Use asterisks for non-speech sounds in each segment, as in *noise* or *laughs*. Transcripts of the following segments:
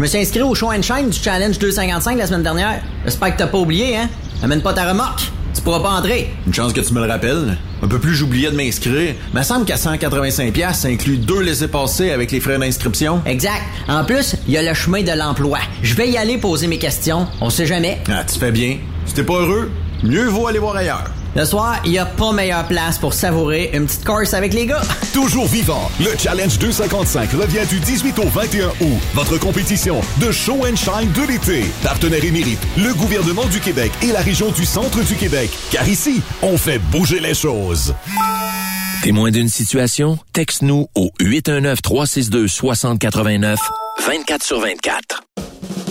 Je me suis inscrit au show and shine du Challenge 255 la semaine dernière. J'espère que t'as pas oublié, hein? Amène pas ta remorque. Tu pourras pas entrer. Une chance que tu me le rappelles. Un peu plus, j'oubliais de m'inscrire. Mais semble qu'à 185$, ça inclut deux laissés-passer avec les frais d'inscription. Exact. En plus, il y a le chemin de l'emploi. Je vais y aller poser mes questions. On sait jamais. Ah, tu fais bien. Si t'es pas heureux, mieux vaut aller voir ailleurs. Le soir, il n'y a pas meilleure place pour savourer une petite course avec les gars. *laughs* Toujours vivant, le Challenge 255 revient du 18 au 21 août. Votre compétition de show and shine de l'été. Partenaire émérite, le gouvernement du Québec et la région du centre du Québec. Car ici, on fait bouger les choses. Témoin d'une situation? Texte-nous au 819-362-6089, 24 sur 24.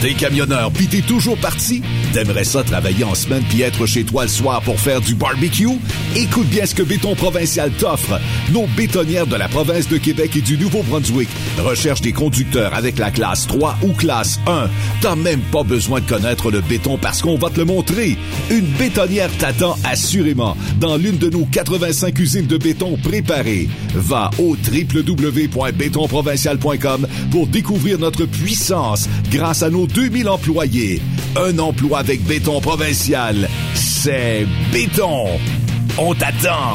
T'es camionneur pis t'es toujours parti? T'aimerais ça travailler en semaine puis être chez toi le soir pour faire du barbecue? Écoute bien ce que Béton Provincial t'offre. Nos bétonnières de la province de Québec et du Nouveau-Brunswick recherchent des conducteurs avec la classe 3 ou classe 1. T'as même pas besoin de connaître le béton parce qu'on va te le montrer. Une bétonnière t'attend assurément dans l'une de nos 85 usines de béton préparées. Va au www.bétonprovincial.com pour découvrir notre puissance grâce à nos 2000 employés. Un emploi avec béton provincial. C'est béton. On t'attend.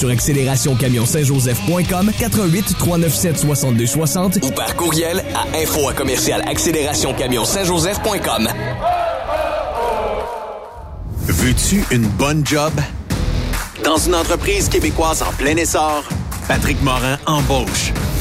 Sur accélérationcamion-saint-joseph.com 88 397 62 60 ou par courriel à info à commercial accélérationcamion-saint-joseph.com. Veux-tu une bonne job? Dans une entreprise québécoise en plein essor, Patrick Morin embauche.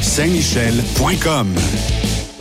Saint-Michel.com.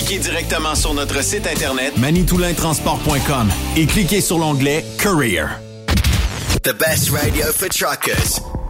Appliquez directement sur notre site internet manitoulintransport.com et cliquez sur l'onglet Career. The best radio for truckers.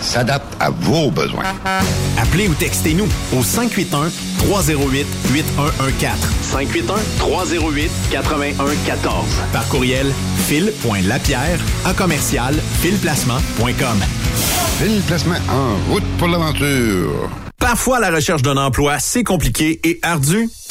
s'adapte à vos besoins. Appelez ou textez-nous au 581 308 8114. 581 308 8114. Par courriel fil.lapierre à commercial filplacement.com. Fil Placement en route pour l'aventure. Parfois, la recherche d'un emploi, c'est compliqué et ardu.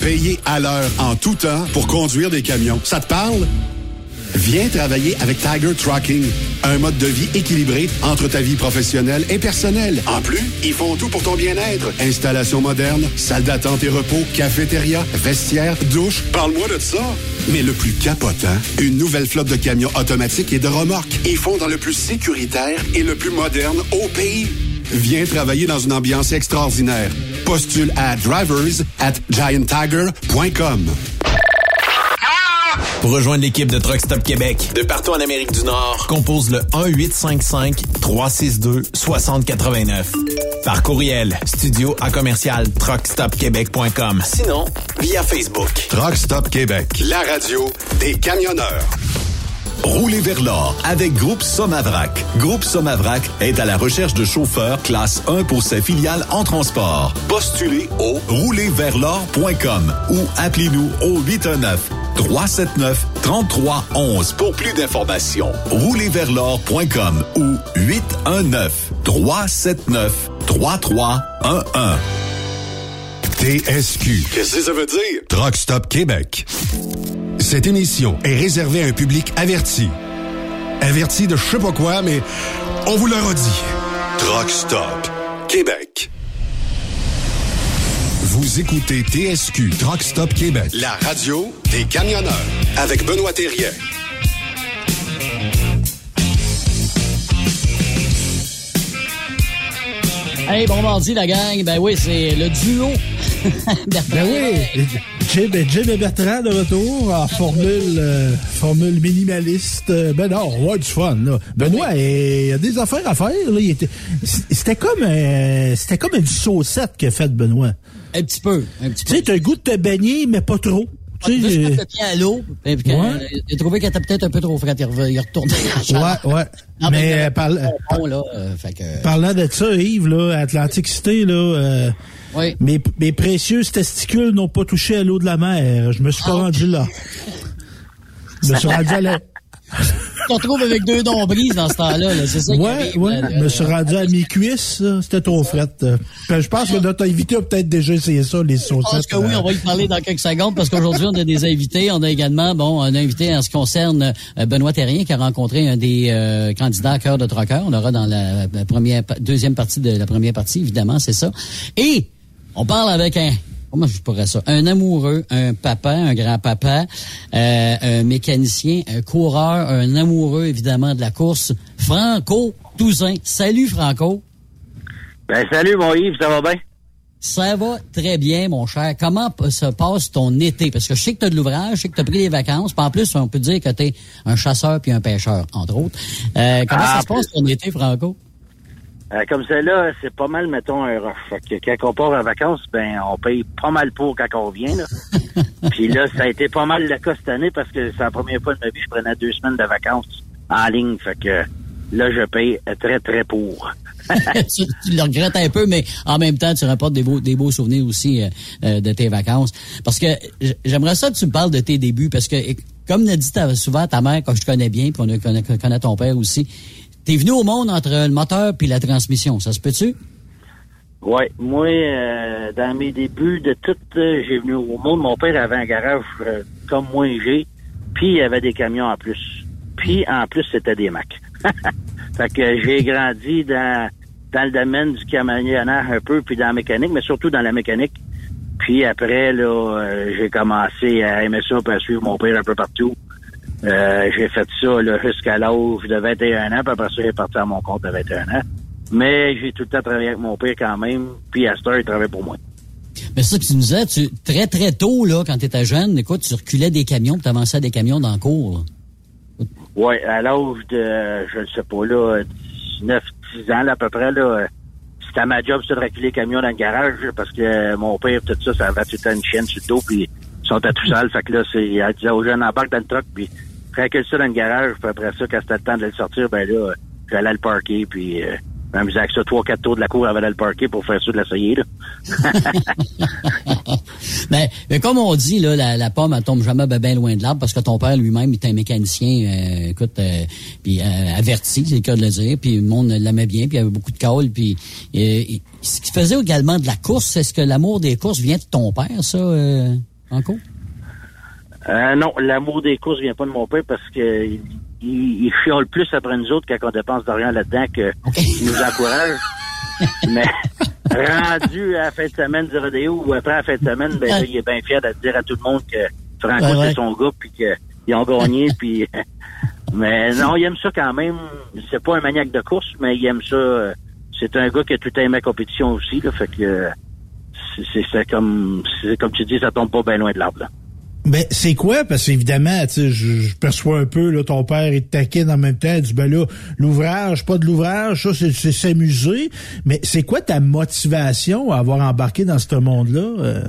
Payer à l'heure en tout temps pour conduire des camions. Ça te parle? Viens travailler avec Tiger Trucking, un mode de vie équilibré entre ta vie professionnelle et personnelle. En plus, ils font tout pour ton bien-être. Installation moderne, salle d'attente et repos, cafétéria, vestiaire, douche. Parle-moi de ça. Mais le plus capotant, une nouvelle flotte de camions automatiques et de remorques. Ils font dans le plus sécuritaire et le plus moderne au pays. Viens travailler dans une ambiance extraordinaire. Postule à drivers at gianttiger.com. Pour rejoindre l'équipe de Truck Stop Québec, de partout en Amérique du Nord, compose le 1-855-362-6089. Par courriel, studio à commercial truckstopquebec.com. Sinon, via Facebook. Truck Stop Québec, la radio des camionneurs. Roulez vers l'or avec Groupe Somavrac. Groupe Somavrac est à la recherche de chauffeurs classe 1 pour ses filiales en transport. Postulez au roulerversl'or.com ou appelez-nous au 819 379 3311 pour plus d'informations. Roulerversl'or.com ou 819 379 3311. TSQ. Qu'est-ce que ça veut dire? Truck Stop Québec. Cette émission est réservée à un public averti. Averti de je sais pas quoi, mais on vous le redit. Truck Stop Québec. Vous écoutez TSQ Truck Stop Québec, la radio des camionneurs avec Benoît Thérien. Hey, bon mardi, la gang. Ben oui, c'est le duo. *laughs* ben oui, Jim, Jim et Bertrand de retour en formule, euh, formule minimaliste. Ben non, avoir du fun. Là. Benoît, il y a des affaires à faire. Là. Il était, c'était comme, euh, c'était comme une saucette qu'a faite Benoît. Un petit peu, un petit. Tu sais, t'as le goût de te baigner, mais pas trop. Tu sais, le pied à l'eau. Ouais. Il a trouvé qu'elle était peut-être un peu trop frette. Il est retourné Ouais, ouais. Non, mais, mais euh, parle- bon, là, euh, fait que... parlant de ça, Yves, là, Atlantic City, là, euh, Oui. mes, mes précieuses testicules n'ont pas touché à l'eau de la mer. Je me suis pas rendu là. Je me suis rendu à la... Tu te retrouves avec deux nombrises dans ce temps-là. là. C'est ça Ouais, arrive, ouais. là, Je me suis rendu à mes cuisses. là. C'était trop fret. Euh, ben, Je pense que notre invité a peut-être déjà essayé ça, les Je saucettes. pense que oui, on va y parler dans quelques secondes parce qu'aujourd'hui, on a des invités. On a également, bon, un invité en ce qui concerne euh, Benoît Terrien qui a rencontré un des euh, candidats à cœur de troqueur. On aura dans la, première, deuxième partie de la première partie, évidemment, c'est ça. Et on parle avec un, comment je pourrais ça, un amoureux, un papa, un grand-papa, euh, un mécanicien, un coureur, un amoureux, évidemment, de la course, Franco Touzin. Salut, Franco. Ben, salut, mon Yves, ça va bien? Ça va très bien, mon cher. Comment se passe ton été? Parce que je sais que tu as de l'ouvrage, je sais que tu as pris des vacances. Puis en plus, on peut dire que tu es un chasseur puis un pêcheur, entre autres. Euh, comment Ah, ça se passe ton été, Franco? Euh, comme celle-là, c'est pas mal, mettons, un rush. Fait que quand on part en vacances, ben, on paye pas mal pour quand on revient, là. *laughs* Puis là, ça a été pas mal le cas cette année parce que c'est la première fois de ma vie que je prenais deux semaines de vacances en ligne. Fait que là, je paye très, très pour. *laughs* tu, tu le regrettes un peu, mais en même temps, tu rapportes des beaux, des beaux souvenirs aussi euh, euh, de tes vacances. Parce que j'aimerais ça que tu me parles de tes débuts, parce que comme l'a dit souvent ta mère, que je te connais bien, puis on connaît, connaît ton père aussi, t'es venu au monde entre le moteur puis la transmission. Ça se peut-tu? Ouais, moi, euh, dans mes débuts de tout, euh, j'ai venu au monde. Mon père avait un garage euh, comme moi j'ai, puis il avait des camions en plus. Puis en plus, c'était des Macs. *laughs* fait que j'ai grandi dans dans le domaine du camionnage un peu, puis dans la mécanique, mais surtout dans la mécanique. Puis après, là, j'ai commencé à aimer ça, puis à suivre mon père un peu partout. Euh, j'ai fait ça là, jusqu'à l'âge de 21 ans, puis après ça, j'ai parti à mon compte à 21 ans. Mais j'ai tout le temps travaillé avec mon père quand même, puis à cette heure, il travaille pour moi. Mais ça que tu nous disais, tu, très très tôt, là, quand tu étais jeune, écoute, tu reculais des camions, tu avançais des camions dans le cours. Ouais, à l'âge de, je ne sais pas, là, 19, 10 ans, là, à peu près, là, c'était ma job, c'était de reculer les camions dans le garage, parce que mon père, tout ça, ça avait tout le temps une chienne sur le dos, puis ils sont à tout sale. Fait que là, c'est, elle disait aux jeunes, embarque dans le truck, puis recule ça dans le garage, après ça, quand c'était le temps de le sortir, ben là, j'allais le parker, puis euh, m'amusais avec ça, trois, quatre tours de la cour avant de le parker pour faire ça de l'essayer, là. mais, *laughs* mais comme on dit, là, la, pomme, elle tombe jamais bien loin de l'arbre parce que ton père lui-même était un mécanicien, euh, écoute, euh, puis euh, averti, c'est le cas de le dire, puis le monde l'aimait bien, puis il avait beaucoup de calls, puis euh, ce qui faisait également de la course, est-ce que l'amour des courses vient de ton père, ça, euh, Franco? Euh, non, l'amour des courses vient pas de mon père parce que il, il, il chiale plus après nous autres quand on dépense de rien là-dedans que il nous encourage. *laughs* Mais rendu à la fin de semaine du rodéo ou après la fin de semaine, ben là, il est bien fier de dire à tout le monde que Franco ouais. c'est son gars puis qu'ils ont gagné *laughs* puis mais non, il aime ça quand même. C'est pas un maniaque de course, mais il aime ça. C'est un gars qui a tout aimé la compétition aussi, là, fait que euh, c'est- comme c'est comme tu dis, ça tombe pas bien loin de l'arbre. là. Ben, c'est quoi? Parce qu'évidemment, je, je perçois un peu, là, ton père, te taquine en même temps. Dit, ben là, l'ouvrage, pas de l'ouvrage, ça, c'est- s'amuser. Mais c'est quoi ta motivation à avoir embarqué dans ce monde-là? euh?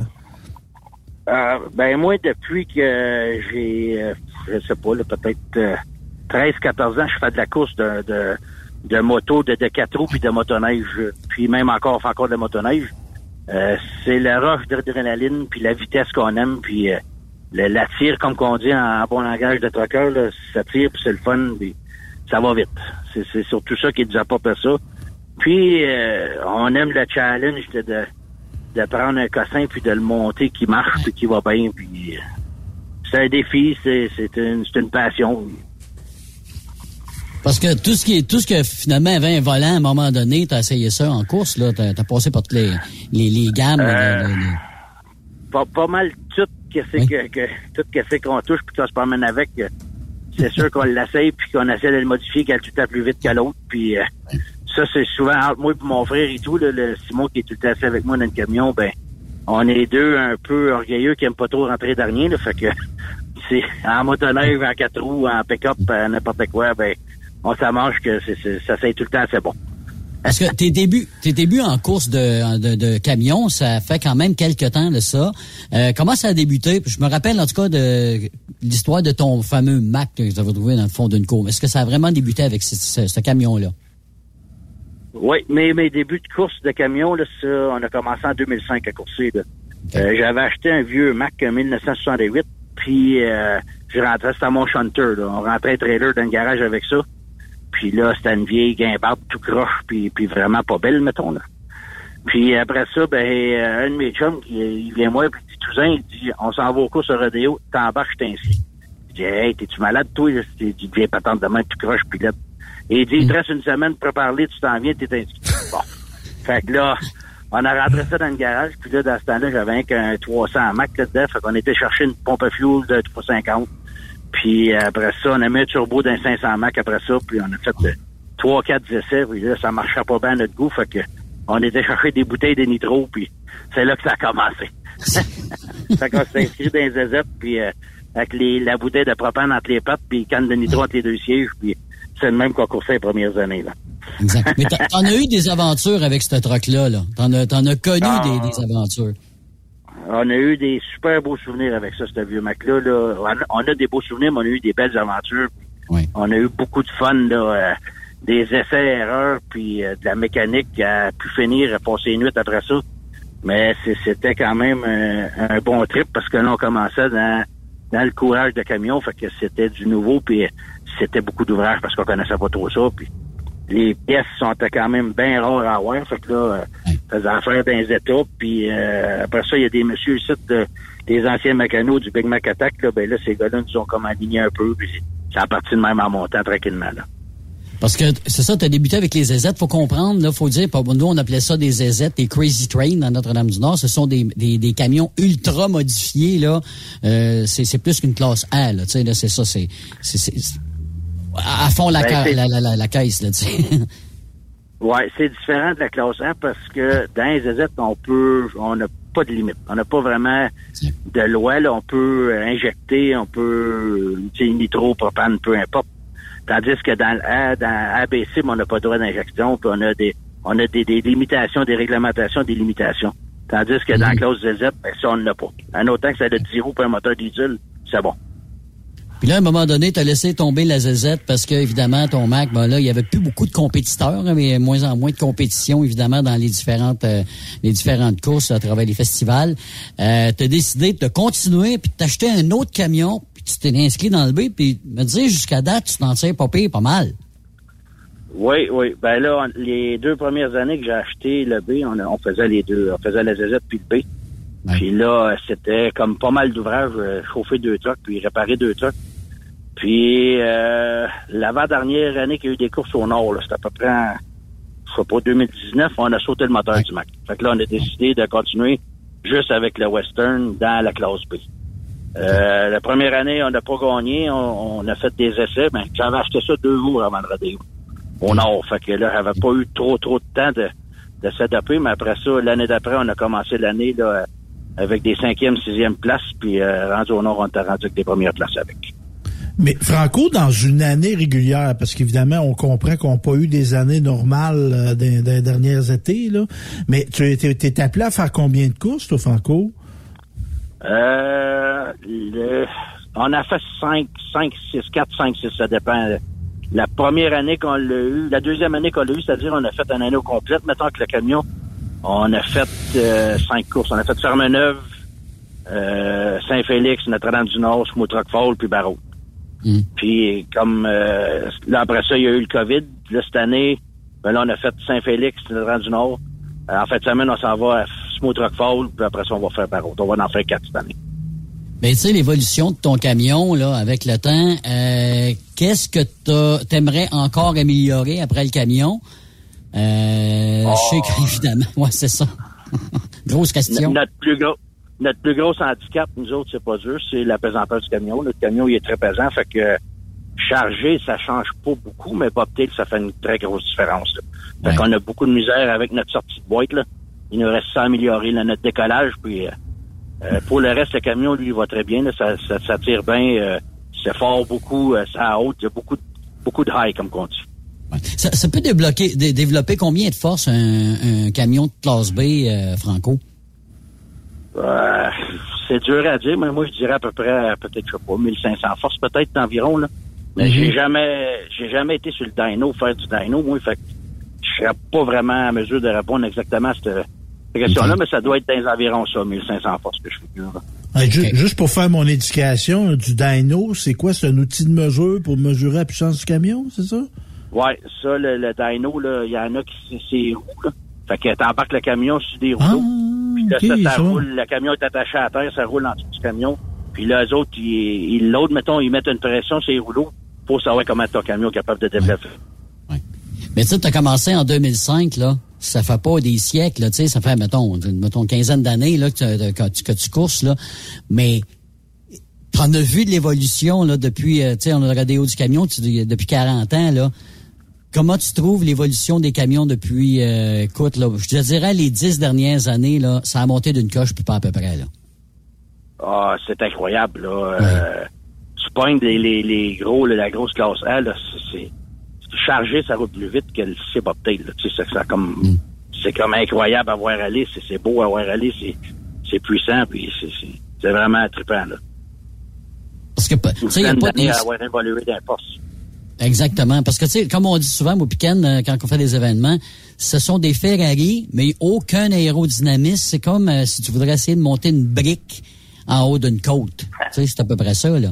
Euh, ben moi, depuis que j'ai, euh, je sais pas, peut-être euh, 13-14 ans, je fais de la course de, de, moto, de, de quatre roues, puis de motoneige, puis même encore, encore de motoneige. C'est le rush d'adrénaline, puis la vitesse qu'on aime, puis le, la tire, comme qu'on dit en, bon langage de trucker, là, ça tire, puis c'est le fun, puis ça va vite. C'est, c'est surtout ça qui nous apporte ça. Puis, euh, on aime le challenge de, de, de prendre un cossin puis de le monter qui marche puis qui va bien. Puis euh, c'est un défi, c'est c'est une, c'est une passion. Parce que tout ce qui est tout ce que finalement avait un volant à un moment donné, t'as essayé ça en course, là, t'as as passé par toutes les, les, les gammes. Euh, les- les- Pas, pas mal tout que c'est que, que tout que c'est qu'on touche puis qu'on se promène avec. euh, C'est sûr qu'on l'essaye puis qu'on essaie de le modifier qu'elle tout le temps plus vite que l'autre. Puis euh, ça, c'est souvent entre moi et mon frère et tout, là, le Simon qui est tout le temps assis avec moi dans le camion, ben on est deux un peu orgueilleux qui aiment pas trop rentrer dernier, là, fait que *laughs* c'est en motoneige, en quatre roues, en pick-up, n'importe quoi, ben on s'amange que c'est, c'est- ça c'est tout le temps assez bon. Parce que tes débuts, tes débuts en course de, de, de camion, ça fait quand même quelques temps de ça. Euh, comment ça a débuté? Je me rappelle en tout cas de l'histoire de ton fameux Mac que tu avais trouvé dans le fond d'une cour. Est-ce que ça a vraiment débuté avec ce, ce- ce camion-là? Oui, mais mes débuts de course de camion, là, ça, on a commencé en 2005 à courser. Là. Euh, J'avais acheté un vieux Mac en 1968, puis euh, je rentrais, c'était mon shunter. Là. On rentrait un trailer dans le garage avec ça. Puis là, c'était une vieille guimbarde tout croche, puis, puis vraiment pas belle, mettons. Là. Puis après ça, ben, euh, un de mes chums, il, il vient moi, puis il dit, Toussaint, il dit, on s'en va au course au rodéo, t'embarques, je t'inscris. Je dis, hey, t'es-tu malade, toi? Il dit, viens patente demain, tout croche, puis là. Et il dit, il te reste une semaine pour parler, tu t'en viens, t'es inscrit. *laughs* Bon. Fait que là, on a rentré ça dans le garage, puis là, dans ce temps-là, j'avais un qu'un 300 Mac là-dedans, fait qu'on était chercher une pompe à fuel de 350. Puis après ça, on a mis un turbo d'un 500 Mac après ça, puis on a fait trois, quatre essais, puis là, ça marchait pas bien à notre goût, fait que on était chercher des bouteilles de nitro, puis c'est là que ça a commencé. *laughs* fait qu'on s'est inscrit dans les ZZ, puis euh, avec les, la bouteille de propane entre les pattes, puis canne de nitro entre les deux sièges, puis c'est le même qu'on coursait les premières années, là. Exact. Mais t'en- as eu des aventures avec ce truck-là, là? T'en as, as connu Ah. des, des aventures? On a eu des super beaux souvenirs avec ça, ce vieux Mac-là. Là. On, a, a des beaux souvenirs, mais on a eu des belles aventures. On a eu beaucoup de fun, là, euh, des essais-erreurs, puis euh, de la mécanique à pu finir, à passer une nuit après ça. Mais c'était quand même euh, un bon trip parce que là, on commençait dans, dans le courage de camion, fait que c'était du nouveau, puis euh, c'était beaucoup d'ouvrage parce qu'on connaissait pas trop ça, puis les pièces sont quand même bien rares à avoir. Fait que là, euh, faisait affaire dans les états. Puis euh, après ça, il y a des messieurs ici, de, des anciens mécanos du Big Mac Attack. Là, ben là, ces gars-là nous ont comme aligné un peu. Puis ça a parti de même en montant tranquillement. Là. Parce que c'est ça, tu as débuté avec les ZZ. Faut comprendre, là, faut dire, nous, on appelait ça des ZZ, des Crazy Train dans Notre-Dame-du-Nord. Ce sont des, des, des camions ultra modifiés, là. Euh, c'est c'est plus qu'une classe A, là. Tu sais, là, c'est ça, c'est... À fond la, Ben, ca- la, la, la, la caisse, là, tu sais. *laughs* Ouais, c'est différent de la classe 1 parce que dans les ZZ, on peut, on n'a pas de limite. On n'a pas vraiment de loi. Là. On peut injecter, on peut, tu sais, nitro, propane, peu importe. Tandis que dans le A, dans ABC, on n'a pas de droit d'injection, puis on a des, on a des, des limitations, des réglementations, des limitations. Tandis que dans la classe ZZ, ben, ça, on n'a pas. En autant que ça a de 10 roues pour un moteur diesel, c'est bon. Puis là, à un moment donné, tu as laissé tomber la ZZ parce que, évidemment, ton Mac, ben là, il y avait plus beaucoup de compétiteurs, hein, mais moins en moins de compétition, évidemment, dans les différentes euh, les différentes courses à travers les festivals. Euh, tu as décidé de continuer puis de t'acheter un autre camion, puis tu t'es inscrit dans le B, puis me dire jusqu'à date, tu t'en tires pas pire, pas mal. Oui, oui. Ben là, on- les deux premières années que j'ai acheté le B, on, on faisait les deux. On faisait la ZZ puis le B. Puis là, c'était comme pas mal d'ouvrages, euh, chauffer deux trucks, puis réparer deux trucks. Puis euh, l'avant-dernière année qu'il y a eu des courses au nord, c'était à peu près, en, je sais pas, 2019, on a sauté le moteur du Mac. Fait que là, on a décidé de continuer juste avec le Western dans la classe B. Euh, la première année, on n'a pas gagné, on, on a fait des essais. Ben, j'avais acheté ça deux jours avant le rodéo au nord. Fait que là, j'avais pas eu trop, trop de temps de, de s'adapter, mais après ça, l'année d'après, on a commencé l'année là, avec des cinquième, sixième places, puis euh, rendu au nord, on était rendu avec des premières places avec. Mais Franco, dans une année régulière, parce qu'évidemment, on comprend qu'on n'a pas eu des années normales euh, des, dernières étés, là. Mais tu es appelé à faire combien de courses, toi, Franco? Euh, le- on a fait 5, 5, 6, 4, 5, 6, ça dépend. La première année qu'on l'a eu, la deuxième année qu'on l'a eu, c'est-à-dire on a fait une année au complète, mettons que le camion, on a fait euh, cinq courses. On a fait Fermeneuve, euh, Saint-Félix, Notre-Dame-du-Nord, Smoutrock-Fall, puis Barreau. Puis comme euh, là après ça, il y a eu le COVID. Là, cette année, ben là, on a fait Saint-Félix, Notre-Dame-du-Nord. Euh, en fait, semaine, on s'en va à Smooth Rock Fall, puis après ça, on va faire par autre. On va en faire quatre cette année. Mais tu sais, l'évolution de ton camion, là, avec le temps, euh, qu'est-ce que t'aimerais encore améliorer après le camion? Euh, Je sais qu'évidemment, *laughs* ouais, c'est ça. *laughs* Grosse question. Notre plus gros, notre plus gros handicap, nous autres, c'est pas dur, c'est la pesanteur du camion. Le camion, il est très pesant, fait que charger, ça change pas beaucoup, mais pas peut-être ça fait une très grosse différence. là. Fait qu'on a beaucoup de misère avec notre sortie de boîte. Là. Il nous reste à améliorer, là, notre décollage, puis euh, euh, pour le reste, le camion, lui, il va très bien. là. ça, ça, ça tire bien, euh, c'est fort beaucoup, euh, ça haute, il y a beaucoup, de- beaucoup de high, comme qu'on dit. Ça, ça peut débloquer, dé- développer combien de force un, un camion de classe B, euh, Franco? Euh, c'est dur à dire, mais moi, je dirais à peu près, peut-être, je sais pas, 1500 forces, peut-être, d'environ, là. Mais Mhm. j'ai jamais, j'ai jamais été sur le dyno, faire du dyno, moi, fait que je serais pas vraiment à mesure de répondre exactement à cette, cette question-là, mais ça doit être dans les environs, ça, 1500 forces que je figure. là. Juste pour faire mon éducation, du dyno, c'est quoi? C'est un outil de mesure pour mesurer la puissance du camion, c'est ça? Ouais, ça, le, le dyno, là, il y en a qui, c'est- roues, là? Fait que t'embarques le camion sur des rouleaux. puis là, Ah, ça, roule, le camion est attaché à terre, ça roule en dessous du camion. Puis là, eux autres, ils, loadent, mettons, ils mettent une pression sur les rouleaux pour savoir comment ton camion est capable de développer. Mais tu sais, t'as commencé en 2005, là. Ça fait pas des siècles, là, tu sais, ça fait, mettons, mettons, une quinzaine d'années, là, que, tu- que tu- que tu courses, là. Mais, t'en as vu de l'évolution, là, depuis, euh, tu sais, on a le rodéo du camion, depuis 40 ans, là. Comment tu trouves l'évolution des camions depuis, euh, écoute, là, je te dirais, les dix dernières années, là, ça a monté d'une coche, puis pas à peu près, là. Ah, c'est incroyable, là. Euh, tu pognes les, les, les gros, là, la grosse classe A, là, c'est- chargé, ça roule plus vite que le c bobtail, là. Tu sais, ça, comme, c'est comme incroyable à voir aller, c'est beau à voir aller, c'est puissant, puis c'est vraiment trippant, là. Parce que, tu sais, il y a pas de... Exactement. Parce que, tu sais, comme on dit souvent, moi, puis Ken, euh, quand on fait des événements, ce sont des Ferrari, mais aucun aérodynamisme. C'est comme euh, si tu voudrais essayer de monter une brique en haut d'une côte. Tu sais, c'est à peu près ça, là.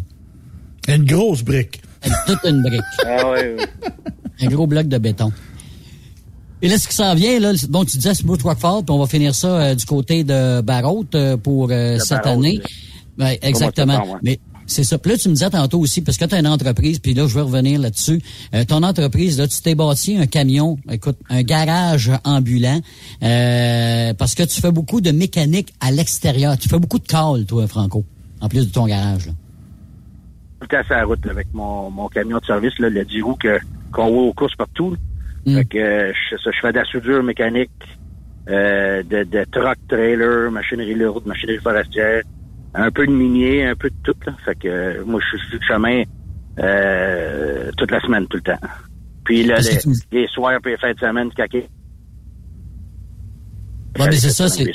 Une grosse brique. Toute une brique. *laughs* Ah ouais, Un gros bloc de béton. Et là, ce qui s'en vient, là, bon, tu disais Smooth Rockford, puis on va finir ça euh, du côté de Barrault euh, pour euh, cette Barrault, année. Ouais, exactement. septembre, ouais. Mais c'est ça. Puis là, tu me disais tantôt aussi, parce que tu as une entreprise, puis là, je vais revenir là-dessus. Euh, ton entreprise, là, tu t'es bâti un camion, écoute, un garage ambulant, euh, parce que tu fais beaucoup de mécanique à l'extérieur. Tu fais beaucoup de calls, toi, Franco, en plus de ton garage. Là. tout à sa route là, avec mon, mon camion de service, là, le 10 roues que, qu'on voit aux courses partout. Mm. Fait que euh, je, ça, je fais de la soudure mécanique, euh, de, de truck, trailer, machinerie lourde, machinerie forestière, un peu de minier, un peu de tout. Là. Fait que euh, moi, je suis sur le chemin euh, toute la semaine, tout le temps. Puis là, les, tu les soirs puis les fins de semaine, caqué. Ouais, mais c'est ça, c'est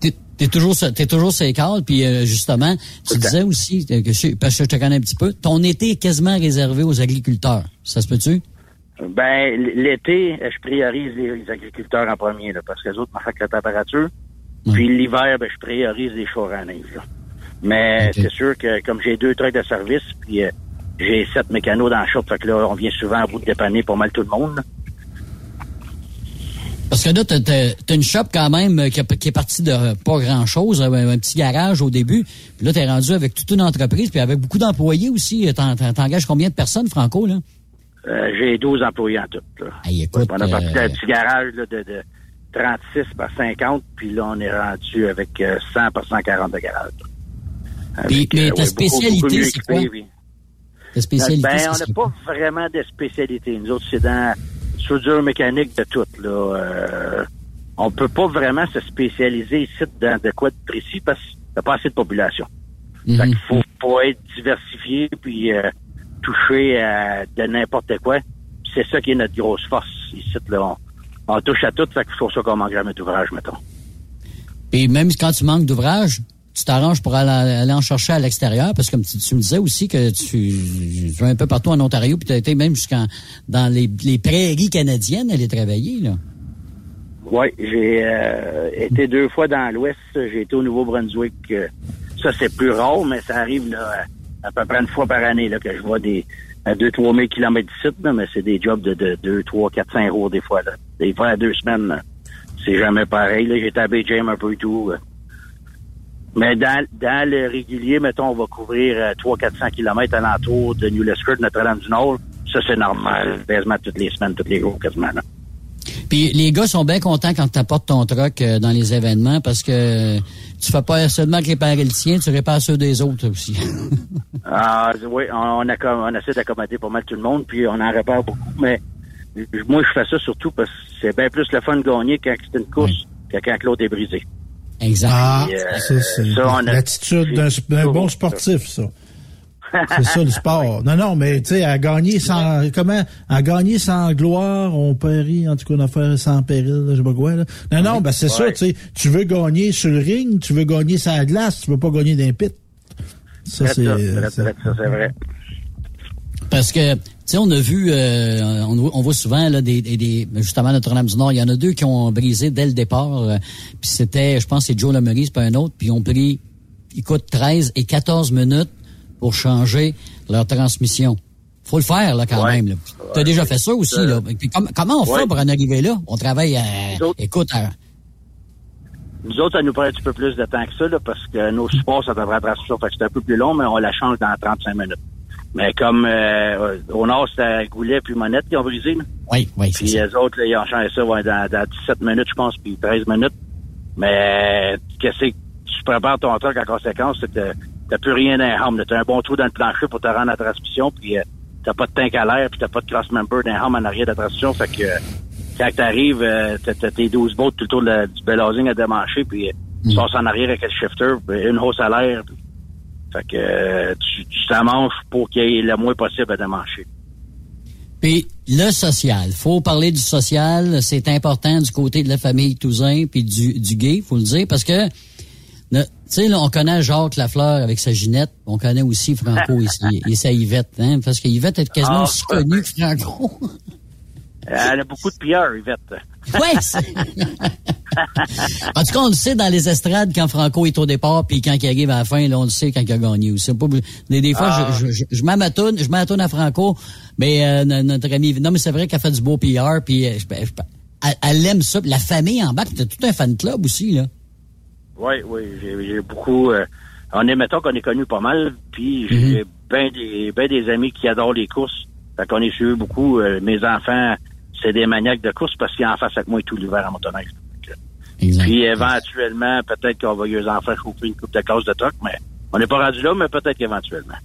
t'es- toujours t'es toujours sur les puis euh, justement, tu disais aussi euh, que je, parce que je te connais un petit peu, ton été est quasiment réservé aux agriculteurs. Ça se peut-tu? Ben, l'été, je priorise les, les agriculteurs en premier, là, parce que les autres m'affectent la température. Puis l'hiver, ben, je priorise les neige. là. Mais c'est sûr que comme j'ai deux trucks de service, puis euh, j'ai sept mécanos dans le shop, fait que là, on vient souvent à bout de dépanner pas mal tout le monde. Parce que là, t'as, t'as- une shop quand même euh, qui, a- qui est partie de euh, pas grand-chose, un, un petit garage au début. Puis là, t'es rendu avec toute une entreprise, puis avec beaucoup d'employés aussi. T'en- t'en- T'engages combien de personnes, Franco, là? Euh, j'ai 12 employés en tout. Là. Hey, écoute, on a parti euh, d'un petit garage là, de, de 36 par 50, puis là, on est rendu avec euh, 100 par 140 de garage. là. Puis- mais euh, ta ouais, spécialité, c'est quoi? Ta spécialité, Ben, on n'a pas vraiment de spécialité. Nous autres, c'est dans soudure mécanique de tout. Là. Euh, on peut pas vraiment se spécialiser ici dans de quoi de précis parce qu'il n'y a pas assez de population. Mhm. Fait qu'il faut, faut être diversifié puis euh, toucher à de n'importe quoi. C'est ça qui est notre grosse force ici. Là. On, on touche à tout, fait qu'il faut ça qu'on manque jamais d'ouvrage, mettons. Puis même quand tu manques d'ouvrage, tu t'arranges pour aller, en chercher à l'extérieur, parce que comme tu, me disais aussi que tu, tu un peu partout en Ontario, puis tu as été même jusqu'en dans les, les prairies canadiennes aller travailler, là. Oui, j'ai euh, été deux fois dans l'Ouest. J'ai été au Nouveau-Brunswick. euh, ça, c'est plus rare, mais ça arrive à, peu près une fois par année là, que je vois des à 2-3 000 kilomètres d'ici, mais c'est des jobs de, de 2, 3, 4, 5 jours des fois. Là. Des fois à deux semaines. c'est jamais pareil. J'étais à James un peu et tout. euh. Mais dans, dans le régulier, mettons, on va couvrir euh, 300-400 km alentour de New Lescott, Notre-Dame-du-Nord. Ça, c'est normal. Quasiment toutes les semaines, tous les jours, quasiment. là. Puis les gars sont bien contents quand tu apportes ton truck euh, dans les événements parce que tu fais pas seulement réparer le tien, tu répares ceux des autres aussi. *laughs* Ah, oui, on, accom- on essaie d'accommoder pas mal tout le monde, puis on en répare beaucoup, mais moi, je fais ça surtout parce que c'est bien plus le fun de gagner quand c'est une course que quand l'autre est brisé. Exact. Ah, Puis, euh, ça, c'est ça, l'attitude d'un bon sportif, ça. *laughs* C'est ça le sport. Non, non, mais tu sais, à gagner sans comment à gagner sans gloire, on périt, en tout cas, on a fait sans péril, là, je sais pas quoi. Là. Non, non, ben c'est ça, tu sais, tu veux gagner sur le ring, tu veux gagner sur la glace, tu veux pas gagner d'un pit. Ça, c'est. ça, ça, c'est vrai. Parce que, tu sais, on a vu, euh, on, voit- on voit souvent là, des, des, des- justement Notre-Dame du Nord, il y en a deux qui ont brisé dès le départ. euh, puis c'était, je pense, c'est Joe Lemery, c'est pas un autre. Puis ils ont pris, écoute, 13 et 14 minutes pour changer leur transmission. Faut le faire là quand même. Là. T'as déjà fait ça aussi Euh, là. Puis com- comment on fait pour en arriver là? On travaille, à, écoute, à- Nous autres, ça nous prend un petit peu plus de temps que ça, là, parce que nos supports, ça devrait être fait que c'est un peu plus long, mais on la change dans 35 minutes. Mais comme euh, au nord, c'était Goulet puis Monette qui ont brisé. Là. Oui, oui, Puis les autres, là, ils ont changé ça ouais, dans, dans 17 minutes, je pense, puis 13 minutes. Mais qu'est-ce que tu prépares ton truc en conséquence, c'est que t'as plus rien dans les. T'as un bon trou dans le plancher pour te rendre à la transmission, puis euh, t'as pas de tank à l'air, puis t'as pas de cross member hum en arrière de la transmission. Fait que euh, quand t'arrives, euh, t'as, t'as tes 12 bottes tout le tour de la- du bellazing à démancher, puis euh, tu passes en arrière avec le shifter, puis une hausse à l'air. puis- Fait que euh, tu, tu t'amanches pour qu'il y ait le moins possible à démancher. Puis le social, faut parler du social, c'est important du côté de la famille Touzin puis du, du gay, faut le dire, parce que tu sais, là, on connaît Jacques Lafleur avec sa Ginette, on connaît aussi Franco et, et sa Yvette, hein, parce que Yvette est quasiment Ah, aussi connue que Franco. Elle a beaucoup de pilleurs, Yvette. Ouais, c'est- *laughs* en tout cas, on le sait dans les estrades quand Franco est au départ, puis quand il arrive à la fin, là, on le sait quand il a gagné aussi. Pas, des, des fois, Ah. je, je, je, je m'amatoune, je m'amatoune à Franco, mais euh, no- notre ami, non, mais c'est vrai qu'elle fait du beau PR, puis euh, je- je- elle, elle aime ça. Puis La famille en bas, t'as tout un fan club aussi, là. Oui, oui, j'ai j'ai beaucoup. euh, on est, mettons qu'on est connu pas mal, puis j'ai bien des, ben des amis qui adorent les courses. Fait qu'on est suivi beaucoup. euh, mes enfants, c'est des maniaques de course parce qu'ils en face avec moi tout l'hiver en motoneige. Puis éventuellement, peut-être qu'on va les enfants chauffer une coupe de casse de truck, mais on n'est pas rendu là, mais peut-être qu'éventuellement. *laughs*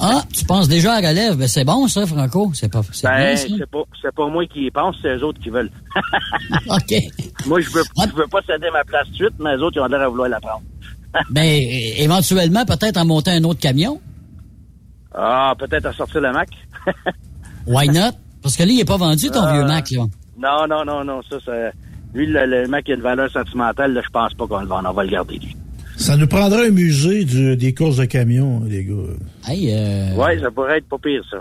Ah, tu penses déjà à la relève. Ben, c'est bon, ça, Franco. C'est pas, c'est Ben, pas, pas moi qui y pense, c'est eux autres qui veulent. *laughs* *laughs* OK. moi, je veux, je veux pas céder ma place tout de suite, mais les autres, ils ont l'air à vouloir la prendre. Ben, éventuellement, peut-être en monter un autre camion. Ah, peut-être à sortir le Mac. Why not? Parce que là, il est pas vendu, ton Ah. vieux Mac, là. Non, non, non, non, ça, ça lui, le, le Mac a une valeur sentimentale, là, je pense pas qu'on le vende, on va le garder, lui. Ça nous prendrait un musée du- des courses de camions, les gars. Hey, euh, Ouais, ça pourrait être pas pire, ça.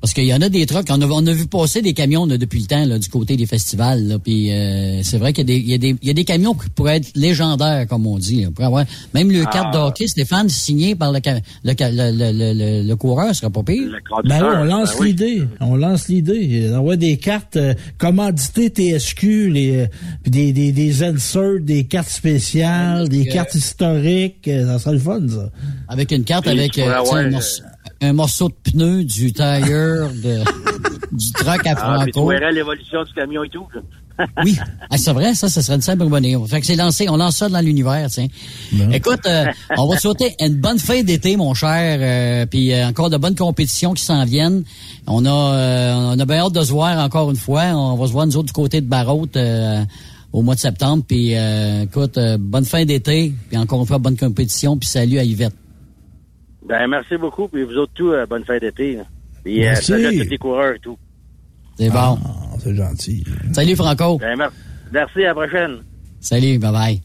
Parce qu'il y en a des trucks, on a, on a vu passer des camions là, depuis le temps là, du côté des festivals. Là, puis euh, c'est vrai qu'il y a, des, il y, a des, il y a des camions qui pourraient être légendaires, comme on dit. là, pour avoir, même le Ah. carte de hockey, Stéphane, signé par le, le, le, le, le, le, le coureur, ce serait pas pire. Ben oui, on lance l'idée. On lance l'idée. On voit des cartes euh, commanditées TSQ, les, euh, puis des, des, des inserts, des cartes spéciales, des euh, cartes historiques. euh, Ça serait le fun, ça. Avec une carte Puis, avec tu tu un, morceau, de pneu du tire de, *laughs* du truck à Ah, puis tu Franco. verrais l'évolution du camion et tout. *laughs* Oui, ah, c'est vrai, ça, ça serait une simple bonne idée. Fait que c'est lancé, on lance ça dans l'univers, tiens. Écoute, euh, on va te souhaiter une bonne fin d'été, mon cher, euh, puis euh, encore de bonnes compétitions qui s'en viennent. On a, euh, on a bien hâte de se voir encore une fois. On va se voir nous autres du côté de Barraute euh, au mois de septembre. Puis, euh, écoute, euh, bonne fin d'été, puis encore une fois bonne compétition, puis salut à Yvette. Ben, merci beaucoup, puis vous autres, tout, euh, bonne fin d'été. là. Puis, euh, Merci. salut à tous les coureurs et tout. C'est bon. Ah, c'est gentil. Salut Franco. Ben, mer- merci, à la prochaine. Salut, bye bye.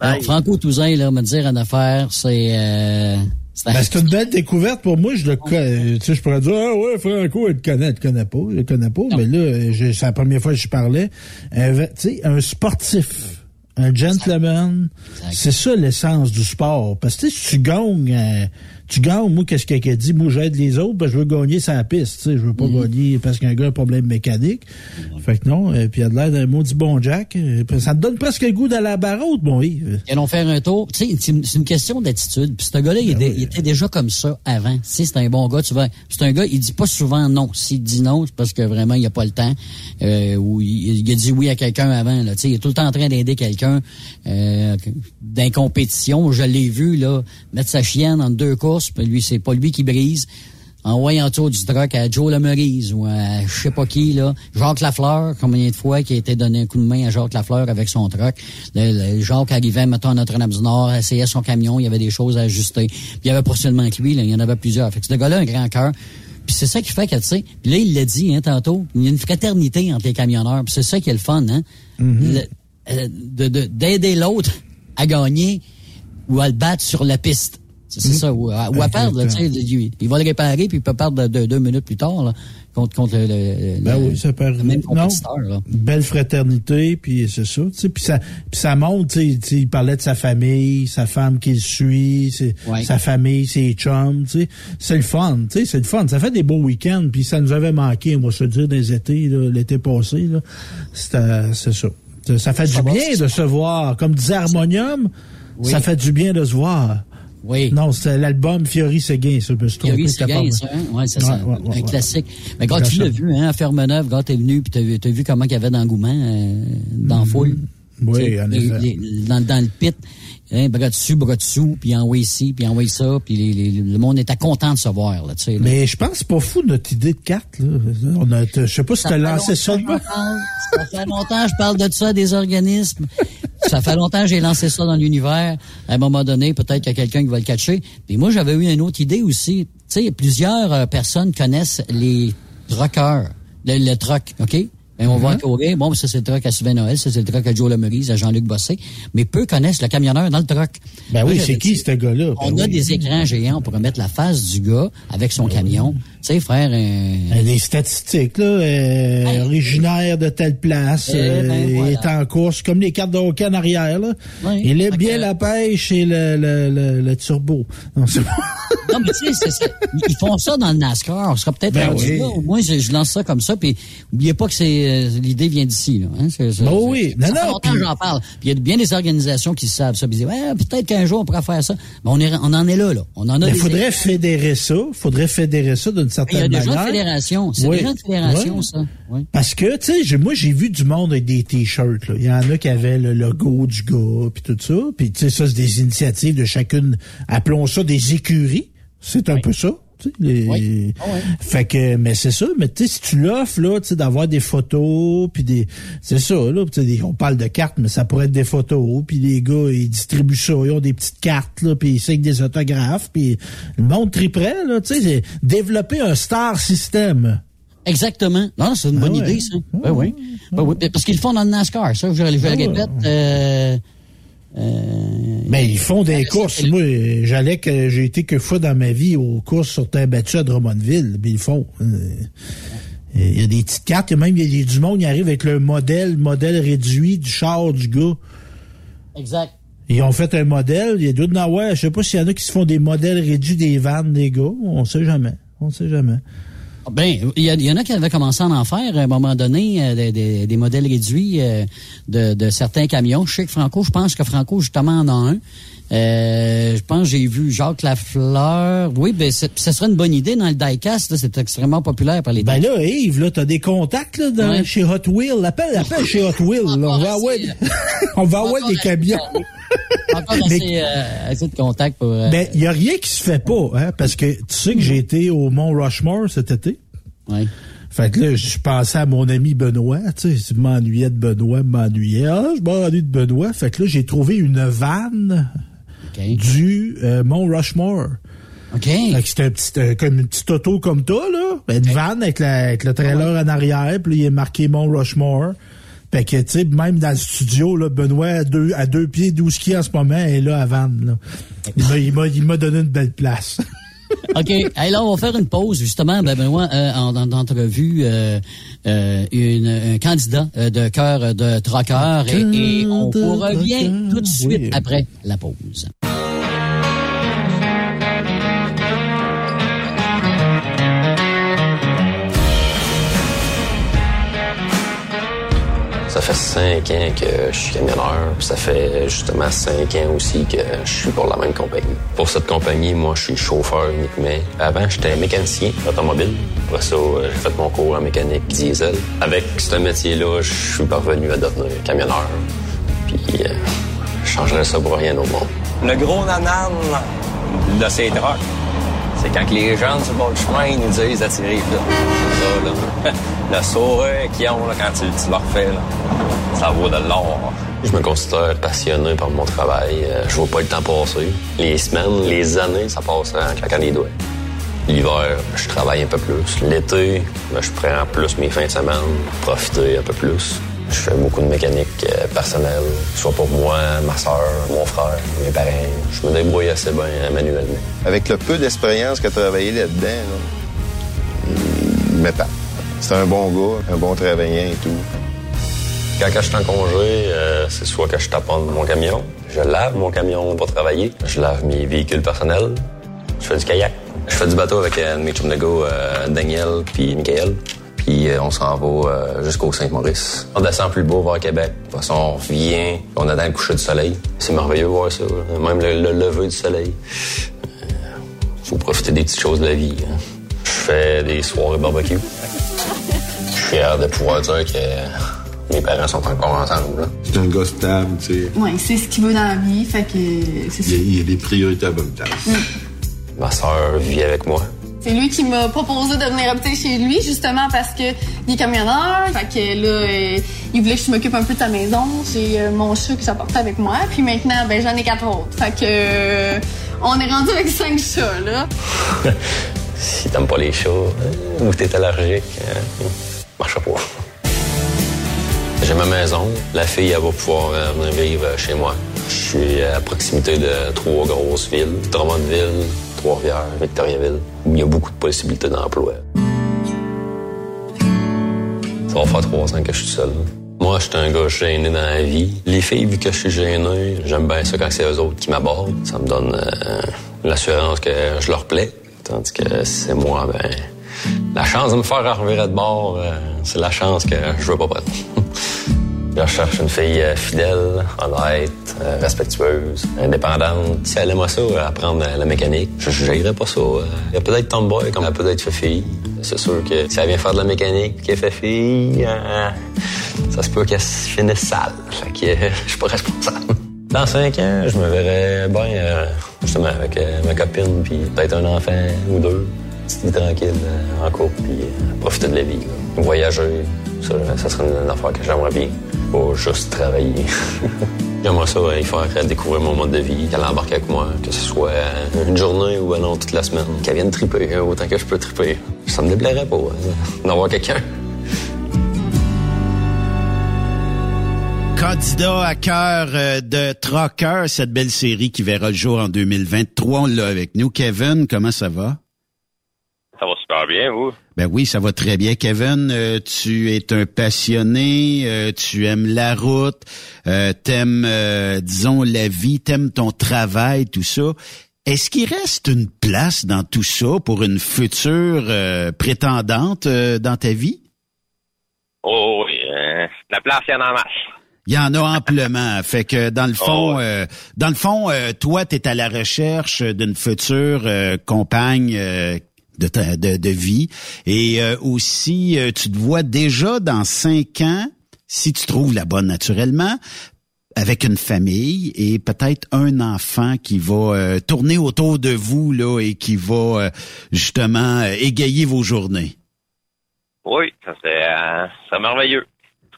Alors, Franco Touzin, là, me dire une affaire, c'est... Euh, c'est Ben, c'est une belle découverte pour moi. Je le connais. Tu sais, je pourrais dire, ah ouais, Franco, il le connaît, il le connaît pas, il le connaît pas. Mais là, c'est la première fois que je parlais. Tu sais, un sportif, un gentleman, c'est ça l'essence du sport. Parce que tu sais, si tu gagnes, euh, tu gagnes, moi, qu'est-ce qu'il a dit? Moi, j'aide les autres, ben, je veux gagner sa piste, tu sais. Je veux pas gagner parce qu'un gars a un problème mécanique. Fait que non, et puis il a de l'air d'un maudit bon Jack. Euh, Ça te donne presque le goût d'aller à la barreau, bon Yves. Ils allons faire un tour. Tu sais, c'est une question d'attitude. Puis ce gars-là, il, était- il était déjà comme ça avant. Tu sais, c'est un bon gars. Tu vois, c'est un gars, il dit pas souvent non. S'il dit non, c'est parce que vraiment, il a pas le temps. Euh, ou il, il a dit oui à quelqu'un avant. Là. Tu sais, il est tout le temps en train d'aider quelqu'un euh, d'un compétition. Je l'ai vu là mettre sa chienne en deux courses. Lui, c'est pas lui qui brise. Envoyant autour du truck à Joe Lemerise ou à je sais pas qui, là. Jacques Lafleur, combien de fois qui a été donné un coup de main à Jacques Lafleur avec son truck. Le, le Jacques arrivait, mettons, à Notre-Dame-du-Nord, essayait son camion, il y avait des choses à ajuster. Puis il y avait pas seulement que lui, là, il y en avait plusieurs. Fait que ce gars-là a un grand cœur. Puis c'est ça qui fait que, tu sais, puis là, il l'a dit, hein, tantôt, il y a une fraternité entre les camionneurs. Puis c'est ça qui est le fun, hein. Le- euh, de- de- d'aider l'autre à gagner ou à le battre sur la piste. C'est ça, ou à, ou à perdre, là, tu sais, il, il va le réparer puis il peut perdre de- de- deux minutes plus tard là, contre, contre le, le- Ben le- oui, ça peut le même. Non, compétiteur. Là. belle fraternité, puis c'est ça. Puis ça, puis ça montre, tu sais, tu sais, il parlait de sa famille, sa femme qui le suit, Ouais. sa famille, ses chums, tu sais. C'est le fun, tu sais, c'est le fun. Ça fait des beaux week-ends, puis ça nous avait manqué, moi, je veux dire, des étés, l'été passé, C'est ça. Ça- fait Ça du va, bien de se voir. Comme disait Harmonium, Oui. ça fait du bien de se voir. Oui. Non, c'était l'album Fiori Seguin, ça, me Séguin, pas ça, hein? Ouais, c'est ça. Ouais, ouais, ouais, un classique. Mais quand tu l'as vu, hein, à Fermeneuve, quand t'es venu, puis t'as vu, vu comment il y avait d'engouement euh, dans la foule? Mm-hmm. Oui, en effet. les- dans, dans le pit, hein, bras dessus, bras dessous, puis envoie ici, puis envoie ça, puis les- les- le monde était content de se voir, là, tu sais. là. Mais je pense que c'est pas fou notre idée de carte. Là. On a, je sais pas si t'as fait lancé ça longtemps. Ça fait longtemps que je parle de ça, des organismes. Ça fait longtemps que j'ai lancé ça dans l'univers. À un moment donné, peut-être qu'il y a quelqu'un qui va le catcher. Puis moi, j'avais eu une autre idée aussi. Tu sais, plusieurs euh, personnes connaissent les truckers, le, le truck, OK? Ben, on va Mm-hmm. courir. Bon, ça, c'est le truck à Sylvain Noël. Ça, c'est le truck à Joe Lemerise, à Jean-Luc Bossé. Mais peu connaissent le camionneur dans le truck. Ben oui, c'est qui ce gars-là? On Ben a oui. des écrans géants. On pourrait mettre la face du gars avec son camion. Tu sais, frère, Euh, Des statistiques, là, euh, originaire de telle place, Eh euh, ben, voilà. est en course, comme les cartes de hockey en arrière, là. Il aime bien la pêche et le, le, le, le turbo. Non, *laughs* Non, mais tu sais, c'est ça. Ils font ça dans le NASCAR. On sera peut-être Ben rendu là. Au moins, je, je lance ça comme ça. Puis, oubliez pas que c'est euh, l'idée vient d'ici. Là, hein. C'est- c'est- Ben c'est- oui. Ça Non, fait non, longtemps puis- que j'en parle. Puis, il y a bien des organisations qui savent ça. Puis, ils disent, ouais, peut-être qu'un jour, on pourra faire ça. Mais on, est, on en est là, là. On en a Il faudrait fédérer ça. faudrait fédérer ça d'une Il y certaine a déjà manière. une fédération. C'est Oui. déjà une fédération, ça. Oui. Parce que, tu sais, j'ai- moi, j'ai vu du monde avec des t-shirts. là. Il y en a qui avaient le logo du gars, puis tout ça. Puis, tu sais, ça, c'est des initiatives de chacune, appelons ça des écuries. C'est un peu ça. Les- Fait que, mais c'est ça. Mais tu sais, si tu l'offres, là, tu sais, d'avoir des photos, puis des... C'est ça, là. des- on parle de cartes, mais ça pourrait être des photos. Puis les gars, ils distribuent ça. Ils ont des petites cartes, là, puis ils signent des autographes. Puis le monde triperait, là. Tu sais, c'est développer un star system. Exactement. Non, c'est une Ah bonne ouais. idée, ça. Ben oui. Ben oui. Parce qu'ils le font dans le NASCAR, ça, je, je le Ah ouais. répète. Euh, Mais ils font des courses. Moi, euh, j'allais que j'ai été que fois dans ma vie aux courses sur terre battue à Drummondville. Mais ils font. Euh, Il y a des petites cartes. Il y a même il y a du monde qui arrive avec le modèle, modèle réduit du char du gars. exact. Ils ont fait un modèle. Il y a d'autres ouais, Je sais pas s'il y en a qui se font des modèles réduits des vannes des gars. On sait jamais. On sait jamais. Ben, il y, y en a qui avaient commencé à en faire à un moment donné euh, des, des- des modèles réduits euh, de, de certains camions. Je sais que Franco, je pense que Franco justement en a un. Euh, je pense que j'ai vu Jacques Lafleur. Oui, ben ce serait une bonne idée dans le diecast. là, C'est extrêmement populaire par les. Ben là, Yves, là, t'as des contacts là, dans, Ouais. chez Hot Wheels. Appelle, appelle chez Hot Wheels. là. On va avoir, *laughs* on va avoir des camions. Encore *laughs* assez, euh, assez de contacts pour. euh, Ben, il y a rien qui se fait pas, hein, parce que tu sais que j'ai été au Mont Rushmore cet été. Ouais. Fait que là, je pensais à mon ami Benoît, tu sais, je m'ennuyais de Benoît, m'ennuyais. Ah, je m'ennuie de Benoît. Fait que là, j'ai trouvé une vanne Du euh, Mont Rushmore. OK. C'était un petit, euh, comme une petite auto comme toi, là. Ben, une vanne avec, la, avec le trailer en arrière, puis il est marqué Mont Rushmore. Fait que, tu sais, même dans le studio, là, Benoît, à deux, à deux pieds, 12 qui en ce moment, est là à Vannes, là. Il m'a- Il m'a, il m'a donné une belle place. *laughs* OK. Hey, là, on va faire une pause, justement, ben, Benoît, euh, en, en entrevue, euh, euh, une, un candidat euh, de cœur de troqueur et, et on vous revient tout de suite oui. après la pause. Ça fait cinq ans que je suis camionneur. puis Ça fait justement cinq ans aussi que je suis pour la même compagnie. Pour cette compagnie, moi, je suis chauffeur uniquement. Avant, j'étais mécanicien automobile. Après ça, euh, j'ai fait mon cours en mécanique diesel. Avec ce métier-là, je suis parvenu à devenir camionneur. Puis, euh, je changerais ça pour rien au monde. Le gros nanan de ces trucks, c'est quand les gens sur le chemin ils nous disent d'attirer. là. Ça, là. *laughs* Le sourire qu'ils ont là, quand tu, tu leur fais, là, ça vaut de l'or. Je me considère passionné par mon travail. Euh, Je vois pas le temps passer. Les semaines, les années, ça passe en claquant les doigts. L'hiver, je travaille un peu plus. L'été, ben, je prends plus mes fins de semaine, profiter un peu plus. Je fais beaucoup de mécanique euh, personnelle, soit pour moi, ma soeur, mon frère, mes parents. Je me débrouille assez bien euh, manuellement. Avec le peu d'expérience qu'il a travaillé là-dedans, là, il m'épate. C'est un bon gars, un bon travaillant et tout. Quand je suis en congé, euh, c'est soit que je taponne mon camion, je lave mon camion pour travailler, je lave mes véhicules personnels, je fais du kayak. Je fais du bateau avec euh, mes chums de go, euh, Daniel puis Michael. Puis euh, on s'en va euh, jusqu'au Saint-Maurice. On descend plus beau vers Québec. De toute façon, on revient, on attend le coucher du soleil. C'est merveilleux de voir ça, là. même le, le lever du soleil. Euh, faut profiter des petites choses de la vie. hein. Je fais des soirées barbecue. Je suis fier de pouvoir dire que mes parents sont encore ensemble. là. C'est un gars stable, tu sais. Ouais, c'est ce qu'il veut dans la vie, fait que c'est ça. Il y, a, il y a des priorités à bonne place. Ma sœur vit avec moi. C'est lui qui m'a proposé de venir habiter chez lui, justement parce que il est camionneur. Fait que là, euh, il voulait que je m'occupe un peu de sa maison. J'ai euh, mon chat qui s'apporte avec moi. Puis maintenant, ben j'en ai quatre autres. Fait que euh, on est rendu avec cinq chats, là. *laughs* Si t'aimes pas les chats ou t'es allergique, marche pas. J'ai ma maison. La fille, elle va pouvoir venir vivre chez moi. Je suis à proximité de trois grosses villes. Drummondville, Victoriaville. où Il y a beaucoup de possibilités d'emploi. Ça va faire trois ans que je suis seul. Moi, je suis un gars gêné dans la vie. Les filles, vu que je suis gêné, j'aime bien ça quand c'est eux autres qui m'abordent. Ça me donne euh, l'assurance que je leur plais. Tandis que c'est moi, ben, la chance de me faire revirer de bord, euh, c'est la chance que je veux pas prendre. *laughs* Je recherche une fille euh, fidèle, honnête, euh, respectueuse, indépendante. Si elle aime ça, euh, apprendre la mécanique, je n'irais pas ça. Euh, Elle peut être tomboy comme elle peut être fille. C'est sûr que si elle vient faire de la mécanique qu'elle fait fille, ça se peut qu'elle se finisse sale. Fait que *laughs* je suis pas responsable. Dans cinq ans, je me verrais bien, justement, avec ma copine, puis peut-être un enfant ou deux. Petite vie tranquille, en couple, puis profiter de la vie. Voyager, ça, ça serait une affaire que j'aimerais bien. Pas juste travailler. *laughs* J'aimerais ça, euh, y faire euh, découvrir mon mode de vie, qu'elle embarque avec moi, que ce soit euh, une journée ou euh, non, toute la semaine. Qu'elle vienne triper, euh, autant que je peux triper. Ça me déplairait pas, hein, d'avoir quelqu'un. Candidat à cœur de Trocker, cette belle série qui verra le jour en 2023. On l'a avec nous. Kevin, comment ça va? Ça va super bien, vous? Ben oui, ça va très bien. Kevin, euh, tu es un passionné, euh, tu aimes la route, euh, t'aimes, euh, disons, la vie, t'aimes ton travail, tout ça. Est-ce qu'il reste une place dans tout ça pour une future euh, prétendante euh, dans ta vie? Oh oui, euh, la place, il y en a en masse. Il y en a amplement. *laughs* fait que dans le fond, euh, dans le fond, euh, toi, tu es à la recherche d'une future euh, compagne euh, de, ta- de, de vie. Et euh, aussi, euh, tu te vois déjà dans cinq ans, si tu trouves la bonne naturellement, avec une famille et peut-être un enfant qui va euh, tourner autour de vous là et qui va euh, justement euh, égayer vos journées. Oui, ça serait, euh, merveilleux.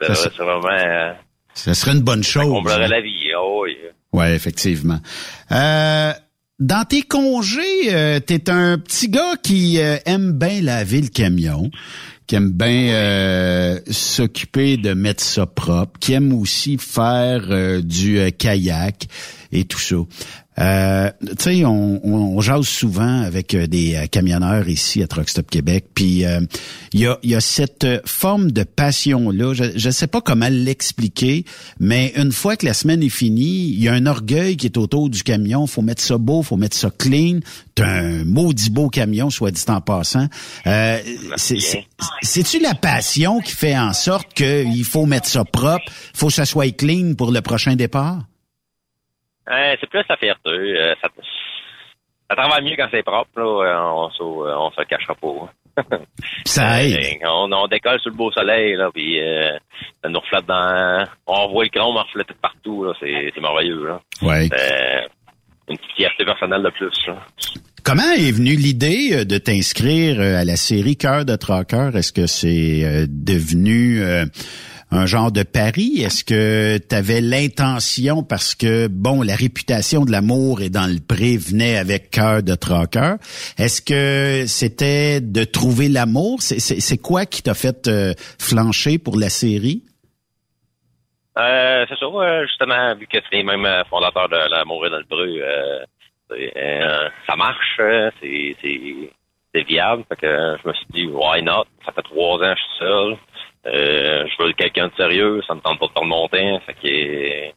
Ça Ça, serait c'est- vraiment... euh, Ça serait une bonne chose. on hein. la vie, oh oui. Ouais, effectivement. Euh, dans tes congés, euh, t'es un petit gars qui euh, aime bien laver le camion, qui aime bien euh, s'occuper de mettre ça propre, qui aime aussi faire euh, du euh, kayak et tout ça. Euh, tu sais, on, on, on jase souvent avec euh, des euh, camionneurs ici à Truck Stop Québec, puis euh, il y, a, y a cette forme de passion-là. Je ne sais pas comment l'expliquer, mais une fois que la semaine est finie, il y a un orgueil qui est autour du camion. faut mettre ça beau, faut mettre ça clean. T'as un maudit beau camion, soit dit en passant. Euh, c'est- c'est- C'est-tu la passion qui fait en sorte qu'il faut mettre ça propre, faut que ça soit clean pour le prochain départ? Euh, c'est plus la fierté. euh, ça, ça travaille mieux quand c'est propre, là. euh, On, se- on se le cachera pas. *laughs* Ça aide. Euh, on, on décolle sur le beau soleil, là, puis euh, ça nous reflète dans... On voit le chrome refléter partout, là. C'est c'est merveilleux, là. Ouais. Euh, une petite fierté personnelle de plus, là. Comment est venue l'idée euh, de t'inscrire euh, à la série Cœur de Traqueur? Est-ce que c'est euh, devenu euh, un genre de pari? Est-ce que tu avais l'intention, parce que, bon, la réputation de l'amour et dans le pré venait avec Cœur de Traqueur. Est-ce que c'était de trouver l'amour? C'est- quoi qui t'a fait euh, flancher pour la série? Euh, c'est euh, justement, vu que c'est les mêmes euh, fondateurs de l'amour et dans le bruit, euh, ça marche, euh, c'est, viable. Fait que je me suis dit, why not? Ça fait trois ans que je suis seul. Euh, je veux quelqu'un de sérieux, ça me tente pas de te remonter. Fait que euh,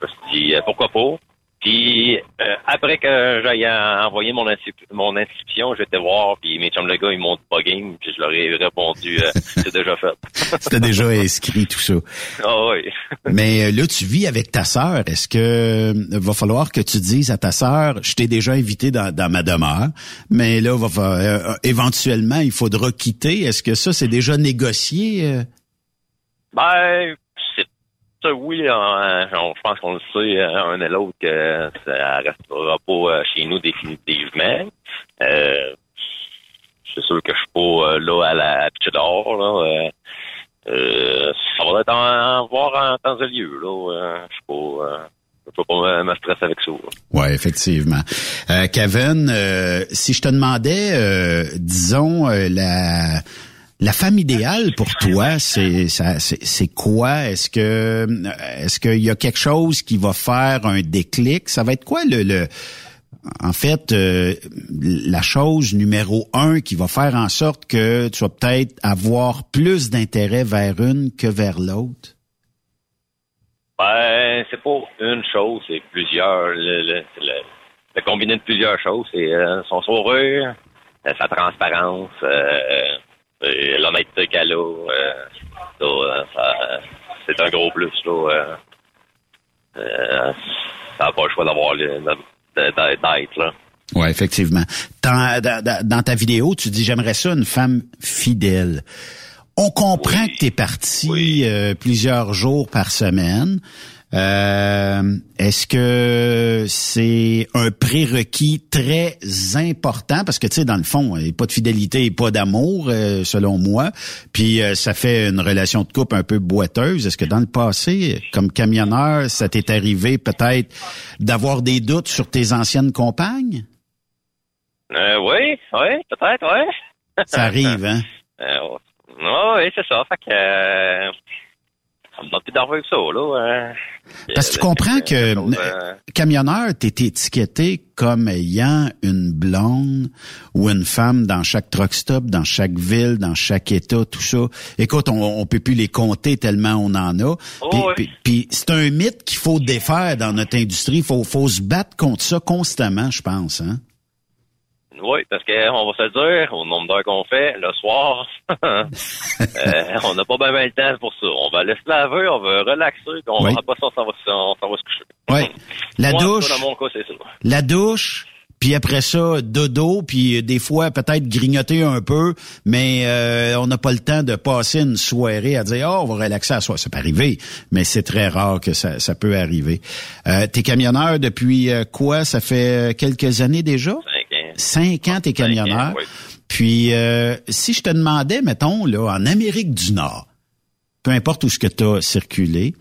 je me suis dit, euh, pourquoi pas? Puis euh, après que j'aille envoyer mon, mon inscription, j'étais voir, puis mes chums le gars, ils m'ont dit pas game, puis je leur ai répondu, euh, *laughs* c'est déjà fait. *laughs* C'était déjà inscrit, tout ça. Ah oui. *laughs* Mais euh, là, tu vis avec ta sœur. Est-ce que euh, va falloir que tu dises à ta sœur, je t'ai déjà invité dans, dans ma demeure, mais là, va, fa- euh, éventuellement, il faudra quitter. Est-ce que ça, c'est déjà négocié? euh? Ben, oui, euh, on- je pense qu'on le sait, euh, un et l'autre, que ça restera pas euh, chez nous définitivement. Euh, c'est sûr que je suis pas là à la pitcher dehors, là. Euh, ça va être en, voir en temps et lieu, là. Je suis pas, je peux pas me, stresser avec ça. Ouais, effectivement. Euh, Kevin, euh, si je te demandais, euh, disons, la la femme idéale pour toi, c'est quoi? Est-ce que est-ce qu'il y a quelque chose qui va faire un déclic? Ça va être quoi le, en fait euh, la chose numéro un qui va faire en sorte que tu vas peut-être avoir plus d'intérêt vers une que vers l'autre? Ben, c'est pas une chose, c'est plusieurs. Le, le, le, le combiné de plusieurs choses. C'est euh, son sourire, euh, sa transparence, euh, l'honnêteté qu'elle a. euh, ça, euh, ça- c'est un gros plus. Là, euh, euh, ça n'a pas le choix d'avoir d'être là. Ouais, effectivement. Dans, dans- dans- dans ta vidéo, tu dis j'aimerais ça une femme fidèle. On comprend que tu es parti euh, plusieurs jours par semaine. Euh, Est-ce que c'est un prérequis très important? Parce que tu sais dans le fond, il n'y a pas de fidélité et pas d'amour euh, selon moi. Puis euh, ça fait une relation de couple un peu boiteuse. Est-ce que dans le passé, comme camionneur, ça t'est arrivé peut-être d'avoir des doutes sur tes anciennes compagnes? Euh, oui, oui, peut-être, oui. Ça arrive, hein? *laughs* Euh, oui, c'est ça. Fait que euh, ça me plus ça, là. euh. Parce que tu comprends que Euh, camionneur, t'es étiqueté comme ayant une blonde ou une femme dans chaque truck stop, dans chaque ville, dans chaque état, tout ça. Écoute, on, on peut plus les compter tellement on en a. Oh, Puis- ouais. puis- Puis c'est un mythe qu'il faut défaire dans notre industrie. Faut, faut se battre contre ça constamment, je pense. Hein? Oui, parce que on va se dire, au nombre d'heures qu'on fait, le soir, *laughs* euh, on n'a pas bien le temps pour ça. On va aller se laver, on va relaxer, puis on Oui. va pas ça, on s'en va, on va se coucher. Ouais. La Moi, douche. dans mon cas, c'est ça. la douche, puis après ça, dodo, puis des fois peut-être grignoter un peu, mais euh, on n'a pas le temps de passer une soirée à dire oh on va relaxer à soi. Ça peut arriver, mais c'est très rare que ça, ça peut arriver. Euh, t'es camionneur depuis euh, quoi? Ça fait quelques années déjà? Cinq ans. T'es camionneur. oui. Puis euh, si je te demandais, mettons là, en Amérique du Nord, peu importe où ce que tu as circulé,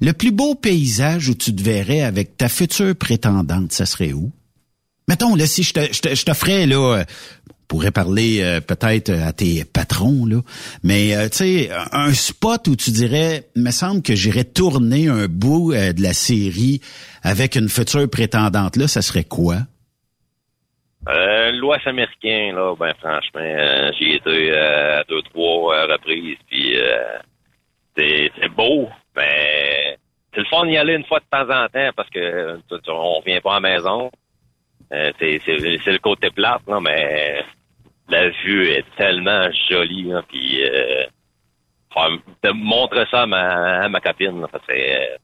le plus beau paysage où tu te verrais avec ta future prétendante, ça serait où? Mettons, là, si je te, je te, je te ferais, là, euh, on pourrait parler euh, peut-être à tes patrons patron, là. Mais, euh, tu sais, un spot où tu dirais, me semble que j'irais tourner un bout euh, de la série avec une future prétendante, là, ça serait quoi? Euh, L'Ouest américain, là, ben franchement, euh, j'y été euh, à deux, trois euh, reprises, puis euh, c'est beau, mais c'est le fun d'y aller une fois de temps en temps parce que on revient pas à la maison. C'est le côté plate, là, mais la vue est tellement jolie, là, puis faire- de montrer ça à ma, à ma copine, c'est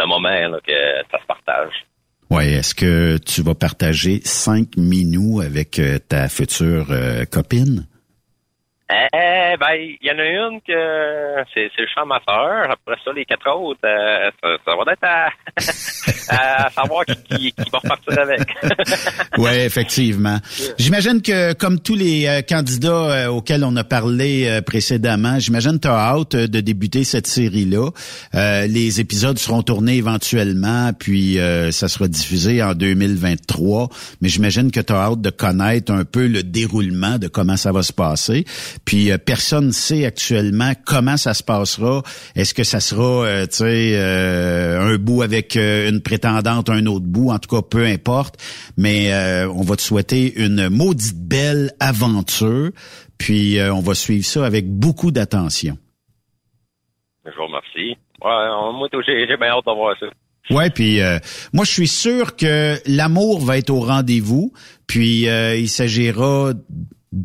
un moment là, que ça se partage. Ouais, est-ce que tu vas partager cinq minous avec euh, ta future euh, copine? Eh ben, il y en a une que c'est c'est le champ ma soeur. Après ça, les quatre autres, euh, ça, ça va être à, *laughs* à savoir qui, qui, va repartir avec. *laughs* Oui, effectivement. J'imagine que comme tous les euh, candidats euh, auxquels on a parlé euh, précédemment, j'imagine que tu as hâte de débuter cette série-là. Euh, les épisodes seront tournés éventuellement, puis euh, ça sera diffusé en 2023. Mais j'imagine que tu as hâte de connaître un peu le déroulement de comment ça va se passer. Puis euh, personne ne sait actuellement comment ça se passera. Est-ce que ça sera, euh, tu sais, euh, un bout avec euh, une prétendante, un autre bout, en tout cas, peu importe. Mais euh, on va te souhaiter une maudite belle aventure. Puis euh, on va suivre ça avec beaucoup d'attention. Je vous remercie. Ouais, moi, j'ai j'ai bien hâte de voir ça. Ouais, puis euh, moi je suis sûr que l'amour va être au rendez-vous, puis euh, il s'agira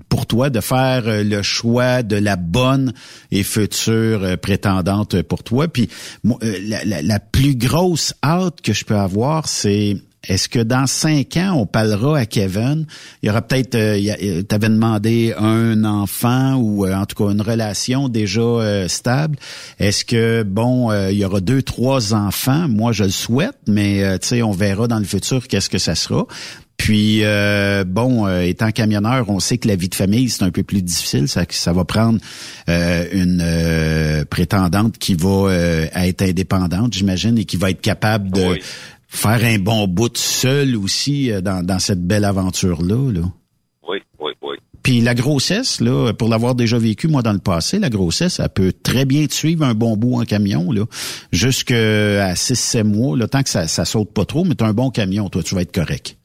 pour toi de faire euh, le choix de la bonne et future euh, prétendante pour toi. Puis euh, la, plus grosse hâte que je peux avoir, c'est est-ce que dans cinq ans, on parlera à Kevin? Il y aura peut-être, euh, tu avais demandé un enfant ou en tout cas une relation déjà stable. Est-ce que, bon, il y aura deux, trois enfants? Moi, je le souhaite, mais tu sais, on verra dans le futur qu'est-ce que ça sera. Puis, euh, bon, euh, étant camionneur, on sait que la vie de famille, c'est un peu plus difficile. Ça, ça va prendre euh, une euh, prétendante qui va euh, être indépendante, j'imagine, et qui va être capable de faire un bon bout seul aussi euh, dans, dans cette belle aventure-là. Là. Oui, oui, oui. Puis la grossesse, là, pour l'avoir déjà vécu moi dans le passé, la grossesse, elle peut très bien te suivre un bon bout en camion, là, jusqu'à 6-7 mois, le temps que ça, ça saute pas trop, mais t'as un bon camion, toi, tu vas être correct.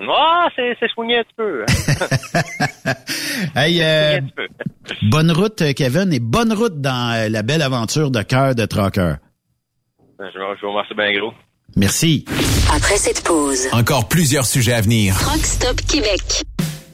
Ah, c'est c'est soigné un petit peu. hein. *laughs* Hey, euh, Un petit peu. bonne route, euh, Kevin, et bonne route dans euh, la belle aventure de cœur de Trucker. Je, je vous remercie bien gros. Merci. Après cette pause, Encore plusieurs sujets à venir. Truck Stop Québec.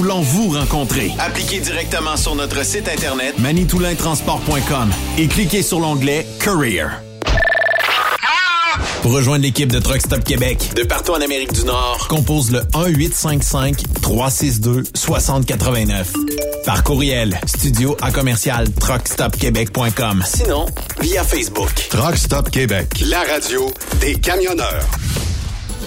voulons vous rencontrer. Appliquez directement sur notre site Internet manitoulintransport.com et cliquez sur l'onglet Career. Pour rejoindre l'équipe de Truck Stop Québec, de partout en Amérique du Nord. compose le 1-855-362-6089. Par courriel, studio à commercial truckstopquebec.com. Sinon, via Facebook. Truck Stop Québec. La radio des camionneurs.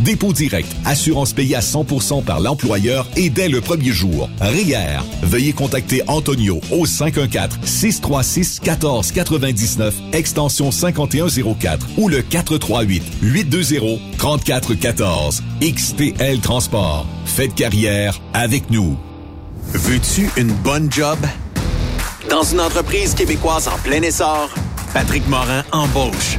dépôt direct, assurance payée à 100% par l'employeur et dès le premier jour. RIER. Veuillez contacter Antonio au 514-636-1499, extension 5104 ou le 438-820-3414. XTL Transport. Faites carrière avec nous. Veux-tu une bonne job? Dans une entreprise québécoise en plein essor, Patrick Morin embauche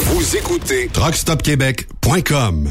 Vous écoutez TruckStopQuébec.com.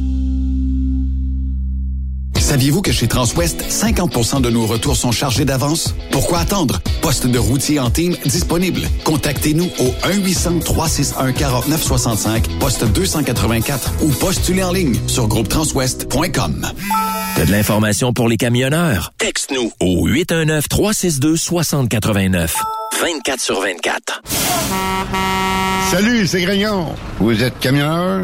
Saviez-vous que chez Transwest, 50% de nos retours sont chargés d'avance? Pourquoi attendre? Poste de routier en team disponible. Contactez-nous au 1-800-361-4965, poste 284 ou postulez en ligne sur groupetranswest.com. T'as de l'information pour les camionneurs? Texte-nous au 819-362-6089. 24 sur 24. Salut, c'est Grignon. Vous êtes camionneur?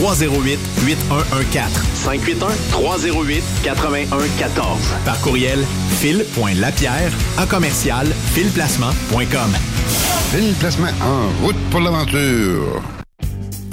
308 8114. 581-308-8114. Par courriel, fil.lapierre à commercial filplacement.com. Fil Placement en route pour l'aventure.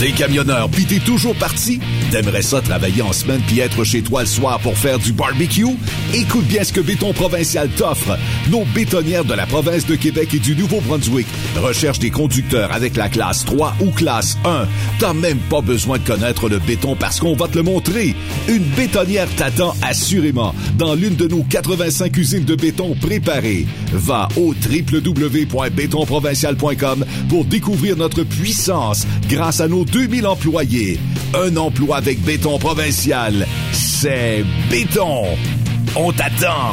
Des camionneurs pis t'es toujours parti? T'aimerais ça travailler en semaine puis être chez toi le soir pour faire du barbecue? Écoute bien ce que Béton Provincial t'offre. Nos bétonnières de la province de Québec et du Nouveau-Brunswick recherchent des conducteurs avec la classe 3 ou classe 1. T'as même pas besoin de connaître le béton parce qu'on va te le montrer. Une bétonnière t'attend assurément dans l'une de nos 85 usines de béton préparées. Va au www.bétonprovincial.com pour découvrir notre puissance grâce à nos 2000 employés. Un emploi avec béton provincial, c'est béton. On t'attend.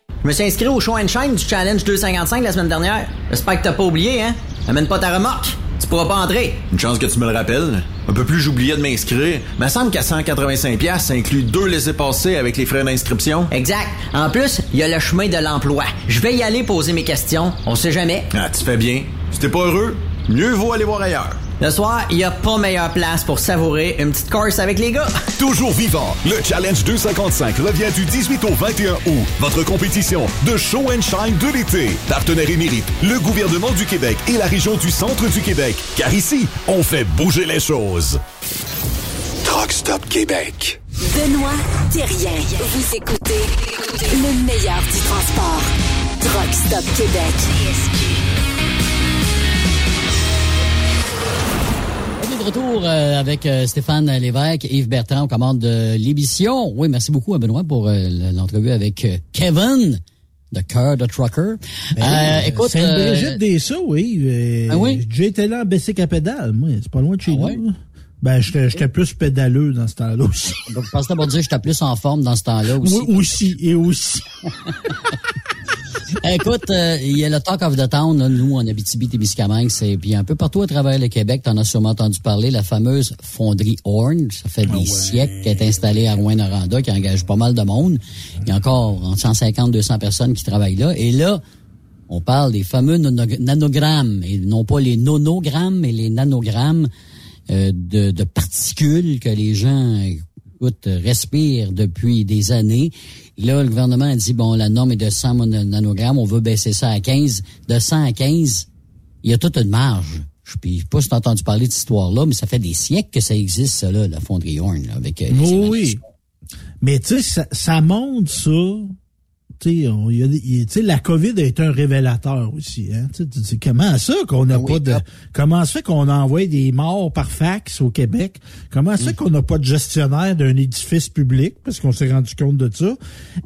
Je me suis inscrit au show and shine du Challenge 255 la semaine dernière. J'espère que t'as pas oublié, hein? Amène pas ta remorque. Tu pourras pas entrer. Une chance que tu me le rappelles. Un peu plus j'oubliais de m'inscrire. Mais semble qu'à 185$, ça inclut deux laissés-passer avec les frais d'inscription. Exact. En plus, il y a le chemin de l'emploi. Je vais y aller poser mes questions. On sait jamais. Ah, tu fais bien. Si t'es pas heureux, mieux vaut aller voir ailleurs. Le soir, il n'y a pas meilleure place pour savourer une petite course avec les gars. *laughs* Toujours vivant, le Challenge 255 revient du 18 au 21 août. Votre compétition de show and shine de l'été. Partenaire émérite, le gouvernement du Québec et la région du centre du Québec. Car ici, on fait bouger les choses. Truck Stop Québec. Benoît Thérien. Vous écoutez le meilleur du transport. Truck Stop Québec. De retour euh, avec euh, Stéphane Lévesque Yves Bertrand aux commandes de l'émission. Oui, merci beaucoup à Benoît pour euh, l'entrevue avec euh, Kevin de Cœur de Trucker. Ben, écoute, Sainte-Brigitte euh, des Sceaux, oui. euh, Ah oui? J'ai été là en baissé à pédale, moi. C'est pas loin de chez nous. là. Ben, j'étais j'étais plus pédaleux dans ce temps-là aussi. Donc, je pensais d'abord dire que j'étais plus en forme dans ce temps-là aussi. Oui, aussi, et aussi. *laughs* Écoute, euh, il y a le Talk of the Town, là, nous, en Abitibi-Témiscamingue, c'est puis un peu partout à travers le Québec, t'en as sûrement entendu parler, la fameuse fonderie Horn. Ça fait des siècles qu'elle est installée à Rouen-Noranda, qui engage pas mal de monde. Il y a encore entre 150 200 personnes qui travaillent là. Et là, on parle des fameux nano- nanogrammes, et non pas les nonogrammes, mais les nanogrammes euh, de, de particules que les gens écoute, respirent depuis des années. Là, le gouvernement a dit, bon, la norme est de 100 mono- nanogrammes, on veut baisser ça à 15. De 100 à 15, il y a toute une marge. Je ne sais pas si tu as entendu parler de cette histoire-là, mais ça fait des siècles que ça existe, ça, là, la fonderie Horn, là, avec euh, les Oui, oui. Mais tu sais, ça, ça montre ça. Tu sais, la COVID a été un révélateur aussi. Hein? Tu sais, tu dis, comment ça qu'on n'a pas de... Comment se fait qu'on envoie des morts par fax au Québec? Comment se fait qu'on n'a pas de gestionnaire d'un édifice public? Parce qu'on s'est rendu compte de ça?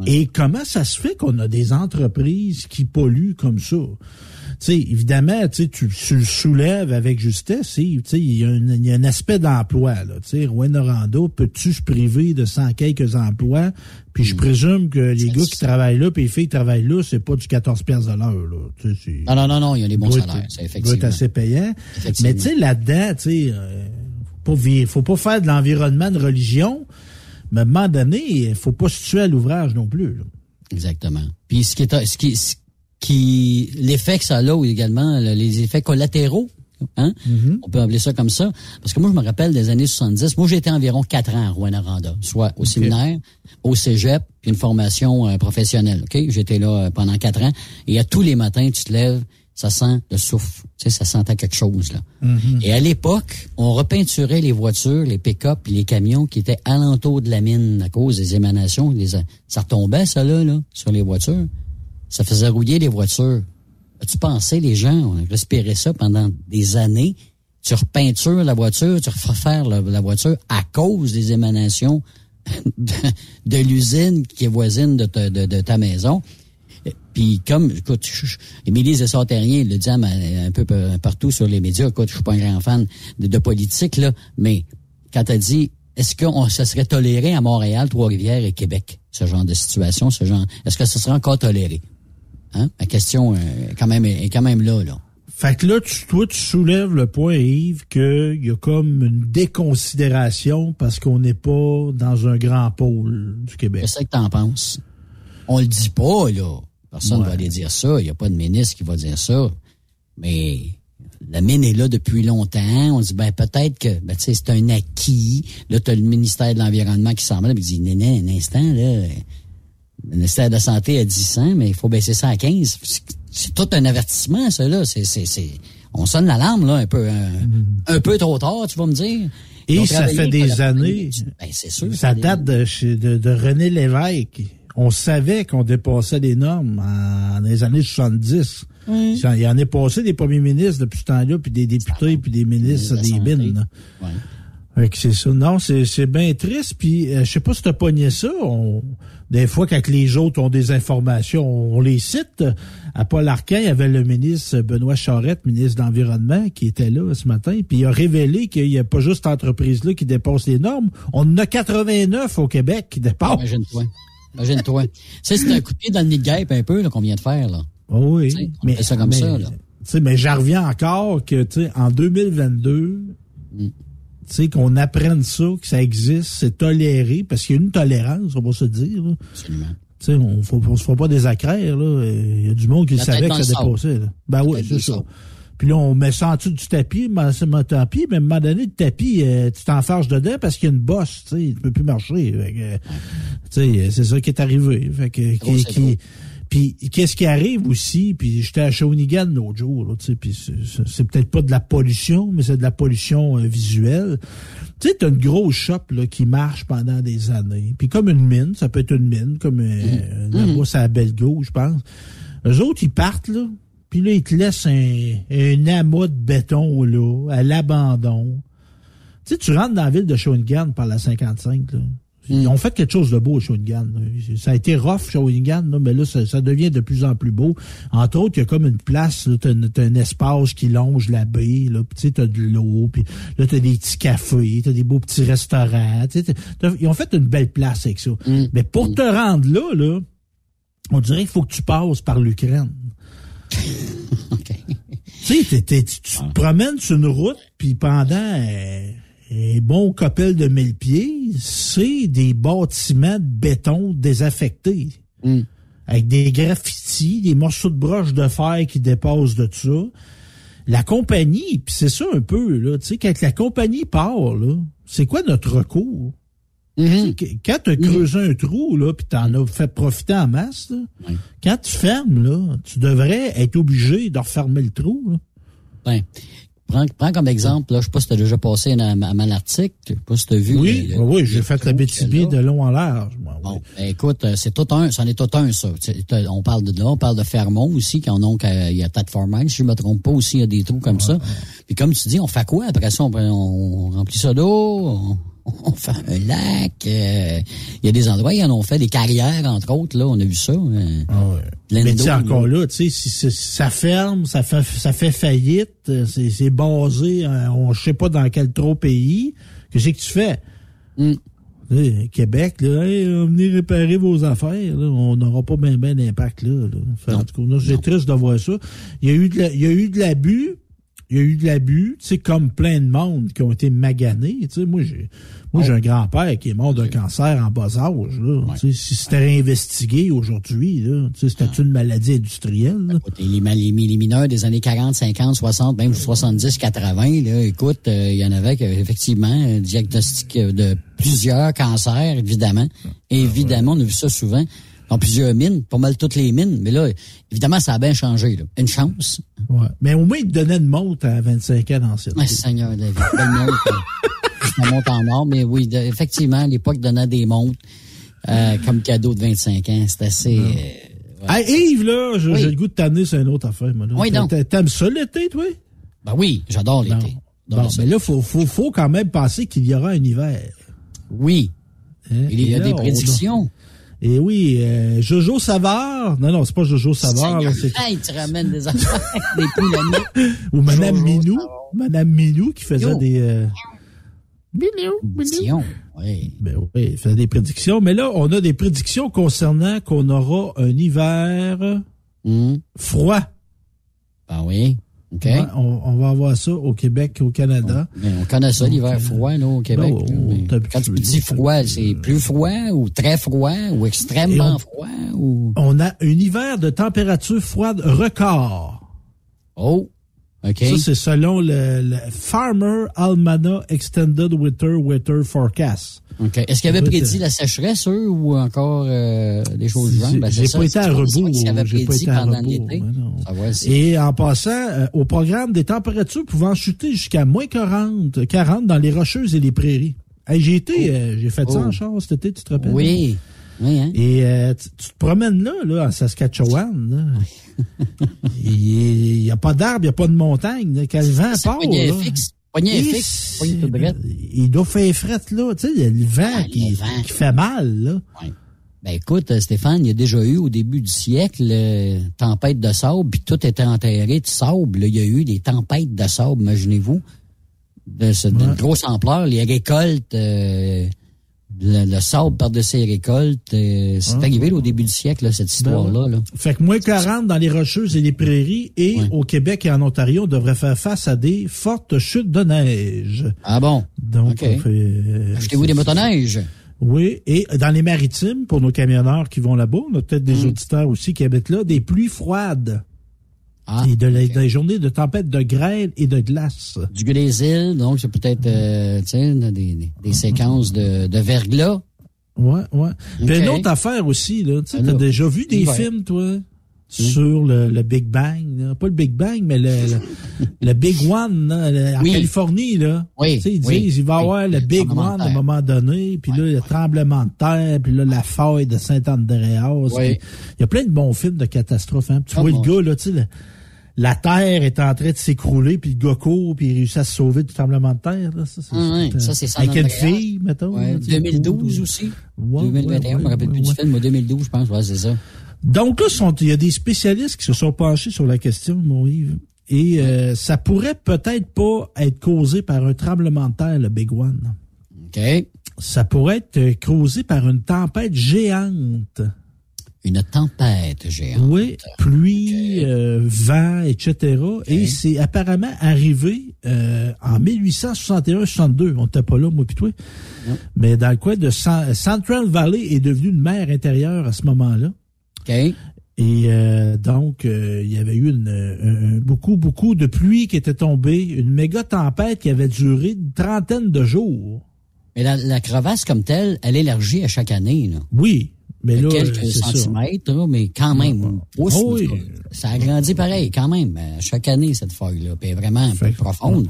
Et comment ça se fait qu'on a des entreprises qui polluent comme ça? Sais, évidemment, tu le soulèves avec justesse. il y, a un- il y a un aspect d'emploi. Rouen Norando, peux-tu se priver de 100 quelques emplois? Puis je présume que les gars qui travaillent là, puis les filles qui travaillent là, c'est pas du 14 pièces de l'heure. Non, non, non, non, il y a des bons salaires, c'est effectivement. être assez payant. Mais tu sais, là-dedans, tu sais, euh, faut pas vi- faut pas faire de l'environnement de religion, mais à un moment donné, il faut pas se tuer à l'ouvrage non plus. là. Exactement. Puis ce qui est ce qui, ce qui l'effet que ça a également, le- les effets collatéraux. Hein? On peut appeler ça comme ça. Parce que moi, je me rappelle des années 70. Moi, été environ quatre ans à Rouen-Noranda, soit au séminaire, au cégep, puis une formation euh, professionnelle. Ok, J'étais là euh, pendant quatre ans. Et à tous les matins, tu te lèves, ça sent le souffle. Tu sais, ça sentait quelque chose, là. Et à l'époque, on repeinturait les voitures, les pick-up, les camions qui étaient alentour de la mine à cause des émanations. Les, ça retombait, ça, là, là, sur les voitures. Ça faisait rouiller les voitures. As-tu pensé, les gens, on a respiré ça pendant des années? Tu repeintures la voiture, tu refais faire la, la voiture à cause des émanations *laughs* de, l'usine qui est voisine de ta, maison. Puis comme, écoute, Émilie Zessard-Terrien le dit un peu pa- partout sur les médias, écoute, je suis pas un grand fan de, politique, là, mais quand elle dit, est-ce que on- ça serait toléré à Montréal, Trois-Rivières et Québec, ce genre de situation, ce genre, est-ce que ce serait encore toléré? Hein? La question euh, quand même, est quand même là, là. Fait que là, tu, toi, tu soulèves le point, Yves, qu'il y a comme une déconsidération parce qu'on n'est pas dans un grand pôle du Québec. Qu'est-ce que t'en penses? On le dit pas, là. Personne ne Ouais. va aller dire ça. Il n'y a pas de ministre qui va dire ça. Mais la mine est là depuis longtemps. On dit, ben, peut-être que, ben, tu sais, c'est un acquis. Là, tu as le ministère de l'Environnement qui s'en va, là, puis il dit, néné, un instant, là. Le ministère de la Santé a dit 100, mais il faut baisser ça à 15. C'est- tout un avertissement, ça, là. C'est, c'est, c'est, on sonne l'alarme, là, un peu, un, un peu trop tard, tu vas me dire. Et ça fait des années. Ben, c'est sûr. Ça date de, de, de René Lévesque. On savait qu'on dépassait les normes en, dans les années 70. Oui. Il en est passé des premiers ministres depuis ce temps-là, puis des députés, puis des ministres des mines. que c'est ça. Non, c'est, c'est bien triste. Puis euh, je sais pas si t'as pogné ça. On, des fois, quand les autres ont des informations, on les cite. À Paul Arcan, il y avait le ministre Benoît Charette, ministre de l'Environnement, qui était là ce matin. Puis il a révélé qu'il n'y a pas juste cette entreprise-là qui dépasse les normes. On en a 89 au Québec qui dépassent. Imagine-toi. Imagine-toi. c'est un coup de pied dans le nid de guêpe un peu, là, qu'on vient de faire, là. Oh oui. on fait ça comme mais, ça, là. tu sais, mais j'en reviens encore que, tu sais, en 2022, Mm. Tu sais, qu'on apprenne ça, que ça existe, c'est toléré, parce qu'il y a une tolérance, on va se dire. là. Absolument. Tu sais, on on se fera pas des accraires, là. Il y a du monde qui savait que ça dépassait, là. Ben oui, c'est ça. Puis là, on met ça en dessous du tapis, mais c'est mon tapis, mais à un moment donné, le tapis, euh, tu t'enfarges dedans parce qu'il y a une bosse, tu sais, tu peux plus marcher. Tu sais, c'est ça qui est arrivé. Fait que, qui- qui- puis qu'est-ce qui arrive aussi, puis j'étais à Shawinigan l'autre jour, là, tu sais, puis c'est- peut-être pas de la pollution, mais c'est de la pollution euh, visuelle. Tu sais, t'as une grosse shop là, qui marche pendant des années. Puis comme une mine, ça peut être une mine, comme euh, là-bas, c'est à Belgo, je pense. Eux autres, ils partent, là, puis là, ils te laissent un, un amas de béton, là, à l'abandon. Tu sais, tu rentres dans la ville de Shawinigan par la 55, là. Ils ont fait quelque chose de beau à Shawinigan. Ça a été rough, Shawinigan, là, mais là, ça, ça devient de plus en plus beau. Entre autres, il y a comme une place, là, t'as, un- t'as un espace qui longe la baie, là, tu sais, t'as de l'eau, puis là, t'as des petits cafés, t'as des beaux petits restaurants, tu sais, t'as- t'as- ils ont fait une belle place avec ça. Mais pour te rendre là, là, on dirait qu'il faut que tu passes par l'Ukraine. *laughs* Tu sais, t'es- t'es- tu tu te promènes sur une route, puis pendant euh, un bon couple de mille pieds, c'est des bâtiments de béton désaffectés. Avec des graffitis, des morceaux de broche de fer qui dépassent de ça. La compagnie, puis c'est ça un peu, là, tu sais, quand la compagnie part, là, c'est quoi notre recours? Que- Quand tu as creusé un trou, là, puis t'en as fait profiter en masse, là, quand tu fermes, là, tu devrais être obligé de refermer le trou. Là. Ben, prends, prends comme exemple, là, je sais pas si t'as déjà passé à, à Malartic, je sais pas si t'as vu. Oui, le- le- oui, j'ai fait la BTB de long en large. moi, oui. Bon, ben, écoute, euh, c'est tout un, c'en est tout un, ça. On parle de là, on parle de Fermont aussi, quand donc euh, il y a Tatformine, si je me trompe pas aussi, il y a des trous comme ça. Puis comme tu dis, on fait quoi après ça? On, on remplit ça d'eau, on, *laughs* on fait un lac. euh, Il y a des endroits, ils en ont fait des carrières, entre autres, là, on a vu ça. euh, plein Mais d'eau, tu encore là. tu sais, si, si- si ça ferme, ça fait, ça fait faillite, euh, c'est c'est basé, euh, on je sais pas dans quel trop pays, qu'est-ce que tu fais? Mm. Québec, là, hey, venez réparer vos affaires, là, on n'aura pas bien ben d'impact là. là. Fait, en tout cas, là, j'ai triste de voir ça. Il y a eu de la- il y a eu de l'abus, il y a eu de l'abus, tu sais, comme plein de monde qui ont été maganés. Tu sais, moi, j'ai, moi, j'ai un grand-père qui est mort d'un cancer en bas âge, là. Tu sais, si c'était réinvestigué aujourd'hui, là, tu sais, c'était une maladie industrielle, là. Et les, les, mineurs des années 40, 50, 60, même 70, 80, là, écoute, euh, il y en avait qui avaient effectivement un diagnostic euh, de plusieurs cancers, évidemment. Évidemment, on a vu ça souvent dans plusieurs mines, pas mal toutes les mines. Mais là, évidemment, ça a bien changé. Là. Une chance. Ouais. Mais au moins, il te donnait une montre à 25 ans d'ancienneté. Ah, Seigneur David. Belle montre. euh, c'est une montre en or, mais oui, de- effectivement, à l'époque, donnait des montres euh, comme cadeau de 25 ans. C'est assez... euh, Hey, Yves, là, j'ai Oui. le goût de t'amener sur une autre affaire, moi. là. Oui, t'a- T'aimes ça l'été, toi? Ben oui, j'adore l'été. Bon, mais là, faut, faut, faut quand même penser qu'il y aura un hiver. Oui. Il y a là, des on- prédictions. Et oui, euh, Jojo Savard. Non, non, c'est pas Jojo Savard. là, Hey, tu ramènes des affaires, des poules. Ou Madame Minou. Madame Minou qui faisait Yo. des... euh, Prédictions, oui. Ben oui, elle faisait des prédictions. Mais là, on a des prédictions concernant qu'on aura un hiver Hmm. froid. Ben oui. OK. Ouais, on, on va avoir ça au Québec et au Canada. Mais on connaît ça, l'hiver froid, là, au Québec. Là, mais t'as- quand tu dis froid, c'est plus froid ou très froid ou extrêmement on- froid ou... On a un hiver de température froide record. Oh, Ça, c'est selon le, le Farmer Almana Extended Winter Weather Forecast. Est-ce qu'il avait prédit la sécheresse, eux, ou encore euh, des choses du genre? J'ai Ben, pas été à rebours. J'ai pas été à rebours, Et en passant, euh, au programme des températures pouvant chuter jusqu'à moins 40, 40 dans les rocheuses et les prairies. Hey, j'ai été, euh, j'ai fait ça Oh. en char cet été, tu te rappelles? Oui. Oui, hein? Et euh, tu, tu te promènes là, là, en Saskatchewan. là. *laughs* Il n'y a pas d'arbre, il n'y a pas de montagne. là. Quand le vent part, là, fixe. Fixe. Il doit faire frette, là. Tu sais, il y a le vent, Ah, qui, le vent. qui fait mal, là. Ben écoute, euh, Stéphane, il y a déjà eu au début du siècle euh, tempête de sable, puis tout était enterré de sable. là. Il y a eu des tempêtes de sable, imaginez-vous, d'une Ouais. grosse ampleur. Les récoltes, euh, le, le sable par-dessus les récoltes, euh, c'est Ouais. arrivé là, au début du siècle, là, cette histoire-là. là. Fait que moins 40 dans les rocheuses et les prairies et au Québec et en Ontario, on devrait faire face à des fortes chutes de neige. Ah bon? Donc, euh, Achetez-vous des motoneiges? Oui, et dans les maritimes, pour nos camionneurs qui vont là-bas, on a peut-être des auditeurs aussi qui habitent là, des pluies froides. Ah, et de des journées de tempête de grêle et de glace. Du grésil, donc c'est peut-être euh, tu sais, des, des, séquences de, de verglas. Ouais, ouais. Puis OK. une autre affaire aussi, là, tu sais, t'as là. déjà vu des Ouais. films, toi, sur le, le Big Bang, là? pas le Big Bang, mais le, le, le Big One, là, en Oui. Californie, là. Oui, Tu sais, ils disent, oui, il va y avoir le Big One à un moment donné, puis là, le tremblement de terre, puis là, la faille de Saint-Andréas. Oui. puis Il y a plein de bons films de catastrophes, hein. Puis Tu vois bon. le gars, là, tu sais, la terre est en train de s'écrouler, puis le gars court, puis il réussit à se sauver du tremblement de terre. Là. Ça, c'est, Ah. Ça, c'est Avec une fille, mettons. Ouais, là, tu sais, 2012 cool. aussi. Ouais, 2021, je me rappelle plus du film, mais 2012, je pense. Ouais, c'est ça. Donc là, sont- il y a des spécialistes qui se sont penchés sur la question, mon Yves. Et euh, ça pourrait peut-être pas être causé par un tremblement de terre, le Big One. OK. Ça pourrait être euh, causé par une tempête géante. Une tempête géante. Oui, pluie, euh, vent, etc. Et c'est apparemment arrivé euh, en 1861-62. On n'était pas là, moi puis toi. Mais dans le coin de Cen- Central Valley est devenu une mer intérieure à ce moment-là. OK. Et euh, donc, euh, il y avait eu une, un- un- beaucoup, beaucoup de pluie qui était tombée, une méga tempête qui avait duré une trentaine de jours. Mais la, la crevasse comme telle, elle élargit à chaque année. Là. Oui, mais là, Quelques ça. centimètres, mais quand même. une pouce, Oh oui. Ça agrandit pareil, quand même, à chaque année, cette feuille-là. Puis vraiment un peu profonde.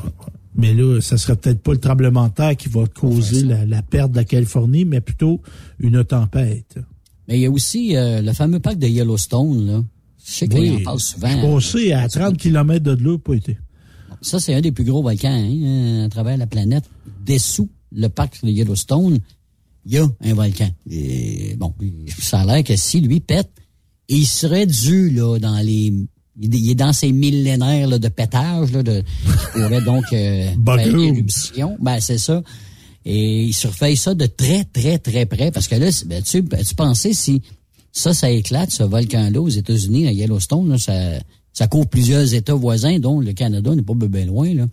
Mais là, ça serait peut-être pas le tremblement de terre qui va causer la, la perte de la Californie, mais plutôt une tempête. Mais il y a aussi euh, le fameux parc de Yellowstone, là. Je sais qu'on en parle souvent. Je passé à 30 km de là, pas été. Ça, c'est un des plus gros volcans hein, à travers la planète. Dessous le parc de Yellowstone, il y a un volcan. Et, bon, ça a l'air que si lui pète, il serait dû là dans les il est dans ces millénaires là, de pétage là, de, qui pourrait donc euh, *laughs* Bagoum. éruption. Ben c'est ça. Et il surveille ça de très très très près parce que là, ben, tu tu pensais si ça ça éclate ce volcan-là aux États-Unis à Yellowstone, là, ça ça couvre plusieurs États voisins, dont le Canada n'est pas bien loin là.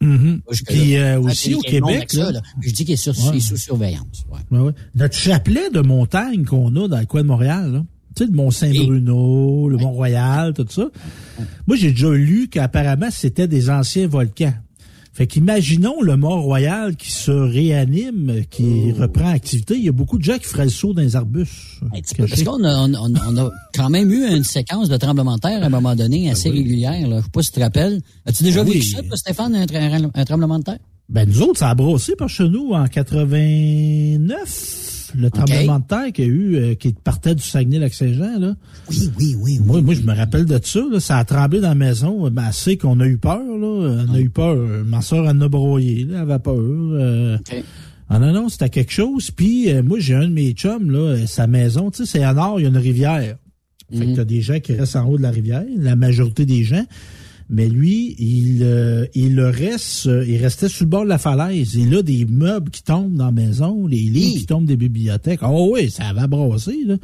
Mhm. Jusque-là. Puis euh, Ah, aussi au Québec, avec ça, là, là. Je dis qu'il est, sur, Ouais. il est sous surveillance. ouais. Ouais, ouais. Notre chapelet de montagne qu'on a dans le coin de Montréal, là. tu sais, le Mont-Saint-Bruno, le Mont-Royal, tout ça. Moi, j'ai déjà lu qu'apparemment, c'était des anciens volcans. Fait qu'imaginons le Mont-Royal qui se réanime, qui Oh. reprend activité. Il y a beaucoup de gens qui feraient le saut dans les arbustes. Parce qu'on a, on, on- on a quand même eu une séquence de tremblements de terre à un moment donné assez régulière. Là. Je sais pas si tu te rappelles. As-tu déjà Ah oui. ça, toi, Stéphane, un, tra- un tremblement de terre? Ben, nous autres, ça a brossé par chez nous en 89. Le tremblement de terre qu'il y a eu, euh, qui partait du Saguenay-Lac-Saint-Jean, là. Oui, oui, oui. Moi, moi, je me rappelle de ça, là. Ça a tremblé dans la maison, ben, assez qu'on a eu peur, là. On a eu peur. Ma soeur en a broyé, là. Elle avait peur. euh. Ah non, non, c'était quelque chose. Puis, euh, moi, j'ai un de mes chums, là, euh, sa maison, tu sais, c'est en nord, il y a une rivière. Fait que t'as des gens qui restent en haut de la rivière, la majorité des gens. Mais lui, il, euh, il reste, euh, il restait sur le bord de la falaise. Et là, des meubles qui tombent dans la maison, les livres qui tombent des bibliothèques. Oh oui, ça va brasser, là.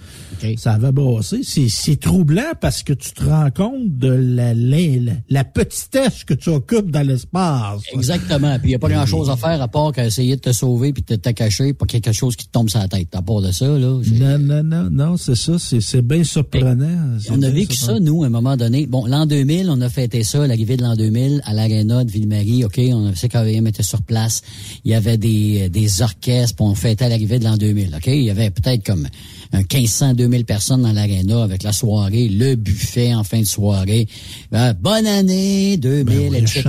Ça va brasser. C'est, c'est troublant parce que tu te rends compte de la, la, la petitesse que tu occupes dans l'espace. Exactement. Puis il n'y a pas grand-chose à faire à part qu'à essayer de te sauver puis de te cacher pour quelque chose qui te tombe sur la tête. À part de ça, là. Non, non, non, non, c'est ça. C'est, c'est bien surprenant. On a vécu surprenant. ça, nous, à un moment donné. Bon, l'an 2000, on a fêté ça, l'arrivée de l'an 2000 à l'Arena de Ville-Marie. OK, on a CKVM était sur place. Il y avait des, des orchestres, puis on fêtait l'arrivée de l'an 2000. OK, il y avait peut-être comme un 1500, 2000 personnes dans l'Arena avec la soirée, le buffet en fin de soirée. Euh, bonne année 2000, Ben oui, etc.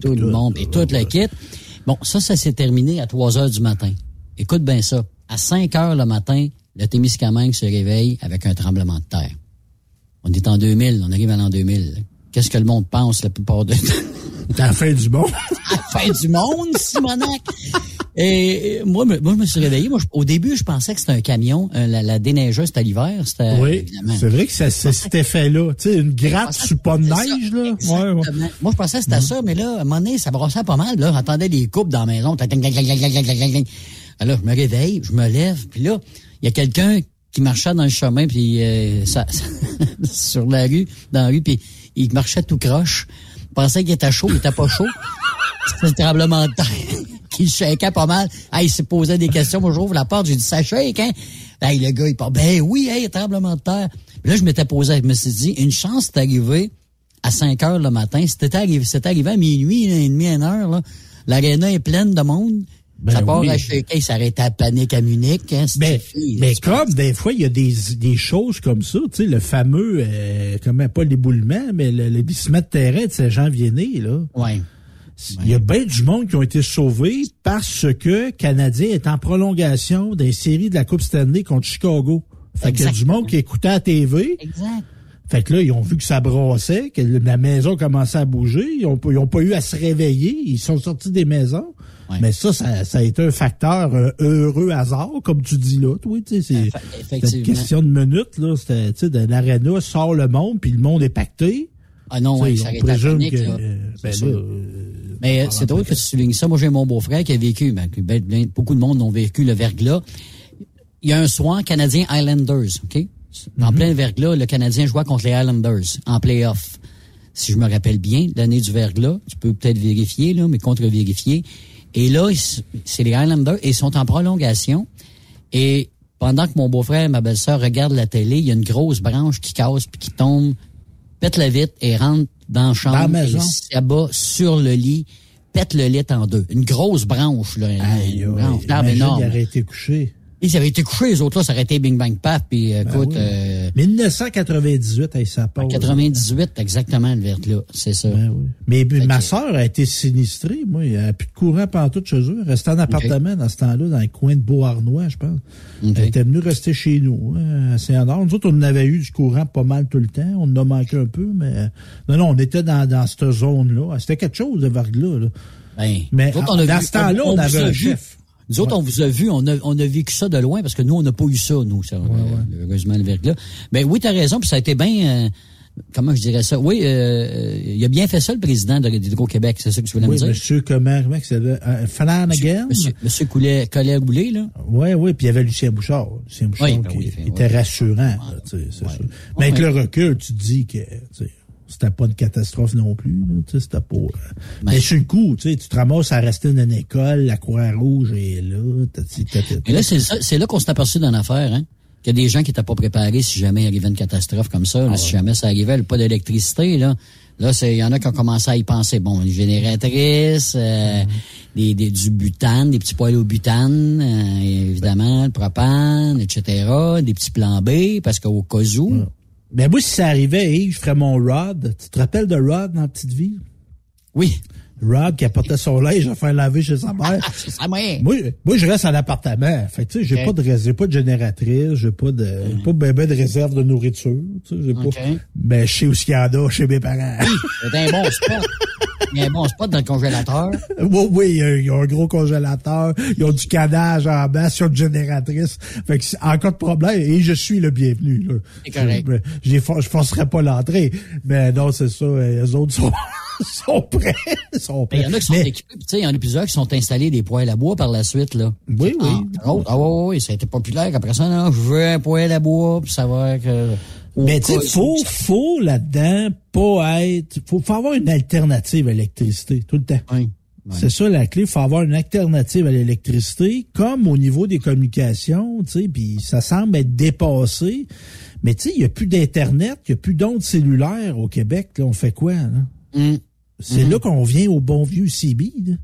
tout le monde, et tout le kit. Bon, ça, ça s'est terminé à 3 heures du matin. Écoute bien ça. À 5 heures le matin, le Témiscamingue se réveille avec un tremblement de terre. On est en 2000, on arrive à l'an 2000. Qu'est-ce que le monde pense la plupart de T'as *laughs* la fin du monde. *laughs* la fin du monde, Simonac. Et moi, moi, je me suis réveillé. Moi, au début, je pensais que c'était un camion. Euh, la, déneigeuse, c'était l'hiver. Oui, c'est vrai que c'est cet effet-là. Tu sais, une gratte sur pas de neige. Là. Moi, je pensais que c'était mm. ça, mais là, à un moment donné, ça brossait pas mal. Là, j'entendais les coupes dans la maison. Alors, je me réveille, je me lève, puis là, il y a quelqu'un qui marchait dans le chemin, puis euh, ça, *laughs* sur la rue, dans la rue, puis il marchait tout croche. Je pensais qu'il était chaud, il était pas chaud. *laughs* C'était un tremblement de terre qui shakeait pas mal. Ah, il s'est posé des questions. Moi, j'ouvre la porte, j'ai dit, ça shake, hein? Hey, le gars, il parle, ben oui, hey, tremblement de terre. Puis là, je m'étais posé, je me suis dit, une chance d'arriver à 5 heures le matin. C'était arrivé, c'était arrivé à minuit, une et demie, une heure, là. L'aréna est pleine de monde. Ben ça part oui. à shaker, ça arrête à panique à Munich, hein, mais comme des fois, il y a des, des choses comme ça, tu sais, le fameux, euh, comment, pas l'éboulement, mais le, le glissement de terrain de Saint-Jean-Viennet, là. Ouais. Il y a bien du monde qui ont été sauvés parce que Canadien est en prolongation des séries de la Coupe Stanley contre Chicago. Fait qu'il y a du monde qui écoutait à la TV. Exact. Fait que là, ils ont vu que ça brassait, que la maison commençait à bouger. Ils ont, pas- ils ont pas eu à se réveiller. Ils sont sortis des maisons. Mais ça, ça, ça a été un facteur euh, heureux hasard, comme tu dis là. Toi, c'est une question de minutes. Là, c'était, tu sais, de l'aréna sort le monde, puis le monde est pacté. Ah non, oui, ça à présume panique, que, là. euh, ben là, euh, Mais c'est drôle que tu soulignes ça. Moi, j'ai mon beau-frère qui a vécu, ben, ben- ben- beaucoup de monde ont vécu le verglas. Il y a un soir, Canadien Islanders, OK? En Mhm. plein verglas, le Canadien jouait contre les Islanders en playoff. Si je me rappelle bien, l'année du verglas, tu peux peut-être vérifier, là, mais contre-vérifier. Et là, c'est les Islanders et ils sont en prolongation. Et pendant que mon beau-frère et ma belle-sœur regardent la télé, il y a une grosse branche qui casse puis qui tombe, pète la vitre et rentre dans la chambre. Dans la maison. et s'abat sur le lit, pète le lit en deux. Une grosse branche, là. Aïe, une branche imagine, énorme. il aurait été couché. Ils avaient été couchés, les autres là, ça aurait été bing bang paf, puis euh, Ben écoute, oui. euh, 1998, hey, ça part. 98, exactement, le verglas, c'est ça. Mais mais ma sœur a été sinistrée, moi. Elle a plus de courant partout chez eux. Elle restait en appartement dans ce temps-là, dans le coin de Beauharnois, je pense. Elle était venue rester chez nous, hein, à Saint-Honor. Nous autres, on avait eu du courant pas mal tout le temps. On en a manqué un peu, mais non, non, on était dans, dans cette zone-là. C'était quelque chose de verglas, là. Ben, mais nous autres, on a dans vu- ce temps-là, on, avait un chef. Nous autres, on vous a vu, on a, on a vécu ça de loin parce que nous, on n'a pas eu ça, nous, ça, euh, heureusement, le verglas. Ben oui, t'as raison, puis ça a été bien, euh, comment je dirais ça? Oui, euh, il a bien fait ça, le président de d'Hydro-Québec, c'est ça que tu voulais Oui, me dire? monsieur, comment, comment c'est là? Euh, Flanagan? Monsieur, monsieur Coulet, Collet Goulet, là? Oui, oui, puis il y avait Lucien Bouchard. Lucien Bouchard Oui, ben qui oui, fait, était ouais. rassurant. là, tu sais, c'est sûr. Mais avec Ouais. le recul, tu te dis que tu sais, c'était pas une catastrophe non plus. là, tu sais, C'était pas. euh, Ben Mais sur le coup, tu sais, tu te ramasses à rester dans une école, la Croix-Rouge est là. Et là, c'est ça- c'est là qu'on s'est aperçu d'une affaire, hein? Qu'il y a des gens qui n'étaient pas préparés si jamais il arrivait une catastrophe comme ça. là, Si jamais ça arrivait, le pas d'électricité, là. Là, il y en a qui ont commencé à y penser. Bon, une génératrice, euh, des, des- du butane, des petits poêles au butane, euh, évidemment, le propane, etc. Des petits plans B, parce qu'au cas où. Mais moi, si ça arrivait, je ferais mon Rod. Tu te rappelles de Rod dans Petite Vie? Oui. Rod qui apportait son linge à faire laver chez sa mère. *laughs* C'est ça, moi. Moi, je reste en appartement. Fait que, tu sais, j'ai pas de j'ai pas de génératrice, j'ai pas de, j'ai pas ben, ben de réserve de nourriture, tu sais, j'ai pas, ben, je sais où y en a chez mes parents. C'est un bon spot. Il y a un bon spot dans le congélateur. *laughs* oui, oui, il y a- un gros congélateur, ils ont du canage en bas sur une génératrice. Fait que c'est- en cas de problème, et je suis le bienvenu. là. C'est correct. Je, je, forcerai pas l'entrée. Mais non, c'est ça, euh, les autres sont, *laughs* sont prêts. sont Ben, Il prêts. y en a qui sont Mais- équipés, puis tu sais, il y en a plusieurs qui sont installés des poêles à bois par la suite, là. Oui, oui. Ah, ah ouais, ouais, ça a été populaire. Après ça, non, je veux un poêle à bois, puis savoir que... Mais au tu sais, faut, faut là-dedans pas être, faut, faut avoir une alternative à l'électricité tout le temps. C'est ça la clé, faut avoir une alternative à l'électricité, comme au niveau des communications, tu sais, puis ça semble être dépassé. Mais tu sais, il y a plus d'internet, il y a plus d'ondes cellulaires au Québec. Là, on fait quoi là? Mm. C'est Mhm. là qu'on vient au bon vieux CB. là.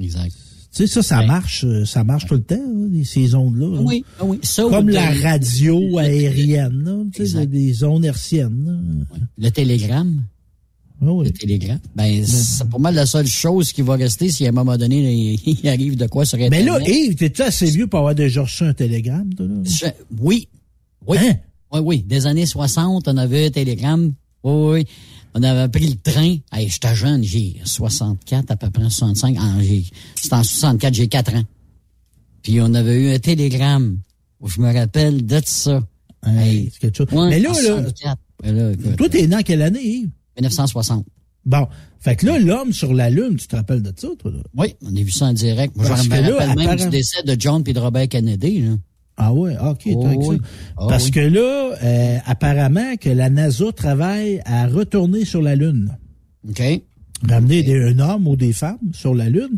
Exact. Tu sais, ça, ça marche, euh, ça marche tout le temps, là, ces ondes-là. là. Oui, ah oui. Ça, Comme la de- radio aérienne, là, tu sais, des ondes hertziennes. Le télégramme? Le télégramme? Ben, c'est pas mal la seule chose qui va rester si à un moment donné, *laughs* il, arrive de quoi sur Mais Internet. là, Yves, t'es-tu assez vieux pour avoir déjà reçu un télégramme, toi, là? Je- oui. Oui. Hein? Oui, oui. Des années 60, on avait un télégramme. Oui, oui, oui. On avait pris le train. Hey, j'étais jeune, j'ai 64, à peu près 65. Ah, C'était en 64, j'ai 4 ans. Puis on avait eu un télégramme. Je me rappelle de ça. Hey, chose. Ouais, Mais là, là, 64. Là, écoute, toi, t'es né en quelle année, Yves? 1960. Bon. Fait que là, l'homme sur la Lune, tu te rappelles de ça, toi, là? Oui, on a vu ça en direct. Moi, je me que là, rappelle même du décès de John et de Robert Kennedy. Là. Ah ouais, ok, Oh ça. Ah Parce oui. que là, euh, apparemment que la NASA travaille à retourner sur la Lune. OK. Ramener des- un homme ou des femmes sur la Lune.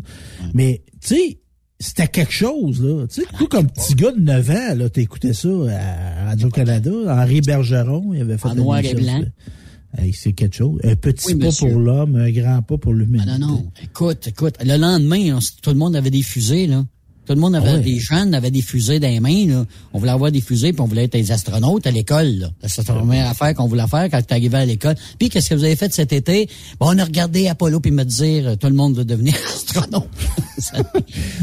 Mais, tu sais, c'était quelque chose, là. Tu sais, tout comme petit gars de 9 ans, là, t'écoutais ça à Radio-Canada. Henri Bergeron, il avait fait En noir et blanc. c'est quelque chose. Un petit Oui, pas monsieur. pour l'homme, un grand pas pour l'humanité. Ah non, non. Écoute, écoute. Le lendemain, tout le monde avait des fusées, là. Tout le monde avait, Ah ouais. des jeunes avaient des fusées dans les mains, là. On voulait avoir des fusées, puis on voulait être des astronautes à l'école. C'était la première affaire qu'on voulait faire quand tu arrivais à l'école. Puis, qu'est-ce que vous avez fait cet été? Bon, on a regardé Apollo, puis me dire, euh, tout le monde veut devenir *laughs* astronaute. Ça-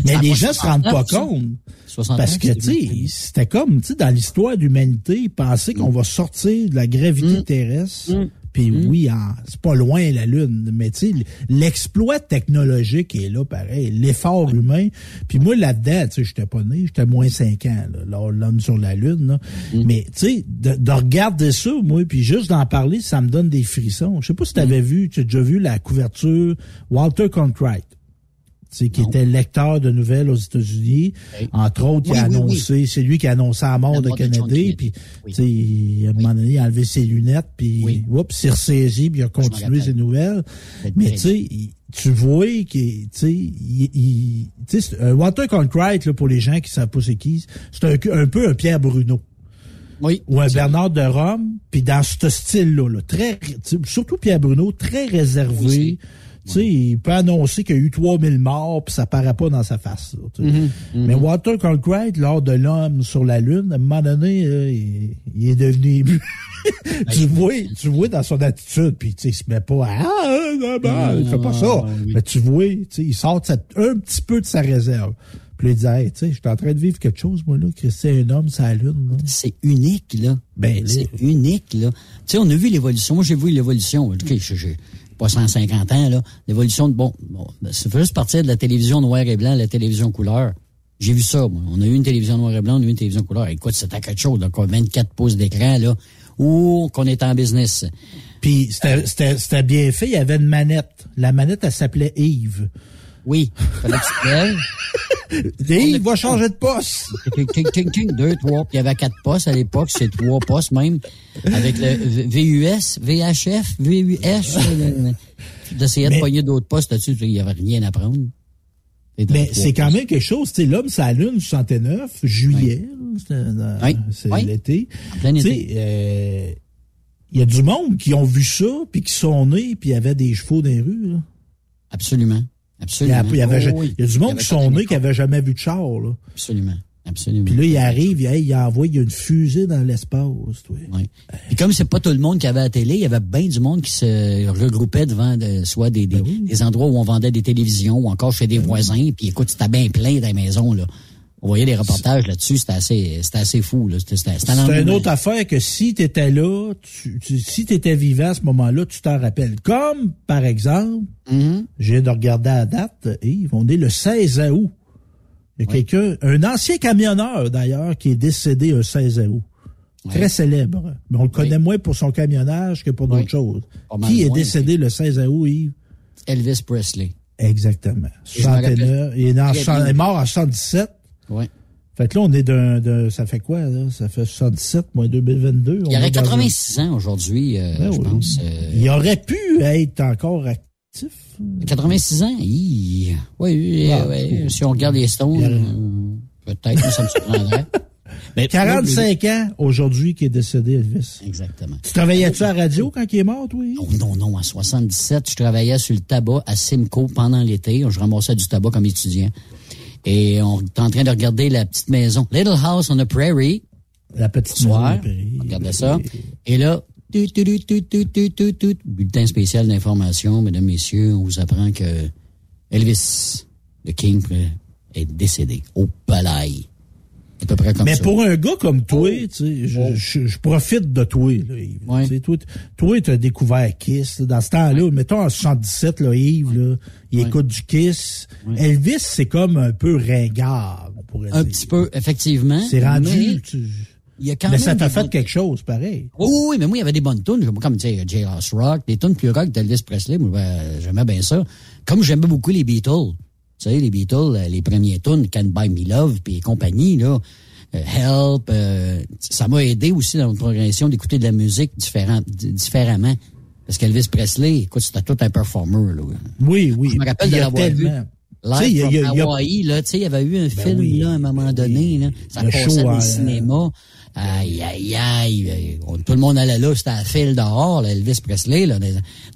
Mais ça les gens se rendent pas 69, ça. Compte. 69, Parce que, tu sais, c'était comme, tu sais, dans l'histoire de l'humanité, penser qu'on va sortir de la gravité terrestre. Puis oui, en- c'est pas loin la Lune, mais tu sais, l'exploit technologique est là, pareil, l'effort humain. Puis moi, là-dedans, tu sais, j'étais pas né, j'étais moins 5 ans, là, l'homme sur la Lune. là. Mais tu sais, de, de regarder ça, moi, puis juste d'en parler, ça me donne des frissons. Je sais pas si tu avais vu, tu as déjà vu la couverture Walter sais, qui était lecteur de nouvelles aux États-Unis. Entre autres, Oui, il a oui, annoncé, c'est lui qui a annoncé la mort La de Kennedy. Puis, tu sais, il- à un moment donné, il a enlevé ses lunettes, puis, oups, s'est ressaisi, puis il a continué ses nouvelles. Mais tu sais, il- tu vois qu'il, tu sais, il, il- tu sais, c'est- un Walter Cronkite, là, pour les gens qui savent pas c'est qui, c'est un, un peu un Pierre Bruno. Oui. Ou un Bernard de Rome, puis dans ce style-là, là, très, surtout Pierre Bruno, très réservé. Tu sais, il peut annoncer qu'il y a eu 3000 morts, puis ça paraît pas dans sa face. là, sais. Mhm, Mais Walter Cronkite, lors de l'homme sur la Lune, à un moment donné, là, il, il est devenu *laughs* ému. tu vois, tu vois dans son attitude, puis tu sais, il se met pas à ah, non, non, il fait pas ça. Mais tu vois, tu sais, il sort de un petit peu de sa réserve. Puis il dit, hey, tu sais, je suis en train de vivre quelque chose, moi, là, que c'est un homme sur la Lune. C'est unique, là. Ben, c'est unique, là. Tu sais, on a vu l'évolution. Moi, j'ai vu l'évolution. OK, j'ai j'ai pas 150 ans, là. L'évolution de, bon, bon, ben, ça fait juste partir de la télévision noir et blanc à la télévision couleur. J'ai vu ça, moi. On a eu une télévision noir et blanc, on a eu une télévision couleur. Écoute, c'était quelque chose, quoi, 24 pouces d'écran, là, ou qu'on est en business. Puis c'était bien fait, il y avait une manette. La manette, elle s'appelait Yves. Oui. Yves *laughs* va changer de poste. *laughs* Ting, ting, deux, trois. Puis il y avait quatre postes à l'époque, c'est trois postes même, avec le VUS, VHF, VUS. euh, D'essayer de pogner d'autres postes là-dessus, il n'y avait rien à prendre. Mais c'est quand même quelque chose. Tu sais, l'homme, c'est la Lune, 69, juillet. Oui. C'est Oui. l'été. Tu sais, euh, il y a du monde qui ont vu ça, puis qui sont nés, puis il y avait des chevaux dans les rues. Là. Absolument. Il y, Absolument. a, il y avait- Oh, oui. il y a du Il y monde avait qui sont nés qui n'avaient jamais vu de char. Là. Absolument. Absolument. Puis là, il arrive, il, il envoie, il y a une fusée dans l'espace. toi. Oui. Puis comme c'est pas tout le monde qui avait la télé, il y avait bien du monde qui se regroupait devant de- soit des, Ben des, des endroits où on vendait des télévisions ou encore chez des voisins. Puis écoute, c'était bien plein dans les maisons, là. On voyait les reportages là-dessus, c'était assez, c'était assez fou. C'est une autre affaire que si tu étais là, tu, tu- si tu étais vivant à ce moment-là, tu t'en rappelles. Comme, par exemple, Mm-hmm. je viens de regarder la date, Yves, on est le 16 août. Il y a quelqu'un, un ancien camionneur d'ailleurs, qui est décédé un 16 août. Très célèbre. Mais on le connaît moins pour son camionnage que pour d'autres choses. Qui est moins, décédé le 16 août, Yves? Elvis Presley. Exactement. Et je me rappelle 69. Il est, il est mort en 77. Ouais. Fait que là, on est d'un, ça fait quoi, là? Ça fait 77 moins 2022. Il y aurait est dans un- 86 ans aujourd'hui, euh, Ben je oui. pense. euh, Il aurait pu être encore actif. 86 ans? Oui, oui, Ah, oui. Si on regarde les Stones, euh, peut-être que ça me surprendrait. *laughs* Mais 45 ans aujourd'hui qui est décédé, Elvis. Exactement. Tu travaillais-tu à la radio quand il est mort, toi? Non, non, non. En 77, je travaillais sur le tabac à Simcoe pendant l'été. Je ramassais du tabac comme étudiant. Et on est en train de regarder la petite maison. Little House on the Prairie. La petite soir. On ça. Et là, tout, tout, tout, tout, tout, bulletin spécial d'information, mesdames, messieurs, on vous apprend que Elvis, le King, est décédé au palais. À peu près comme Mais ça. pour un gars comme toi, tu sais, je, je- je profite de toi, là, Yves. Tu sais, Toi, toi, tu as découvert Kiss. là, dans ce temps-là, mettons en 77, là, Yves, là, il écoute du Kiss. Elvis, c'est comme un peu ringard, on pourrait Un dire. petit peu, effectivement. C'est rendu. mais tu- Il y a quand mais même ça t'a fait bonnes- quelque chose, pareil. Oui, oui, oui, mais moi, il y avait des bonnes tunes. Comme, tu sais, J.R.S. Rock, des tunes plus rock d'Elvis Presley. Moi, ben, j'aimais bien ça. Comme j'aimais beaucoup les Beatles. Tu sais, les Beatles, euh, les premiers tunes, Can't Buy Me Love, puis compagnie, là. euh, Help, euh, ça m'a aidé aussi dans notre progression d'écouter de la musique différent, di- différemment. Parce qu'Elvis Presley, écoute, c'était tout un performer, là. Oui, oui. Je me rappelle de l'avoir vu. Live il y a- from Hawaii, là, tu sais, il y avait eu un film, oui, là, à un moment donné, là. Ça Le passait dans euh, les cinémas. Aïe, aïe, aïe. euh, tout le monde allait là, c'était à fil dehors, là, Elvis Presley, là, de,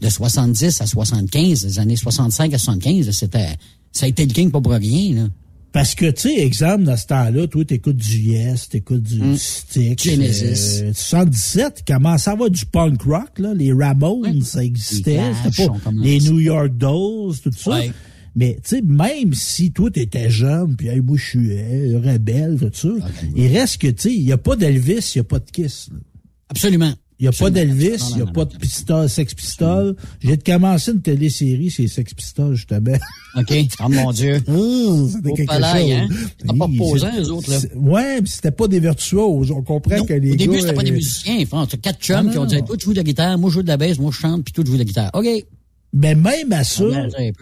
de 70 à 75, des années 65 à 75, là, c'était, ça a été le king pas pour rien, là. Parce que, tu sais, exemple, dans ce temps-là, toi, t'écoutes du Yes, t'écoutes du Stick. Mm. Genesis. Euh, 77, commence à avoir du punk rock, là. Les Ramones, ça existait. Les pas les New York Dolls, tout ça. Ouais. Mais, tu sais, même si toi, t'étais jeune, puis hey, moi, je suis euh, rebelle, tout ça, Ah, il reste que, tu sais, il n'y a pas d'Elvis, il n'y a pas de Kiss. là. Absolument. Il n'y a pas d'Elvis, il n'y a pas de Pistol, Sex Pistols. J'ai de commencer une télésérie, c'est Sex Pistols, justement. OK. Oh mon *laughs* Dieu. Mmh, c'était quelque palais, chose. hein? C'était pas c'est- eux autres, là. Ouais, puis c'était pas des virtuoses. On comprend Non, que les au début, c'était pas des euh, musiciens. Enfin, c'était quatre Ah, chums qui ont dit, toi, tu joues de la guitare, moi, je joue de la basse, moi, je chante, puis toi, tu joues de la guitare. OK. Mais même à ça,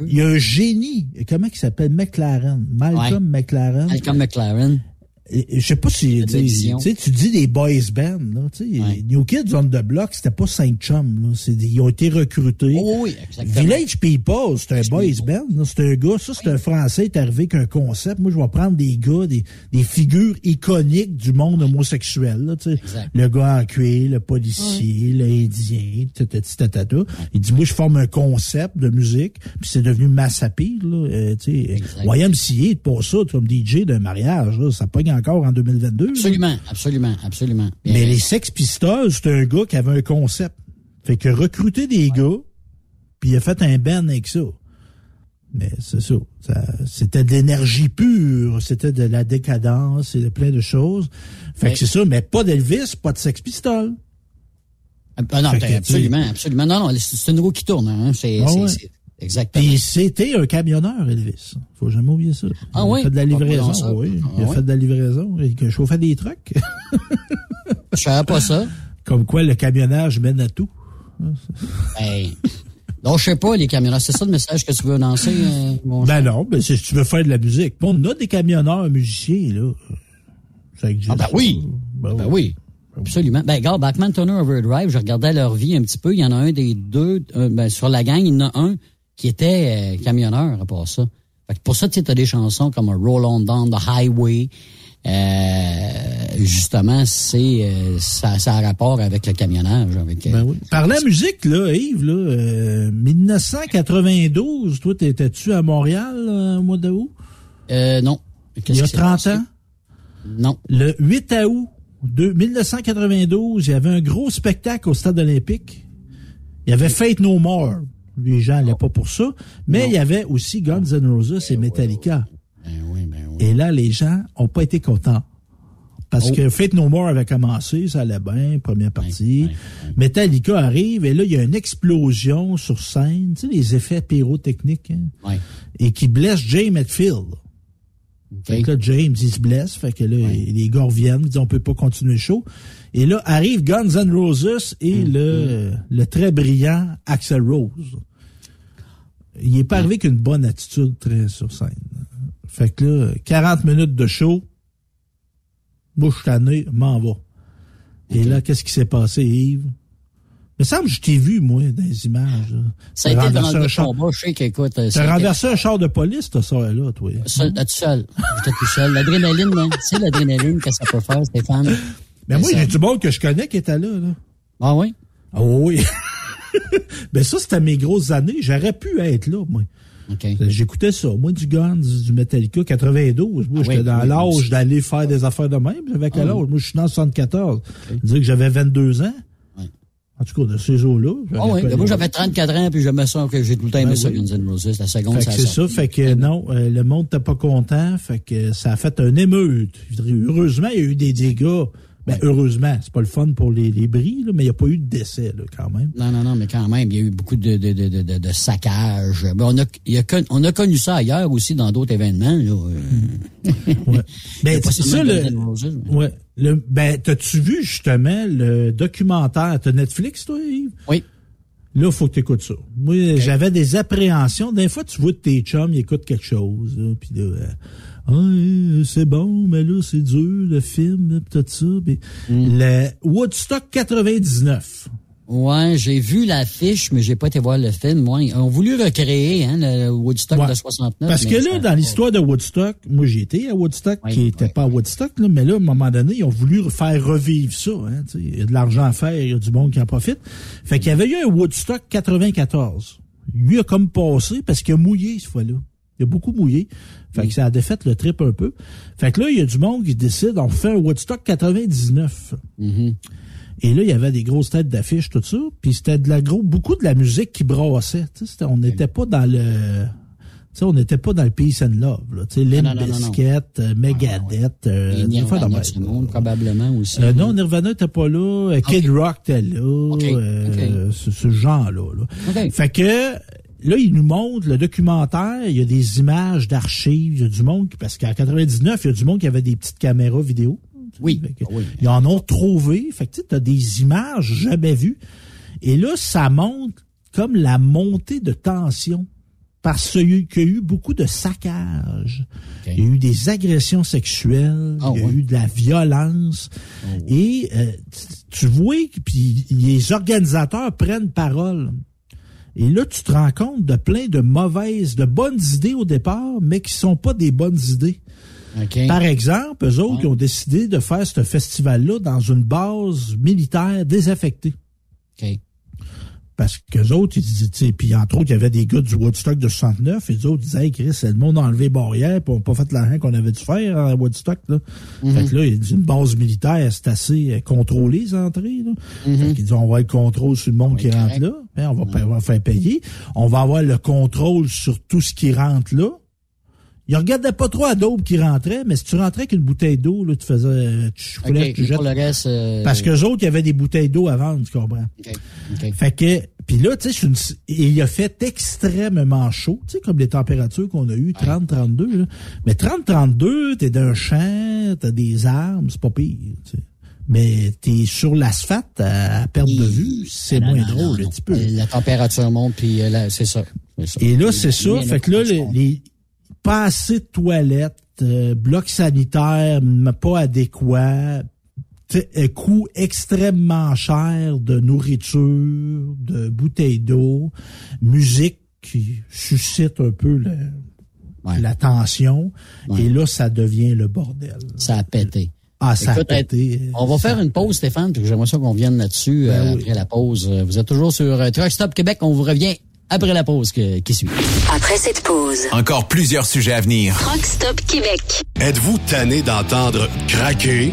il y a un génie. Comment il s'appelle? McLaren. Malcolm McLaren. Malcolm McLaren. Je sais pas si tu tu dis des boys bands là, tu sais, New Kids on the Block, c'était pas cinq chums là, des- ils ont été recrutés. Oh oui. Village People, c'est un boys band, c'est un gars, ça c'est un français est arrivé avec un concept. Moi je vais prendre des gars des, des figures iconiques du monde homosexuel là, tu sais. Exact. Le gars en cuir, le policier, l'indien, tatata. Il dit moi je forme un concept de musique, puis c'est devenu Massapir là, euh, tu sais. YMCA, pas ça, tu comme DJ d'un mariage là, ça pogne encore en 2022. là. Absolument, absolument, absolument. Bien Mais les Sex Pistols, c'est un gars qui avait un concept. Fait que recruter des gars, puis il a fait un band avec ça. Mais c'est ça. ça c'était de l'énergie pure, c'était de la décadence, et de plein de choses. Fait Mais- que c'est ça, mais pas d'Elvis, pas de Sex Pistols. Ah non, que, tu sais- absolument, absolument. Non, non, c'est une roue qui tourne. Hein. C'est, Ah ouais. Exactement. Puis c'était un camionneur, Elvis. Faut jamais oublier ça. Ah il oui? a fait de la livraison, oui. Il a fait de la livraison. Il chauffait des trucks. Je savais pas ça. *laughs* Comme quoi le camionnage mène à tout. Hey. Donc, je sais pas, les camionneurs. C'est ça le message que tu veux lancer, euh, mon Ben non, ben c'est si tu veux faire de la musique. Bon, on a des camionneurs musiciens, là. Ça existe. Ah ben oui. Ben Ben oui. Absolument. Ben, regarde, Backman Turner Overdrive, je regardais leur vie un petit peu. Il y en a un des deux, euh, ben, sur la gang, il y en a un qui était euh, camionneur à part ça. Fait que pour ça, tu sais, t'as des chansons comme Roll On Down the Highway. Euh, justement, c'est euh, ça, ça a rapport avec le camionnage. Avec, euh, Ben oui. Par la musique, là, Yves, là, euh, 1992, toi, t'étais-tu à Montréal euh, au mois d'août? Euh, non. Il y a 30 ans? Non. Le 8 août de 1992, il y avait un gros spectacle au Stade olympique. Il y avait Fate No More. Les gens n'allaient pas pour ça. Mais il y avait aussi Guns N' Roses et Metallica. Et là, les gens ont pas été contents. Parce Oh. que Fate No More avait commencé, ça allait bien, première partie. Metallica arrive et là, il y a une explosion sur scène, tu sais, les effets pyrotechniques, hein, Ouais. et qui blesse James Hetfield. Fait que là, James, il se blesse. Fait que là, les gars reviennent, ils disent on peut pas continuer le show. Et là, arrive Guns N' Roses et Mm. le, le très brillant Axel Rose. Il est pas Mm. arrivé qu'une bonne attitude très sur scène. Fait que là, 40 minutes de show. Moi, je suis tanné, m'en va. Et là, qu'est-ce qui s'est passé, Yves? Il me semble que je t'ai vu, moi, dans les images. là. Ça a été dans le char- combat. Je sais qu'écoute. euh, ça T'as renversé un char de police, t'as ça, là, toi. Seul, tout seul. J'étais tout seul. L'adrénaline, hein. c'est l'adrénaline que ça peut faire, Stéphane. Mais moi, ça- j'ai du monde que je connais qui était là, là. Ah oui? Ah oui. *laughs* ben ça, c'était mes grosses années. J'aurais pu être là, moi. J'écoutais ça. Moi, du Guns, du Metallica, 92. Moi, Ah j'étais oui, dans oui, l'âge d'aller faire des affaires de même. J'avais quel Ah âge? Moi, je suis en 74. Ça veut dire que j'avais 22 ans. En tout cas, de ces eaux-là. Ah oui, ben moi j'avais 34 ans, puis j'aimais ça, que j'ai tout le temps aimé Ben ça. Guns N' Roses. La seconde, c'est ça, fait que non, euh, le monde n'était pas content, fait que ça a fait un émeute. Heureusement, il y a eu des dégâts. Ben, heureusement, c'est pas le fun pour les, les bris, là, mais il n'y a pas eu de décès, là, quand même. Non, non, non, mais quand même, il y a eu beaucoup de, de, de, de, de, de saccage. Ben, on, a, il y a con- on a connu ça ailleurs aussi dans d'autres événements. Là. Euh, *laughs* Ben, c'est ça, le, mais- ouais, le, ben, t'as-tu vu, justement, le documentaire, t'as Netflix, toi, Yves? Oui. Là, faut que t'écoutes ça. Moi, j'avais des appréhensions. Des fois, tu vois que tes chums, ils écoutent quelque chose, puis là, euh, Ah, euh, c'est bon, mais là, c'est dur, le film, tout ça. Mm. Le Woodstock 99. Ouais, j'ai vu l'affiche, mais j'ai pas été voir le film. Moi, ils ont voulu recréer hein, le Woodstock Ouais. de 69. Parce que là, dans l'histoire de Woodstock, moi j'ai été à Woodstock, qui était pas à Woodstock, là, mais là, à un moment donné, ils ont voulu faire revivre ça. Hein, il y a de l'argent à faire, il y a du monde qui en profite. Fait qu'il y avait eu un Woodstock 94. Lui a comme passé parce qu'il a mouillé cette fois-là. Il a beaucoup mouillé. Fait que ça a défait le trip un peu. Fait que là, il y a du monde qui décide, on fait un Woodstock 99. Et là, il y avait des grosses têtes d'affiches, tout ça. Puis c'était de la gros, beaucoup de la musique qui brassait. On n'était pas dans le, on n'était pas dans le peace and love. Là, Limp. Bizkit, euh, Megadeth, euh, même. de ce monde, probablement aussi. Euh, non, Nirvana était pas là. euh, Kid Rock était là. euh, Ce, ce genre-là. là. Fait que là, il nous montre le documentaire. Il y a des images d'archives. Il y a du monde, qui- parce qu'en 99, il y a du monde qui avait des petites caméras vidéo. Oui. Fait que Ils en ont trouvé. Fait que tu as des images jamais vues. Et là, ça montre comme la montée de tension. Parce qu'il y a eu- beaucoup de saccages. Il y a eu des agressions sexuelles. il y a eu de la violence. Et euh, tu- vois que puis les organisateurs prennent parole. Et là, tu te rends compte de plein de mauvaises, de bonnes idées au départ, mais qui sont pas des bonnes idées. Par exemple, eux autres, ils ont décidé de faire ce festival-là dans une base militaire désaffectée. Parce que autres, ils disaient, tu sais, puis entre autres, il y avait des gars du Woodstock de 69, et les autres disaient, hey, Chris, le monde a enlevé les barrières, puis on n'a pas fait l'argent qu'on avait dû faire à Woodstock, là. Mhm. Fait que là, une base militaire, c'est assez euh, contrôlé, les entrées, là. Mhm. Fait qu'ils disent, on va avoir le contrôle sur le monde qui rentre là, hein, on va, pa- on va faire payer. On va avoir le contrôle sur tout ce qui rentre là. Il regardait pas trop à d'aube qui rentrait, mais si tu rentrais avec une bouteille d'eau, là, tu faisais, euh, tu, coulais, Ok, tu jettes. pour le reste, euh, Parce que autres, il y avait des bouteilles d'eau à vendre, tu comprends? Fait que, puis là, tu sais, une- il a fait extrêmement chaud, tu sais, comme les températures qu'on a eues, 30, 32, là. Mais 30, 32, t'es d'un champ, t'as des armes, c'est pas pire, tu sais. Mais t'es sur l'asphalte à, perte de vue, c'est moins drôle, un petit peu. La température monte, puis euh, là, c'est ça. Ça. Et là, c'est ça. Fait que là, les pas assez de toilettes, euh, bloc sanitaire pas adéquat, euh, coût extrêmement cher de nourriture, de bouteilles d'eau, musique qui suscite un peu le- la tension. Et là, ça devient le bordel. Ça a pété. Ah, ça Écoute, a pété. On va faire une pause, Stéphane, puis j'aimerais ça qu'on vienne là-dessus Ben euh, oui. après la pause. Euh, Vous êtes toujours sur euh, Truck Stop Québec. On vous revient après la pause que- qui suit. Après cette pause, Encore plusieurs sujets à venir. Truck Stop Québec. Êtes-vous tanné d'entendre craquer,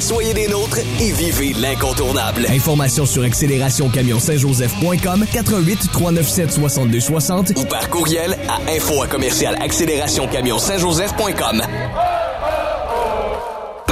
Soyez des nôtres et vivez l'incontournable. Informations sur accélérationcamionsaintjoseph.com 88 397 62 60 ou par courriel à info à commercial accélérationcamionsaintjoseph.com.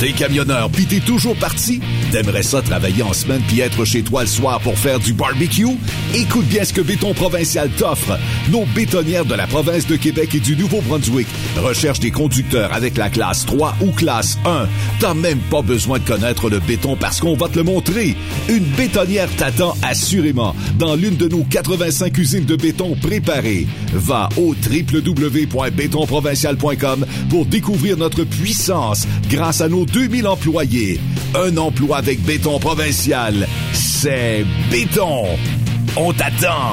T'es camionneur pis t'es toujours parti? T'aimerais ça travailler en semaine puis être chez toi le soir pour faire du barbecue? Écoute bien ce que Béton Provincial t'offre. Nos bétonnières de la province de Québec et du Nouveau-Brunswick recherchent des conducteurs avec la classe 3 ou classe 1. T'as même pas besoin de connaître le béton parce qu'on va te le montrer. Une bétonnière t'attend assurément dans l'une de nos 85 usines de béton préparées. Va au www.bétonprovincial.com pour découvrir notre puissance grâce à nos 2000 employés. Un emploi avec béton provincial. C'est béton. On t'attend.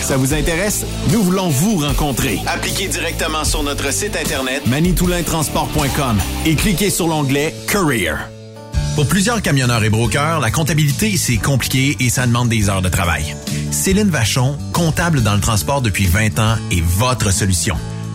Ça vous intéresse? Nous voulons vous rencontrer. Appliquez directement sur notre site internet manitoulintransport.com et cliquez sur l'onglet Career. Pour plusieurs camionneurs et brokers, la comptabilité, c'est compliqué et ça demande des heures de travail. Céline Vachon, comptable dans le transport depuis 20 ans, est votre solution.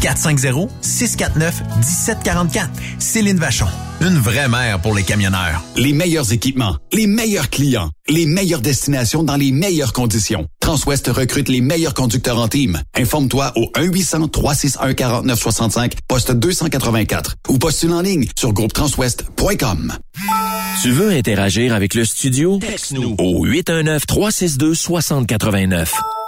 450-649-1744. Céline Vachon. Une vraie mère pour les camionneurs. Les meilleurs équipements, les meilleurs clients, les meilleures destinations dans les meilleures conditions. Transwest recrute les meilleurs conducteurs en team. Informe-toi au 1-800-361-4965, poste 284 ou postule en ligne sur groupetranswest.com. Tu veux interagir avec le studio? Texte-nous au 819-362-6089.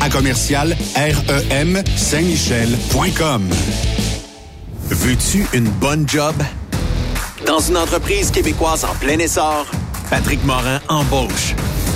à commercial REM Saint-Michel.com. Veux-tu une bonne job? Dans une entreprise québécoise en plein essor, Patrick Morin embauche.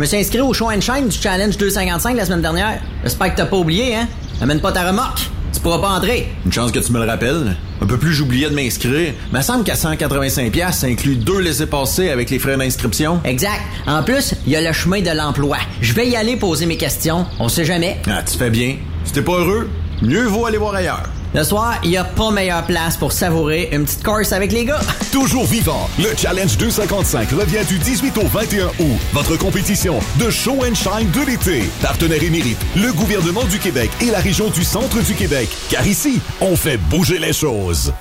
Je me suis inscrit au show and shine du Challenge 255 la semaine dernière. J'espère que t'as pas oublié, hein? Amène pas ta remorque. Tu pourras pas entrer. Une chance que tu me le rappelles. Un peu plus, j'oubliais de m'inscrire. Mais semble qu'à 185$, ça inclut deux laissés-passer avec les frais d'inscription. Exact. En plus, il y a le chemin de l'emploi. Je vais y aller poser mes questions. On sait jamais. Ah, tu fais bien. Si t'es pas heureux, mieux vaut aller voir ailleurs. Le soir, il n'y a pas meilleure place pour savourer une petite course avec les gars. *laughs* Toujours vivant, le Challenge 255 revient du 18 au 21 août. Votre compétition de show and shine de l'été. Partenaire émérite, le gouvernement du Québec et la région du centre du Québec. Car ici, on fait bouger les choses.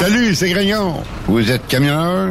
Salut, c'est Grignon. Vous êtes camionneur?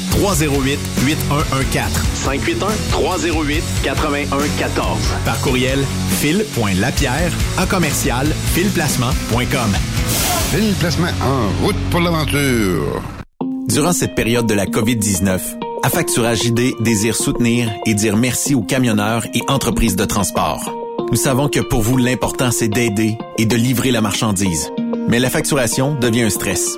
308 8114. 581-308-8114. Par courriel, fil.lapierre à commercial filplacement.com. Fil Placement en route pour l'aventure. Durant cette période de la COVID-19, Affacturage ID désire soutenir et dire merci aux camionneurs et entreprises de transport. Nous savons que pour vous, l'important, c'est d'aider et de livrer la marchandise. Mais la facturation devient un stress.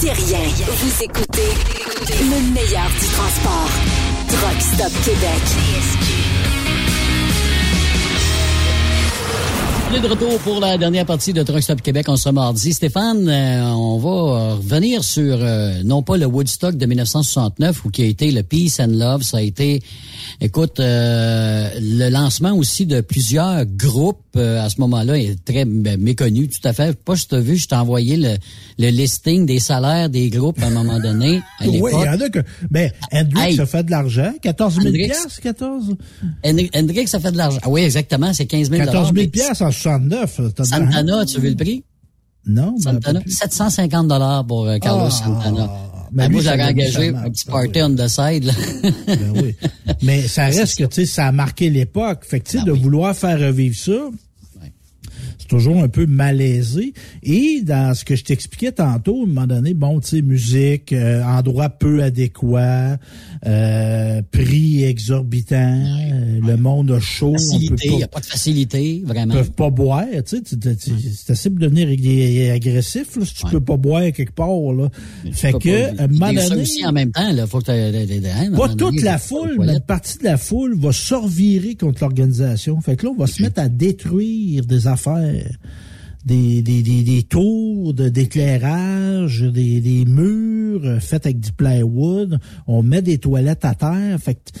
Thérien. Vous écoutez le meilleur du transport. Truck Stop Québec. On est de retour pour la dernière partie de Truck Stop Québec en ce mardi. Stéphane, euh, on va revenir sur, euh, non pas le Woodstock de 1969 ou qui a été le Peace and Love, ça a été Écoute, euh, le lancement aussi de plusieurs groupes euh, à ce moment-là est très ben, méconnu, tout à fait. Pas tu as vu, je t'ai envoyé le, le listing des salaires des groupes à un moment donné. À *laughs* Oui, il y en a que. Ben, Hendrix Hey. a fait de l'argent. 14 000 Hendrix? piastres, 14? Hendrix, ça fait de l'argent. Ah oui, exactement, c'est 15 000 14 000 mais piastres en 69. t'as de l'argent. Santana, tu as vu le prix? Non, ben, Santana, 750 dollars pour euh, Carlos Ah, Santana. Mais Ah, moi, j'aurais engagé un petit party on the side. Là. *laughs* Ben oui. Mais ça *laughs* reste que, tu sais, ça a marqué l'époque. Fait que, tu sais, de vouloir faire revivre ça, c'est toujours un peu malaisé. Et dans ce que je t'expliquais tantôt, à un moment donné, bon, tu sais, musique, euh, endroit peu adéquat, euh, prix exorbitant, euh, le monde a chaud, facilité, il n'y a pas de facilité, vraiment. peuvent pas boire, tu sais, tu- tu- tu- c'est assez pour devenir ag- agressif là, si tu peux pas boire quelque part là. Fait que à un moment Des ça donné, aussi en même temps, là. Faut que hein, pas toute donné, la foule, mais une partie de la foule va se revirer contre l'organisation. Fait que là, on va se mettre à détruire des affaires. Des, des, des, des tours d'éclairage, des, des murs euh, faits avec du plywood. On met des toilettes à terre. Fait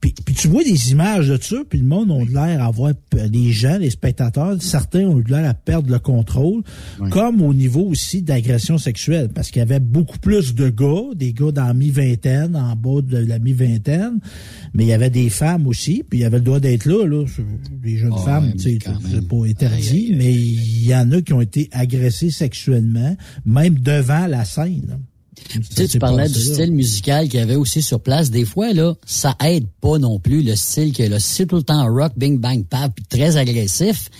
puis, puis tu vois des images de ça, puis le monde a de l'air à avoir, les gens, les spectateurs, certains ont de l'air à perdre le contrôle, comme au niveau aussi d'agression sexuelle, parce qu'il y avait beaucoup plus de gars, des gars dans la mi-vingtaine, en bas de la mi-vingtaine, mais il y avait des femmes aussi, puis il y avait le droit d'être là, là, les jeunes Ah, femmes, tu sais, c'est pas interdit, mais il y en a qui ont été agressés sexuellement, même devant la scène. Tu parlais du style musical qu'il y avait aussi sur place. Des fois, là, ça aide pas non plus le style que le style tout le temps rock, bing bang pap, très agressif.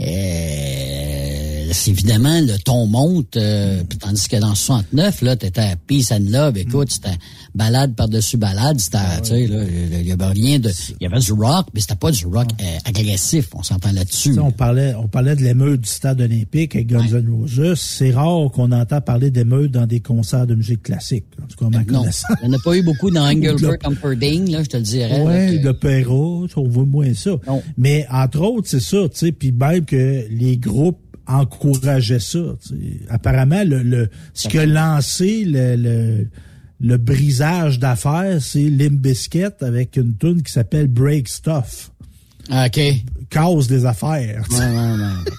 Euh, c'est évidemment le ton monte, euh, tandis que dans 69, là, t'étais à Peace and Love, écoute, c'était balade par-dessus balade, c'était, tu sais, là, il y avait rien de, il y avait du rock, mais c'était pas du rock euh, agressif, on s'entend là-dessus. Tu sais, on parlait, on parlait de l'émeute du stade olympique avec Guns N' Roses. C'est rare qu'on entend parler d'émeute dans des concerts de musique classique. En tout cas, ma Non, il n'y en a pas eu beaucoup dans *laughs* Engelbert Humperdinck, là, je te le dirais. Ouais, que- l'opéra, on voit moins ça. Mais entre autres, c'est ça, tu sais, puis même que les groupes encourageaient ça. Apparemment, le, le ce qui a lancé le, le, le brisage d'affaires, c'est Limp Bizkit avec une tune qui s'appelle Break Stuff. OK. Cause des affaires. tu sais. Ouais, ouais, ouais.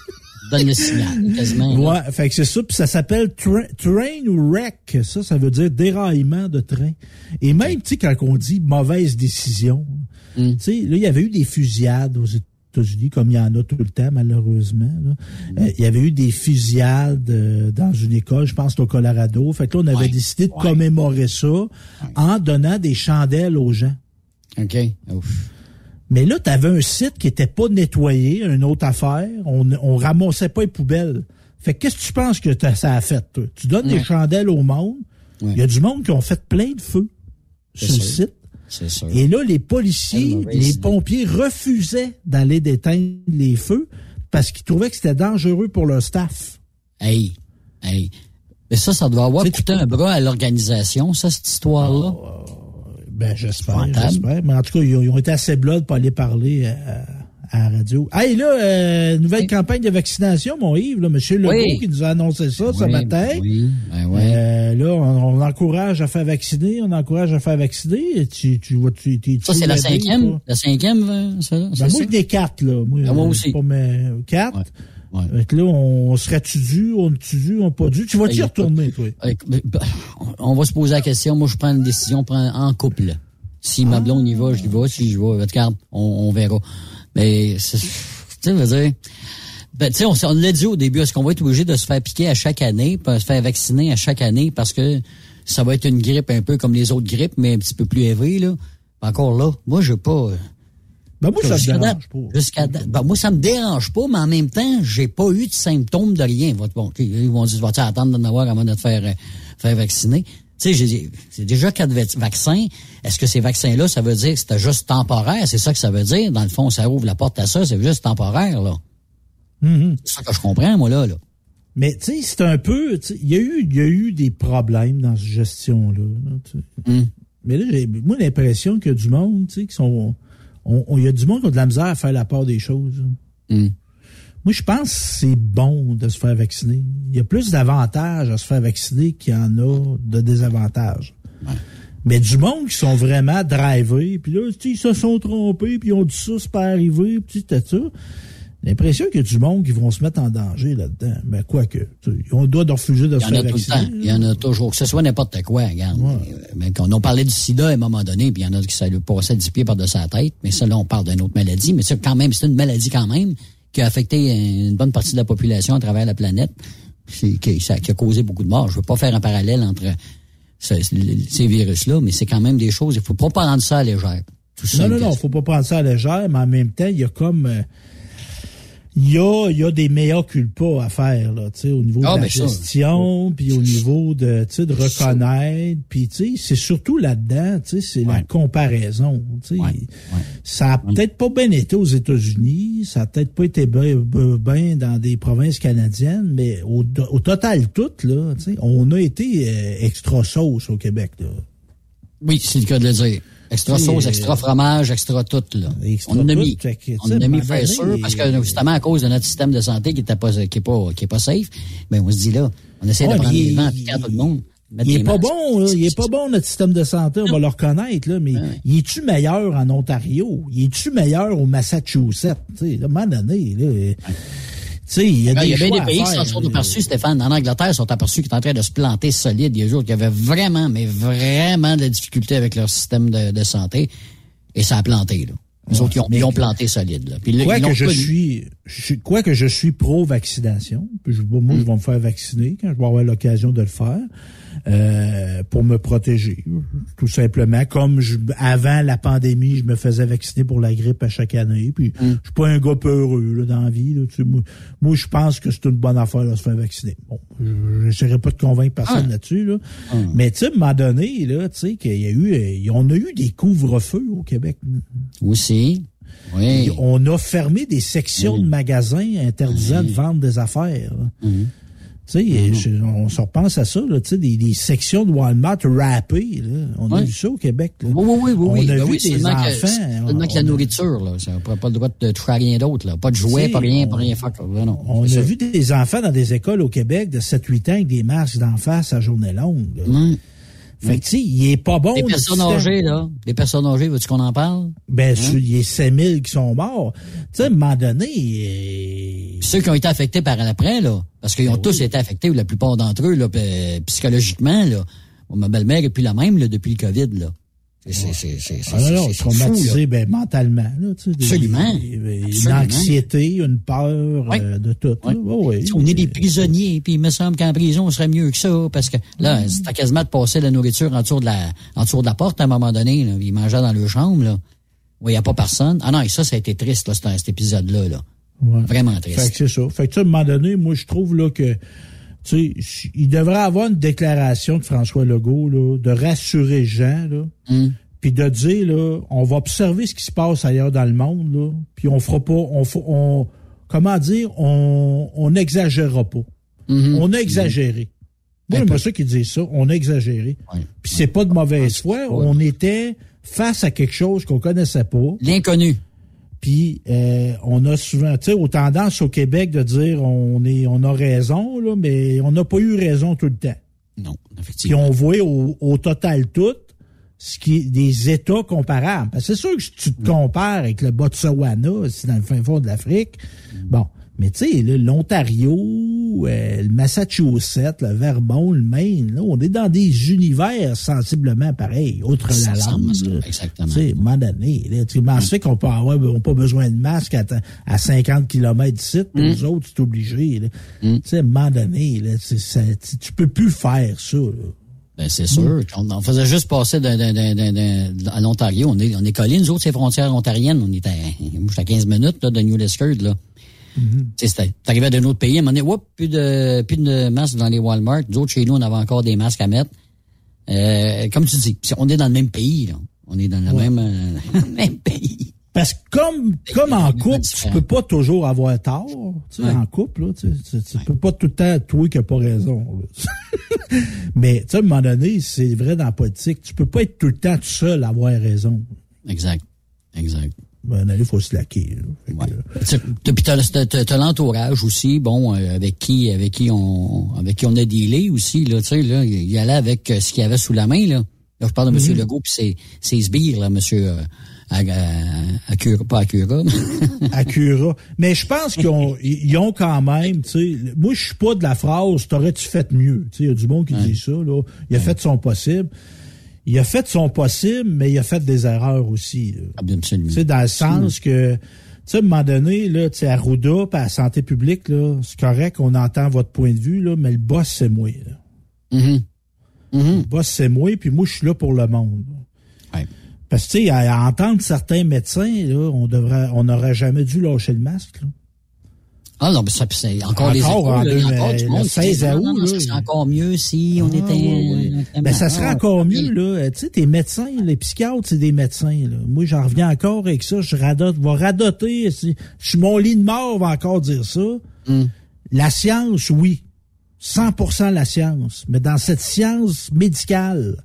Donne le signal, quasiment. là. Ouais, fait que c'est ça, puis ça s'appelle tra- train wreck. Ça, ça veut dire déraillement de train. Et même, tu sais, quand on dit mauvaise décision, Hmm. tu sais, là, il y avait eu des fusillades aux États-Unis, comme il y en a tout le temps, malheureusement. là. Hmm. Euh, il y avait eu des fusillades euh, dans une école, je pense au Colorado. Fait que là, on avait Ouais. décidé de commémorer ça en donnant des chandelles aux gens. OK. Ouf. Mais là, tu avais un site qui était pas nettoyé, une autre affaire. On, on ramassait pas les poubelles. Fait que qu'est-ce que tu penses que t'as- ça a fait, toi? Tu donnes des chandelles au monde. Il y a du monde qui ont fait plein de feux sur le site. Sûr. Et là, les policiers, les idée. pompiers refusaient d'aller d'éteindre les feux parce qu'ils trouvaient que c'était dangereux pour leur staff. Hey, hey. Mais ça, ça doit avoir coûté un bras à l'organisation, ça, cette histoire-là. Ben, j'espère, j'espère. Mais en tout cas, ils ont, ils ont été assez blood pour aller parler à, à la radio. Hey, là, euh, nouvelle campagne de vaccination, mon Yves, là, M. Legault Oui. qui nous a annoncé ça ce matin. oui, ben ouais. Euh, là, on, on encourage à faire vacciner, on encourage à faire vacciner. Et Tu, tu vois, tu, tu, Ça, c'est la cinquième? La cinquième, euh, ça, là? Ben, c'est moi, je n'ai quatre, là. Moi, Ah, moi euh, aussi. Pas mes quatre. Que là, on serait-tu dû, on est-tu dû, on pas dû? Tu vas-tu retourner, toi? Ben, On va se poser la question. Moi, je prends une décision en couple. Si ma blonde y va, je y vais. Si je vais, regarde, on, on verra. Mais, c'est- tu sais, je veux dire, ben, tu sais, on, on l'a dit au début, est-ce qu'on va être obligé de se faire piquer à chaque année, puis se faire vacciner à chaque année parce que ça va être une grippe un peu comme les autres grippes, mais un petit peu plus élevée, là? Encore là, moi, je pas. euh, Ben, moi, ça me dérange Jusqu'à date- ben, moi, ça me dérange pas, mais en même temps, j'ai pas eu de symptômes de rien. Bon, ils vont dire, vas-tu attendre d'en avoir avant de te faire, euh, faire vacciner? Tu sais, c'est déjà quatre vac- vaccins. Est-ce que ces vaccins-là, ça veut dire que c'était juste temporaire? C'est ça que ça veut dire? Dans le fond, ça ouvre la porte à ça, c'est juste temporaire, là. Mhm. C'est ça que je comprends, moi, là. là. Mais tu sais, c'est un peu, tu sais, il y a eu, y a eu des problèmes dans cette gestion-là. là, sais. Mais là, j'ai moi l'impression qu'il y a du monde, tu sais, qui sont, on- on- il y a du monde qui a de la misère à faire la part des choses. Moi, je pense que c'est bon de se faire vacciner. Il y a plus d'avantages à se faire vacciner qu'il y en a de désavantages. Mais du monde qui sont vraiment drivés, puis là, tu sais, ils se sont trompés, puis ils ont dit ça, c'est pas arrivé, puis tu sais, ça. L'impression qu'il y a du monde qui vont se mettre en danger là-dedans. Mais quoi que, on doit refuser de se y en faire vacciner. temps. Il y en a toujours. Que ce soit n'importe quoi, regarde. Mais quand on parlait du sida à un moment donné, puis il y en a qui ça lui passait 10 pieds par-dessus la tête, mais ça, là, on parle d'une autre maladie. Mais c'est quand même, c'est une maladie quand même qui a affecté une bonne partie de la population à travers la planète, qui, ça- qui a causé beaucoup de morts. Je veux pas faire un parallèle entre ce- ces virus-là, mais c'est quand même des choses, il faut pas prendre ça à légère. Tout Non, non, non, ça. faut pas prendre ça à légère, mais en même temps, il y a comme... euh, il y a, y a des mea culpa à faire, là, au niveau Ah, de la ben ça. gestion, puis au niveau de, de reconnaître, puis c'est surtout là-dedans, c'est la comparaison. Ça a peut-être pas bien été aux États-Unis, ça a peut-être pas été bien dans des provinces canadiennes, mais au, au total tout, là, on a été euh, extra sauce au Québec, là. Oui, c'est le cas de le dire. Extra sauce, euh, extra fromage, extra tout, là. Extra on en a mis. fait que, tu On en a mis à faire sûr, parce que justement, à cause de notre système de santé qui était pas, qui est pas, qui est pas safe, ben, on se dit là, on essaie Ouais, de prendre les vents, quand tout le monde. Il est pas bon, là. il est pas bon notre système de santé, on va le reconnaître, là, mais il est-tu meilleur en Ontario? Il est-tu meilleur au Massachusetts? Tu sais, à un moment donné, là, sais, il y a Ben, des il y a bien des pays qui s'en sont aperçus, Stéphane. En Angleterre, ils sont aperçus qu'ils étaient en train de se planter solide. Il y a des jours qu'il y avait vraiment, mais vraiment de la difficulté avec leur système de, de santé. Et ça a planté, là. Les autres, ils ont, ils ont planté solide, là. Puis là, Quoi ils que je suis, je suis- quoi que je suis pro-vaccination, puis je, moi, je vais me faire vacciner quand je vais avoir l'occasion de le faire, euh, pour me protéger, tout simplement. Comme je, avant la pandémie, je me faisais vacciner pour la grippe à chaque année, puis Mm. je suis pas un gars peureux là, dans la vie. Là, tu sais, moi, moi, je pense que c'est une bonne affaire de se faire vacciner. Bon, je n'essaierai pas de convaincre personne Ah. là-dessus, là. mais tu sais, à un moment donné, là, tu sais, qu'il y a eu, euh, on a eu des couvre-feux au Québec. Aussi. Oui. On a fermé des sections de magasins interdisant de vendre des affaires. Tu sais, je- on se repense à ça, là, tu sais, des, des sections de Walmart râpées. Là. On a vu ça au Québec. Là. Oui, oui, oui, oui. On a Ben vu oui, des seulement que- enfants. Seulement que la nourriture, là. Ça n'a pas le droit de toucher à rien d'autre, là. Pas de jouets, pas rien, on- pas rien faire. Non, On a ça. vu des enfants dans des écoles au Québec de 7-8 ans avec des masques d'en face à journée longue. là. Mm. Fait que, tu sais, il est pas bon. Les notre personnes âgées, là. Les personnes âgées, veux-tu qu'on en parle? Ben, Hein? sur- il y a 5000 qui sont morts. Tu sais, à un moment donné, euh, ceux qui ont été affectés par l'après, là, parce qu'ils Ben ont tous été affectés, ou la plupart d'entre eux, là, psychologiquement, là. Ma belle-mère est plus la même, là, depuis le COVID, là. C'est, c'est, c'est, c'est, Ah non, ben, mentalement. Là, tu sais, des- Absolument. des- Une anxiété, une peur Oui. euh, de tout. Oui. Oh, oui. On est des prisonniers, puis il me semble qu'en prison, on serait mieux que ça, parce que là, Mm. c'était quasiment de passer la nourriture en dessous de la, en dessous de la porte à un moment donné, là. Ils mangeaient dans leur chambre, là. Où il n'y a pas personne. Ah non, et ça, ça a été triste, là, cet, cet épisode-là, là. Ouais. Vraiment triste. Fait que c'est ça. Fait que, à un moment donné, moi, je trouve là que tu sais, il devrait avoir une déclaration de François Legault là, de rassurer gens, là, Mm. puis de dire là, on va observer ce qui se passe ailleurs dans le monde, là, puis on fera pas, on, on comment dire, on on n'exagérera pas. Mm-hmm. On a exagéré. Moi, j'aime ça qu'ils disent ça. On a exagéré. Puis c'est pas de mauvaise foi. On était face à quelque chose qu'on connaissait pas. L'inconnu. Puis euh, on a souvent, tu sais, aux tendances au Québec de dire on est, on a raison là, mais on n'a pas eu raison tout le temps. Non, Puis on voit au, au total tout ce qui est des États comparables. Parce que c'est sûr que si tu te compares avec le Botswana, c'est dans le fin fond de l'Afrique, bon. Mais tu sais, l'Ontario, euh, le Massachusetts, le Vermont, le Maine, là, on est dans des univers sensiblement pareils, outre la langue. à là. exactement. Tu sais, à un moment donné, là, tu sais, fait qu'on peut avoir on pas besoin de masque à, à 50 km d'ici, puis Mm. nous autres, c'est obligé. là. Tu sais, à un moment donné, là, ça- tu, peux plus faire ça. Là. Ben, c'est sûr. On, on faisait juste passer d'un- d'un- d'un- d'un- d'un- à l'Ontario. On est, on est collés, nous autres, ces frontières ontariennes. On est à, moi, j'étais à 15 minutes, là, de New là. C'était- T'arrivais d'un autre pays, à un moment donné, whoop, plus de, plus de masques dans les Walmart. Nous autres, chez nous, on avait encore des masques à mettre. Euh, comme tu dis, on est dans le même pays, là. On est dans le Ouais. même, euh, *laughs* même pays. Parce que comme, comme en couple, tu peux pas toujours avoir tort. Tu sais, Ouais. En couple, là, tu, tu, tu peux pas tout le temps toi qui n'as pas raison. *laughs* Mais tu sais, à un moment donné, c'est vrai dans la politique, tu peux pas être tout le temps tout seul à avoir raison. Exact. Exact. Ben, il faut se laquer. euh, Puis t'as, l'entourage aussi, bon, euh, avec qui, avec qui on, avec qui on a dealé aussi, là, tu sais, là, il allait avec euh, ce qu'il y avait sous la main, là. Là, je parle de M. Mhm. Legault puis ses, ses sbires, là, M. Euh, à, à- Acura- pas Acura. mais- *laughs* Acura. Mais je pense qu'ils ont, ils ont quand même, tu sais, moi je suis pas de la phrase t'aurais-tu fait mieux? Tu sais, il y a du monde qui dit ça, là. Il a fait son possible. Il a fait son possible, mais il a fait des erreurs aussi. Absolument. Sais, dans le sens que, tu sais, à un moment donné, là, tu sais, à Rouda, à la santé publique, là, c'est correct, on entend votre point de vue, là, mais le boss, c'est moi, là. Mhm. Le boss, c'est moi, puis moi, je suis là pour le monde. Parce que, tu sais, à, à entendre certains médecins, là, on devrait, on n'aurait jamais dû lâcher le masque, là. Ah non, mais ça, c'est encore, Encore échos, en là, encore du monde qui 16 dit, non, août, là, ça serait encore mieux si on Ah, était... ouais. Ben, ça serait encore mieux, là. Euh, Tu sais, tes médecins, les psychiatres, c'est des médecins, là. Moi, j'en reviens encore avec ça. Je radote, va radoter. Je suis mon lit de mort, va encore dire ça. Hmm. La science, oui. 100% la science. Mais dans cette science médicale,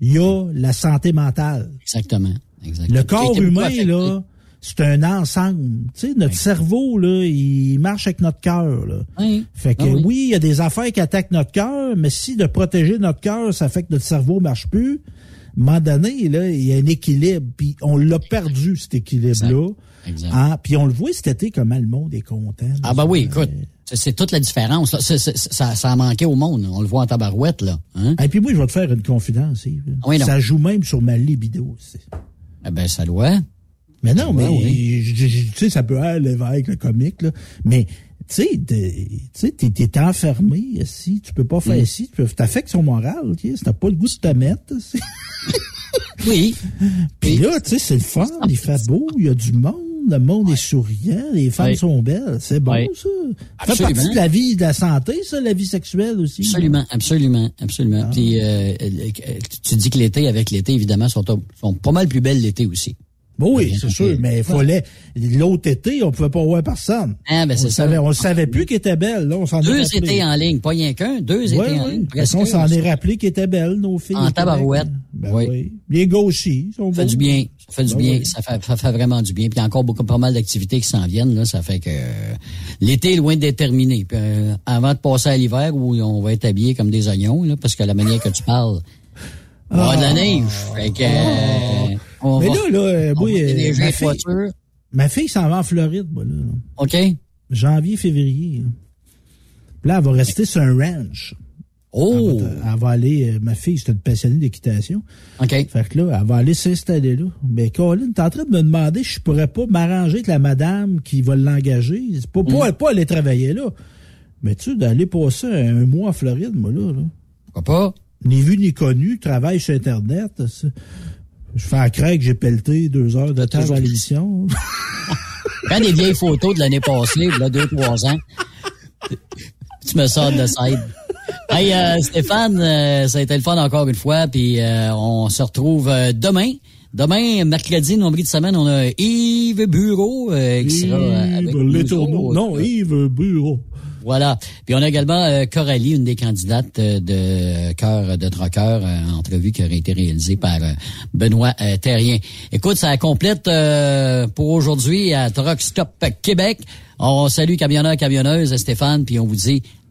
il y a la santé mentale. Exactement. exactement. Le corps humain, là, c'est un ensemble. Tu sais, notre cerveau, là, il marche avec notre cœur. Oui. Fait que Ah oui. oui, il y a des affaires qui attaquent notre cœur, mais si de protéger notre cœur, ça fait que notre cerveau marche plus, à un moment donné, là, il y a un équilibre, puis on l'a perdu, cet équilibre-là. Hein, Puis on le voit cet été comment le monde est content. Ah ben oui, écoute, c'est- toute la différence. ça, ça a manqué au monde. On le voit en tabarouette, là. Hein? Et puis moi, je vais te faire une confidence, Yves. Oui, ça joue même sur ma libido. c'est- Eh ben, ça doit. Mais non, mais Ouais, oui. je- je- tu sais, ça peut aller avec le comique, là. Mais tu sais, tu t'es, enfermé ici, tu peux pas faire Mm. ici, tu peux t'affectes son moral? Si t'as pas le goût de te mettre. *laughs* Oui. Puis là, tu sais, c'est le fun, il fait beau, il y a du monde, le monde est souriant, les femmes Oui. sont belles, c'est bon Oui. ça. Ça fait partie de la vie, de la santé, ça, la vie sexuelle aussi. Absolument, absolument, Ah. absolument. Puis euh, euh, tu dis que l'été, avec l'été, évidemment, sont, sont pas mal plus belles l'été aussi. Oui, c'est sûr, mais il fallait. L'autre été, on pouvait pas voir personne. Ah, ben, on c'est le ça. savait, on savait plus qu'elle était belle, là, on s'en est Deux étés en ligne, pas rien qu'un, deux étés en ligne. De toute façon, on presque. s'en est rappelé qu'elles étaient belles, nos filles. En tabarouette. Ben Oui. oui. Les sont Ça fait du bien. Ça fait du Ben bien. Ça, fait, ça fait vraiment du bien. Puis il y a encore beaucoup, pas mal d'activités qui s'en viennent. Là. Ça fait que euh, l'été est loin d'être terminé. Puis, euh, avant de passer à l'hiver où on va être habillés comme des oignons, là, parce que la manière que tu parles, y avoir de la neige. Fait que, euh, on. Mais va- là, là, euh, moi, euh, ma fille-. Ma fille s'en va en Floride, moi, là. OK. Janvier, février. là. Puis là, elle va rester sur un ranch. Oh! Elle va, elle va aller, euh, ma fille, c'est une passionnée d'équitation. OK. Fait que là, elle va aller s'installer là. Mais Colin, t'es en train de me demander si je pourrais pas m'arranger avec la madame qui va l'engager. C'est pas, Mm. pas, pas aller travailler là. Mais tu sais, d'aller passer un mois en Floride, moi, là. là. Pourquoi pas? Ni vu ni connu, travaille sur Internet. Je fais à craindre que j'ai pelleté deux heures de temps à l'émission. *laughs* Prends des vieilles photos de l'année passée, là, deux, trois ans. tu me sors de side. Hey, euh, Stéphane, euh, ça a été le fun encore une fois, puis euh, on se retrouve euh, demain. Demain, mercredi, nombril de semaine, on a Yves Bureau euh, qui sera avec Yves Letourneau. autres. Non, Yves Bureau. Voilà. Puis on a également euh, Coralie, une des candidates euh, de Cœur de Troqueur, euh, entrevue qui aurait été réalisée par euh, Benoît euh, Terrien. Écoute, ça complète euh, pour aujourd'hui à Truck Stop Québec. On salue camionneurs, camionneuses, Stéphane, puis on vous dit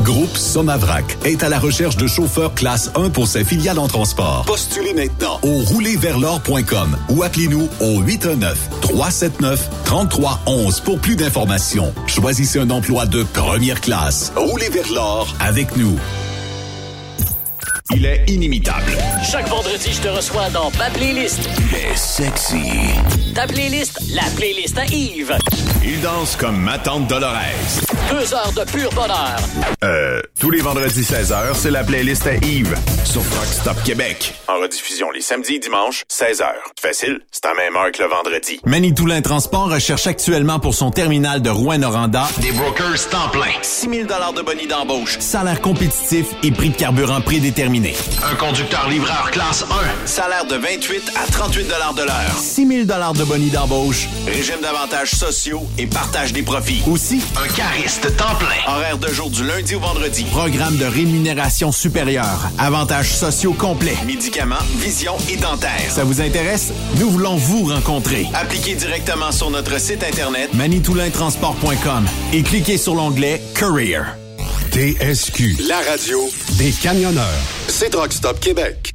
Groupe Somavrac est à la recherche de chauffeurs classe 1 pour ses filiales en transport. Postulez maintenant au roulerversl'or.com ou appelez-nous au 819-379-3311 pour plus d'informations. Choisissez un emploi de première classe. Roulez vers l'or avec nous. Il est inimitable. Chaque vendredi, je te reçois dans ma playlist. Il est sexy. Ta playlist, la playlist à Yves. Il danse comme ma tante Dolores. Deux heures de pur bonheur. Euh, tous les vendredis 16h, c'est la playlist à Yves sur Rock Stop Québec. En rediffusion les samedis et dimanches, 16h. Facile, c'est à même heure que le vendredi. Manitoulin Transport recherche actuellement pour son terminal de Rouen-Noranda Des brokers temps plein. 6 000 de bonus d'embauche, salaire compétitif et prix de carburant prédéterminé. Un conducteur livreur classe 1. Salaire de 28 à 38 de l'heure. 6 000 de bonus d'embauche, régime d'avantages sociaux et partage des profits. Aussi, Un temps plein. horaire de jour du lundi au vendredi. Programme de rémunération supérieure. Avantages sociaux complets. Médicaments, vision et dentaire. Ça vous intéresse? Nous voulons vous rencontrer. Appliquez directement sur notre site internet manitoulintransport.com et cliquez sur l'onglet Career. TSQ, la radio des camionneurs. C'est Rock Stop Québec.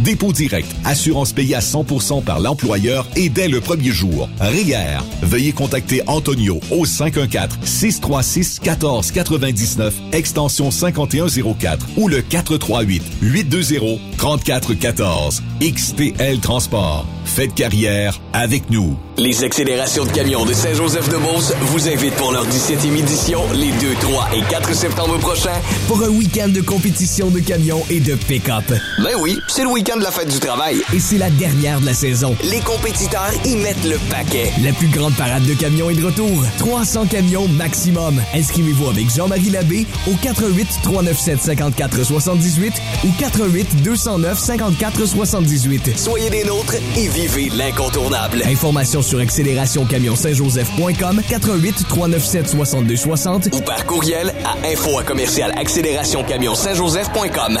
dépôt direct, assurance payée à 100% par l'employeur et dès le premier jour. RIER. Veuillez contacter Antonio au 514-636-1499, extension 5104 ou le 438-820-3414. XTL Transport. Faites carrière avec nous. Les accélérations de camions de Saint-Joseph-de-Beauce vous invitent pour leur 17e édition les 2, 3 et 4 septembre prochains. Pour un week-end de compétition de camions et de pick-up. Ben oui, c'est le week-end de la fête du travail. Et c'est la dernière de la saison. Les compétiteurs y mettent le paquet. La plus grande parade de camions est de retour. 300 camions maximum. Inscrivez-vous avec Jean-Marie Labbé au 88 397 54 78 ou 88 209 54 78. Soyez des nôtres et vivez l'incontournable. Informations sur accélérationcamion-saint-joseph.com 88 397 62 60 Ou par courriel à info à commercial accélérationcamion-saint-joseph.com.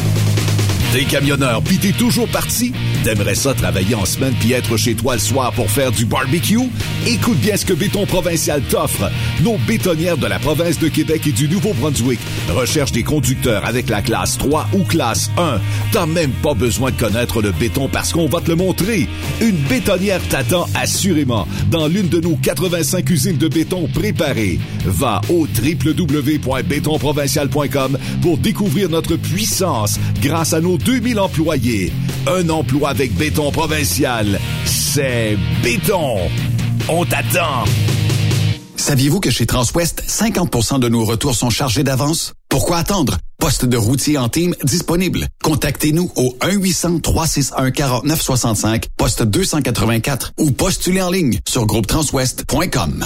T'es camionneur pis t'es toujours parti? T'aimerais ça travailler en semaine puis être chez toi le soir pour faire du barbecue? Écoute bien ce que Béton Provincial t'offre. Nos bétonnières de la province de Québec et du Nouveau-Brunswick recherchent des conducteurs avec la classe 3 ou classe 1. T'as même pas besoin de connaître le béton parce qu'on va te le montrer. Une bétonnière t'attend assurément dans l'une de nos 85 usines de béton préparées. Va au www.bétonprovincial.com pour découvrir notre puissance grâce à nos 2000 employés. Un emploi avec béton provincial. C'est béton. On t'attend. Saviez-vous que chez Transwest, 50% de nos retours sont chargés d'avance? Pourquoi attendre? Poste de routier en team disponible. Contactez-nous au 1-800-361-4965, poste 284 ou postulez en ligne sur groupetranswest.com.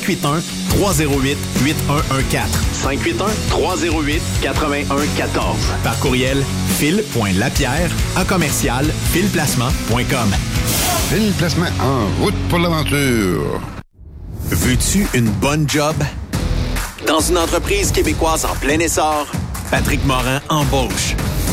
308 8114. 581 308 8114. Par courriel fil.lapierre à commercial filplacement.com. Fil Placement en route pour l'aventure. Veux-tu une bonne job? Dans une entreprise québécoise en plein essor, Patrick Morin embauche.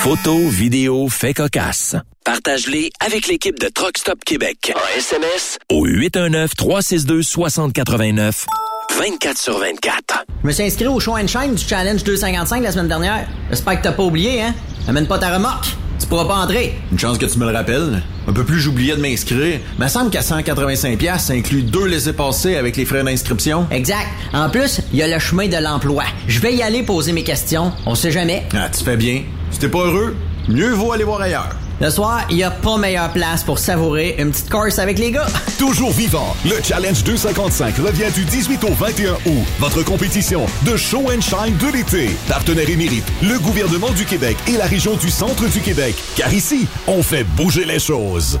Photos, vidéos, faits cocasse. Partage-les avec l'équipe de Truck Stop Québec. En SMS au 819-362-6089. 24 sur 24. Je me suis inscrit au show and shine du Challenge 255 la semaine dernière. J'espère que t'as pas oublié, hein? Amène pas ta remorque. Tu pourras pas entrer. Une chance que tu me le rappelles. Un peu plus, j'oubliais de m'inscrire. Me semble qu'à 185$, ça inclut deux laissés-passer avec les frais d'inscription. Exact. En plus, il y a le chemin de l'emploi. Je vais y aller poser mes questions. On sait jamais. Ah, tu fais bien. Si t'es pas heureux, mieux vaut aller voir ailleurs. Le soir, il n'y a pas meilleure place pour savourer une petite course avec les gars. *laughs* Toujours vivant, le Challenge 255 revient du 18 au 21 août. Votre compétition de show and shine de l'été. Partenaire émérite, le gouvernement du Québec et la région du centre du Québec. Car ici, on fait bouger les choses.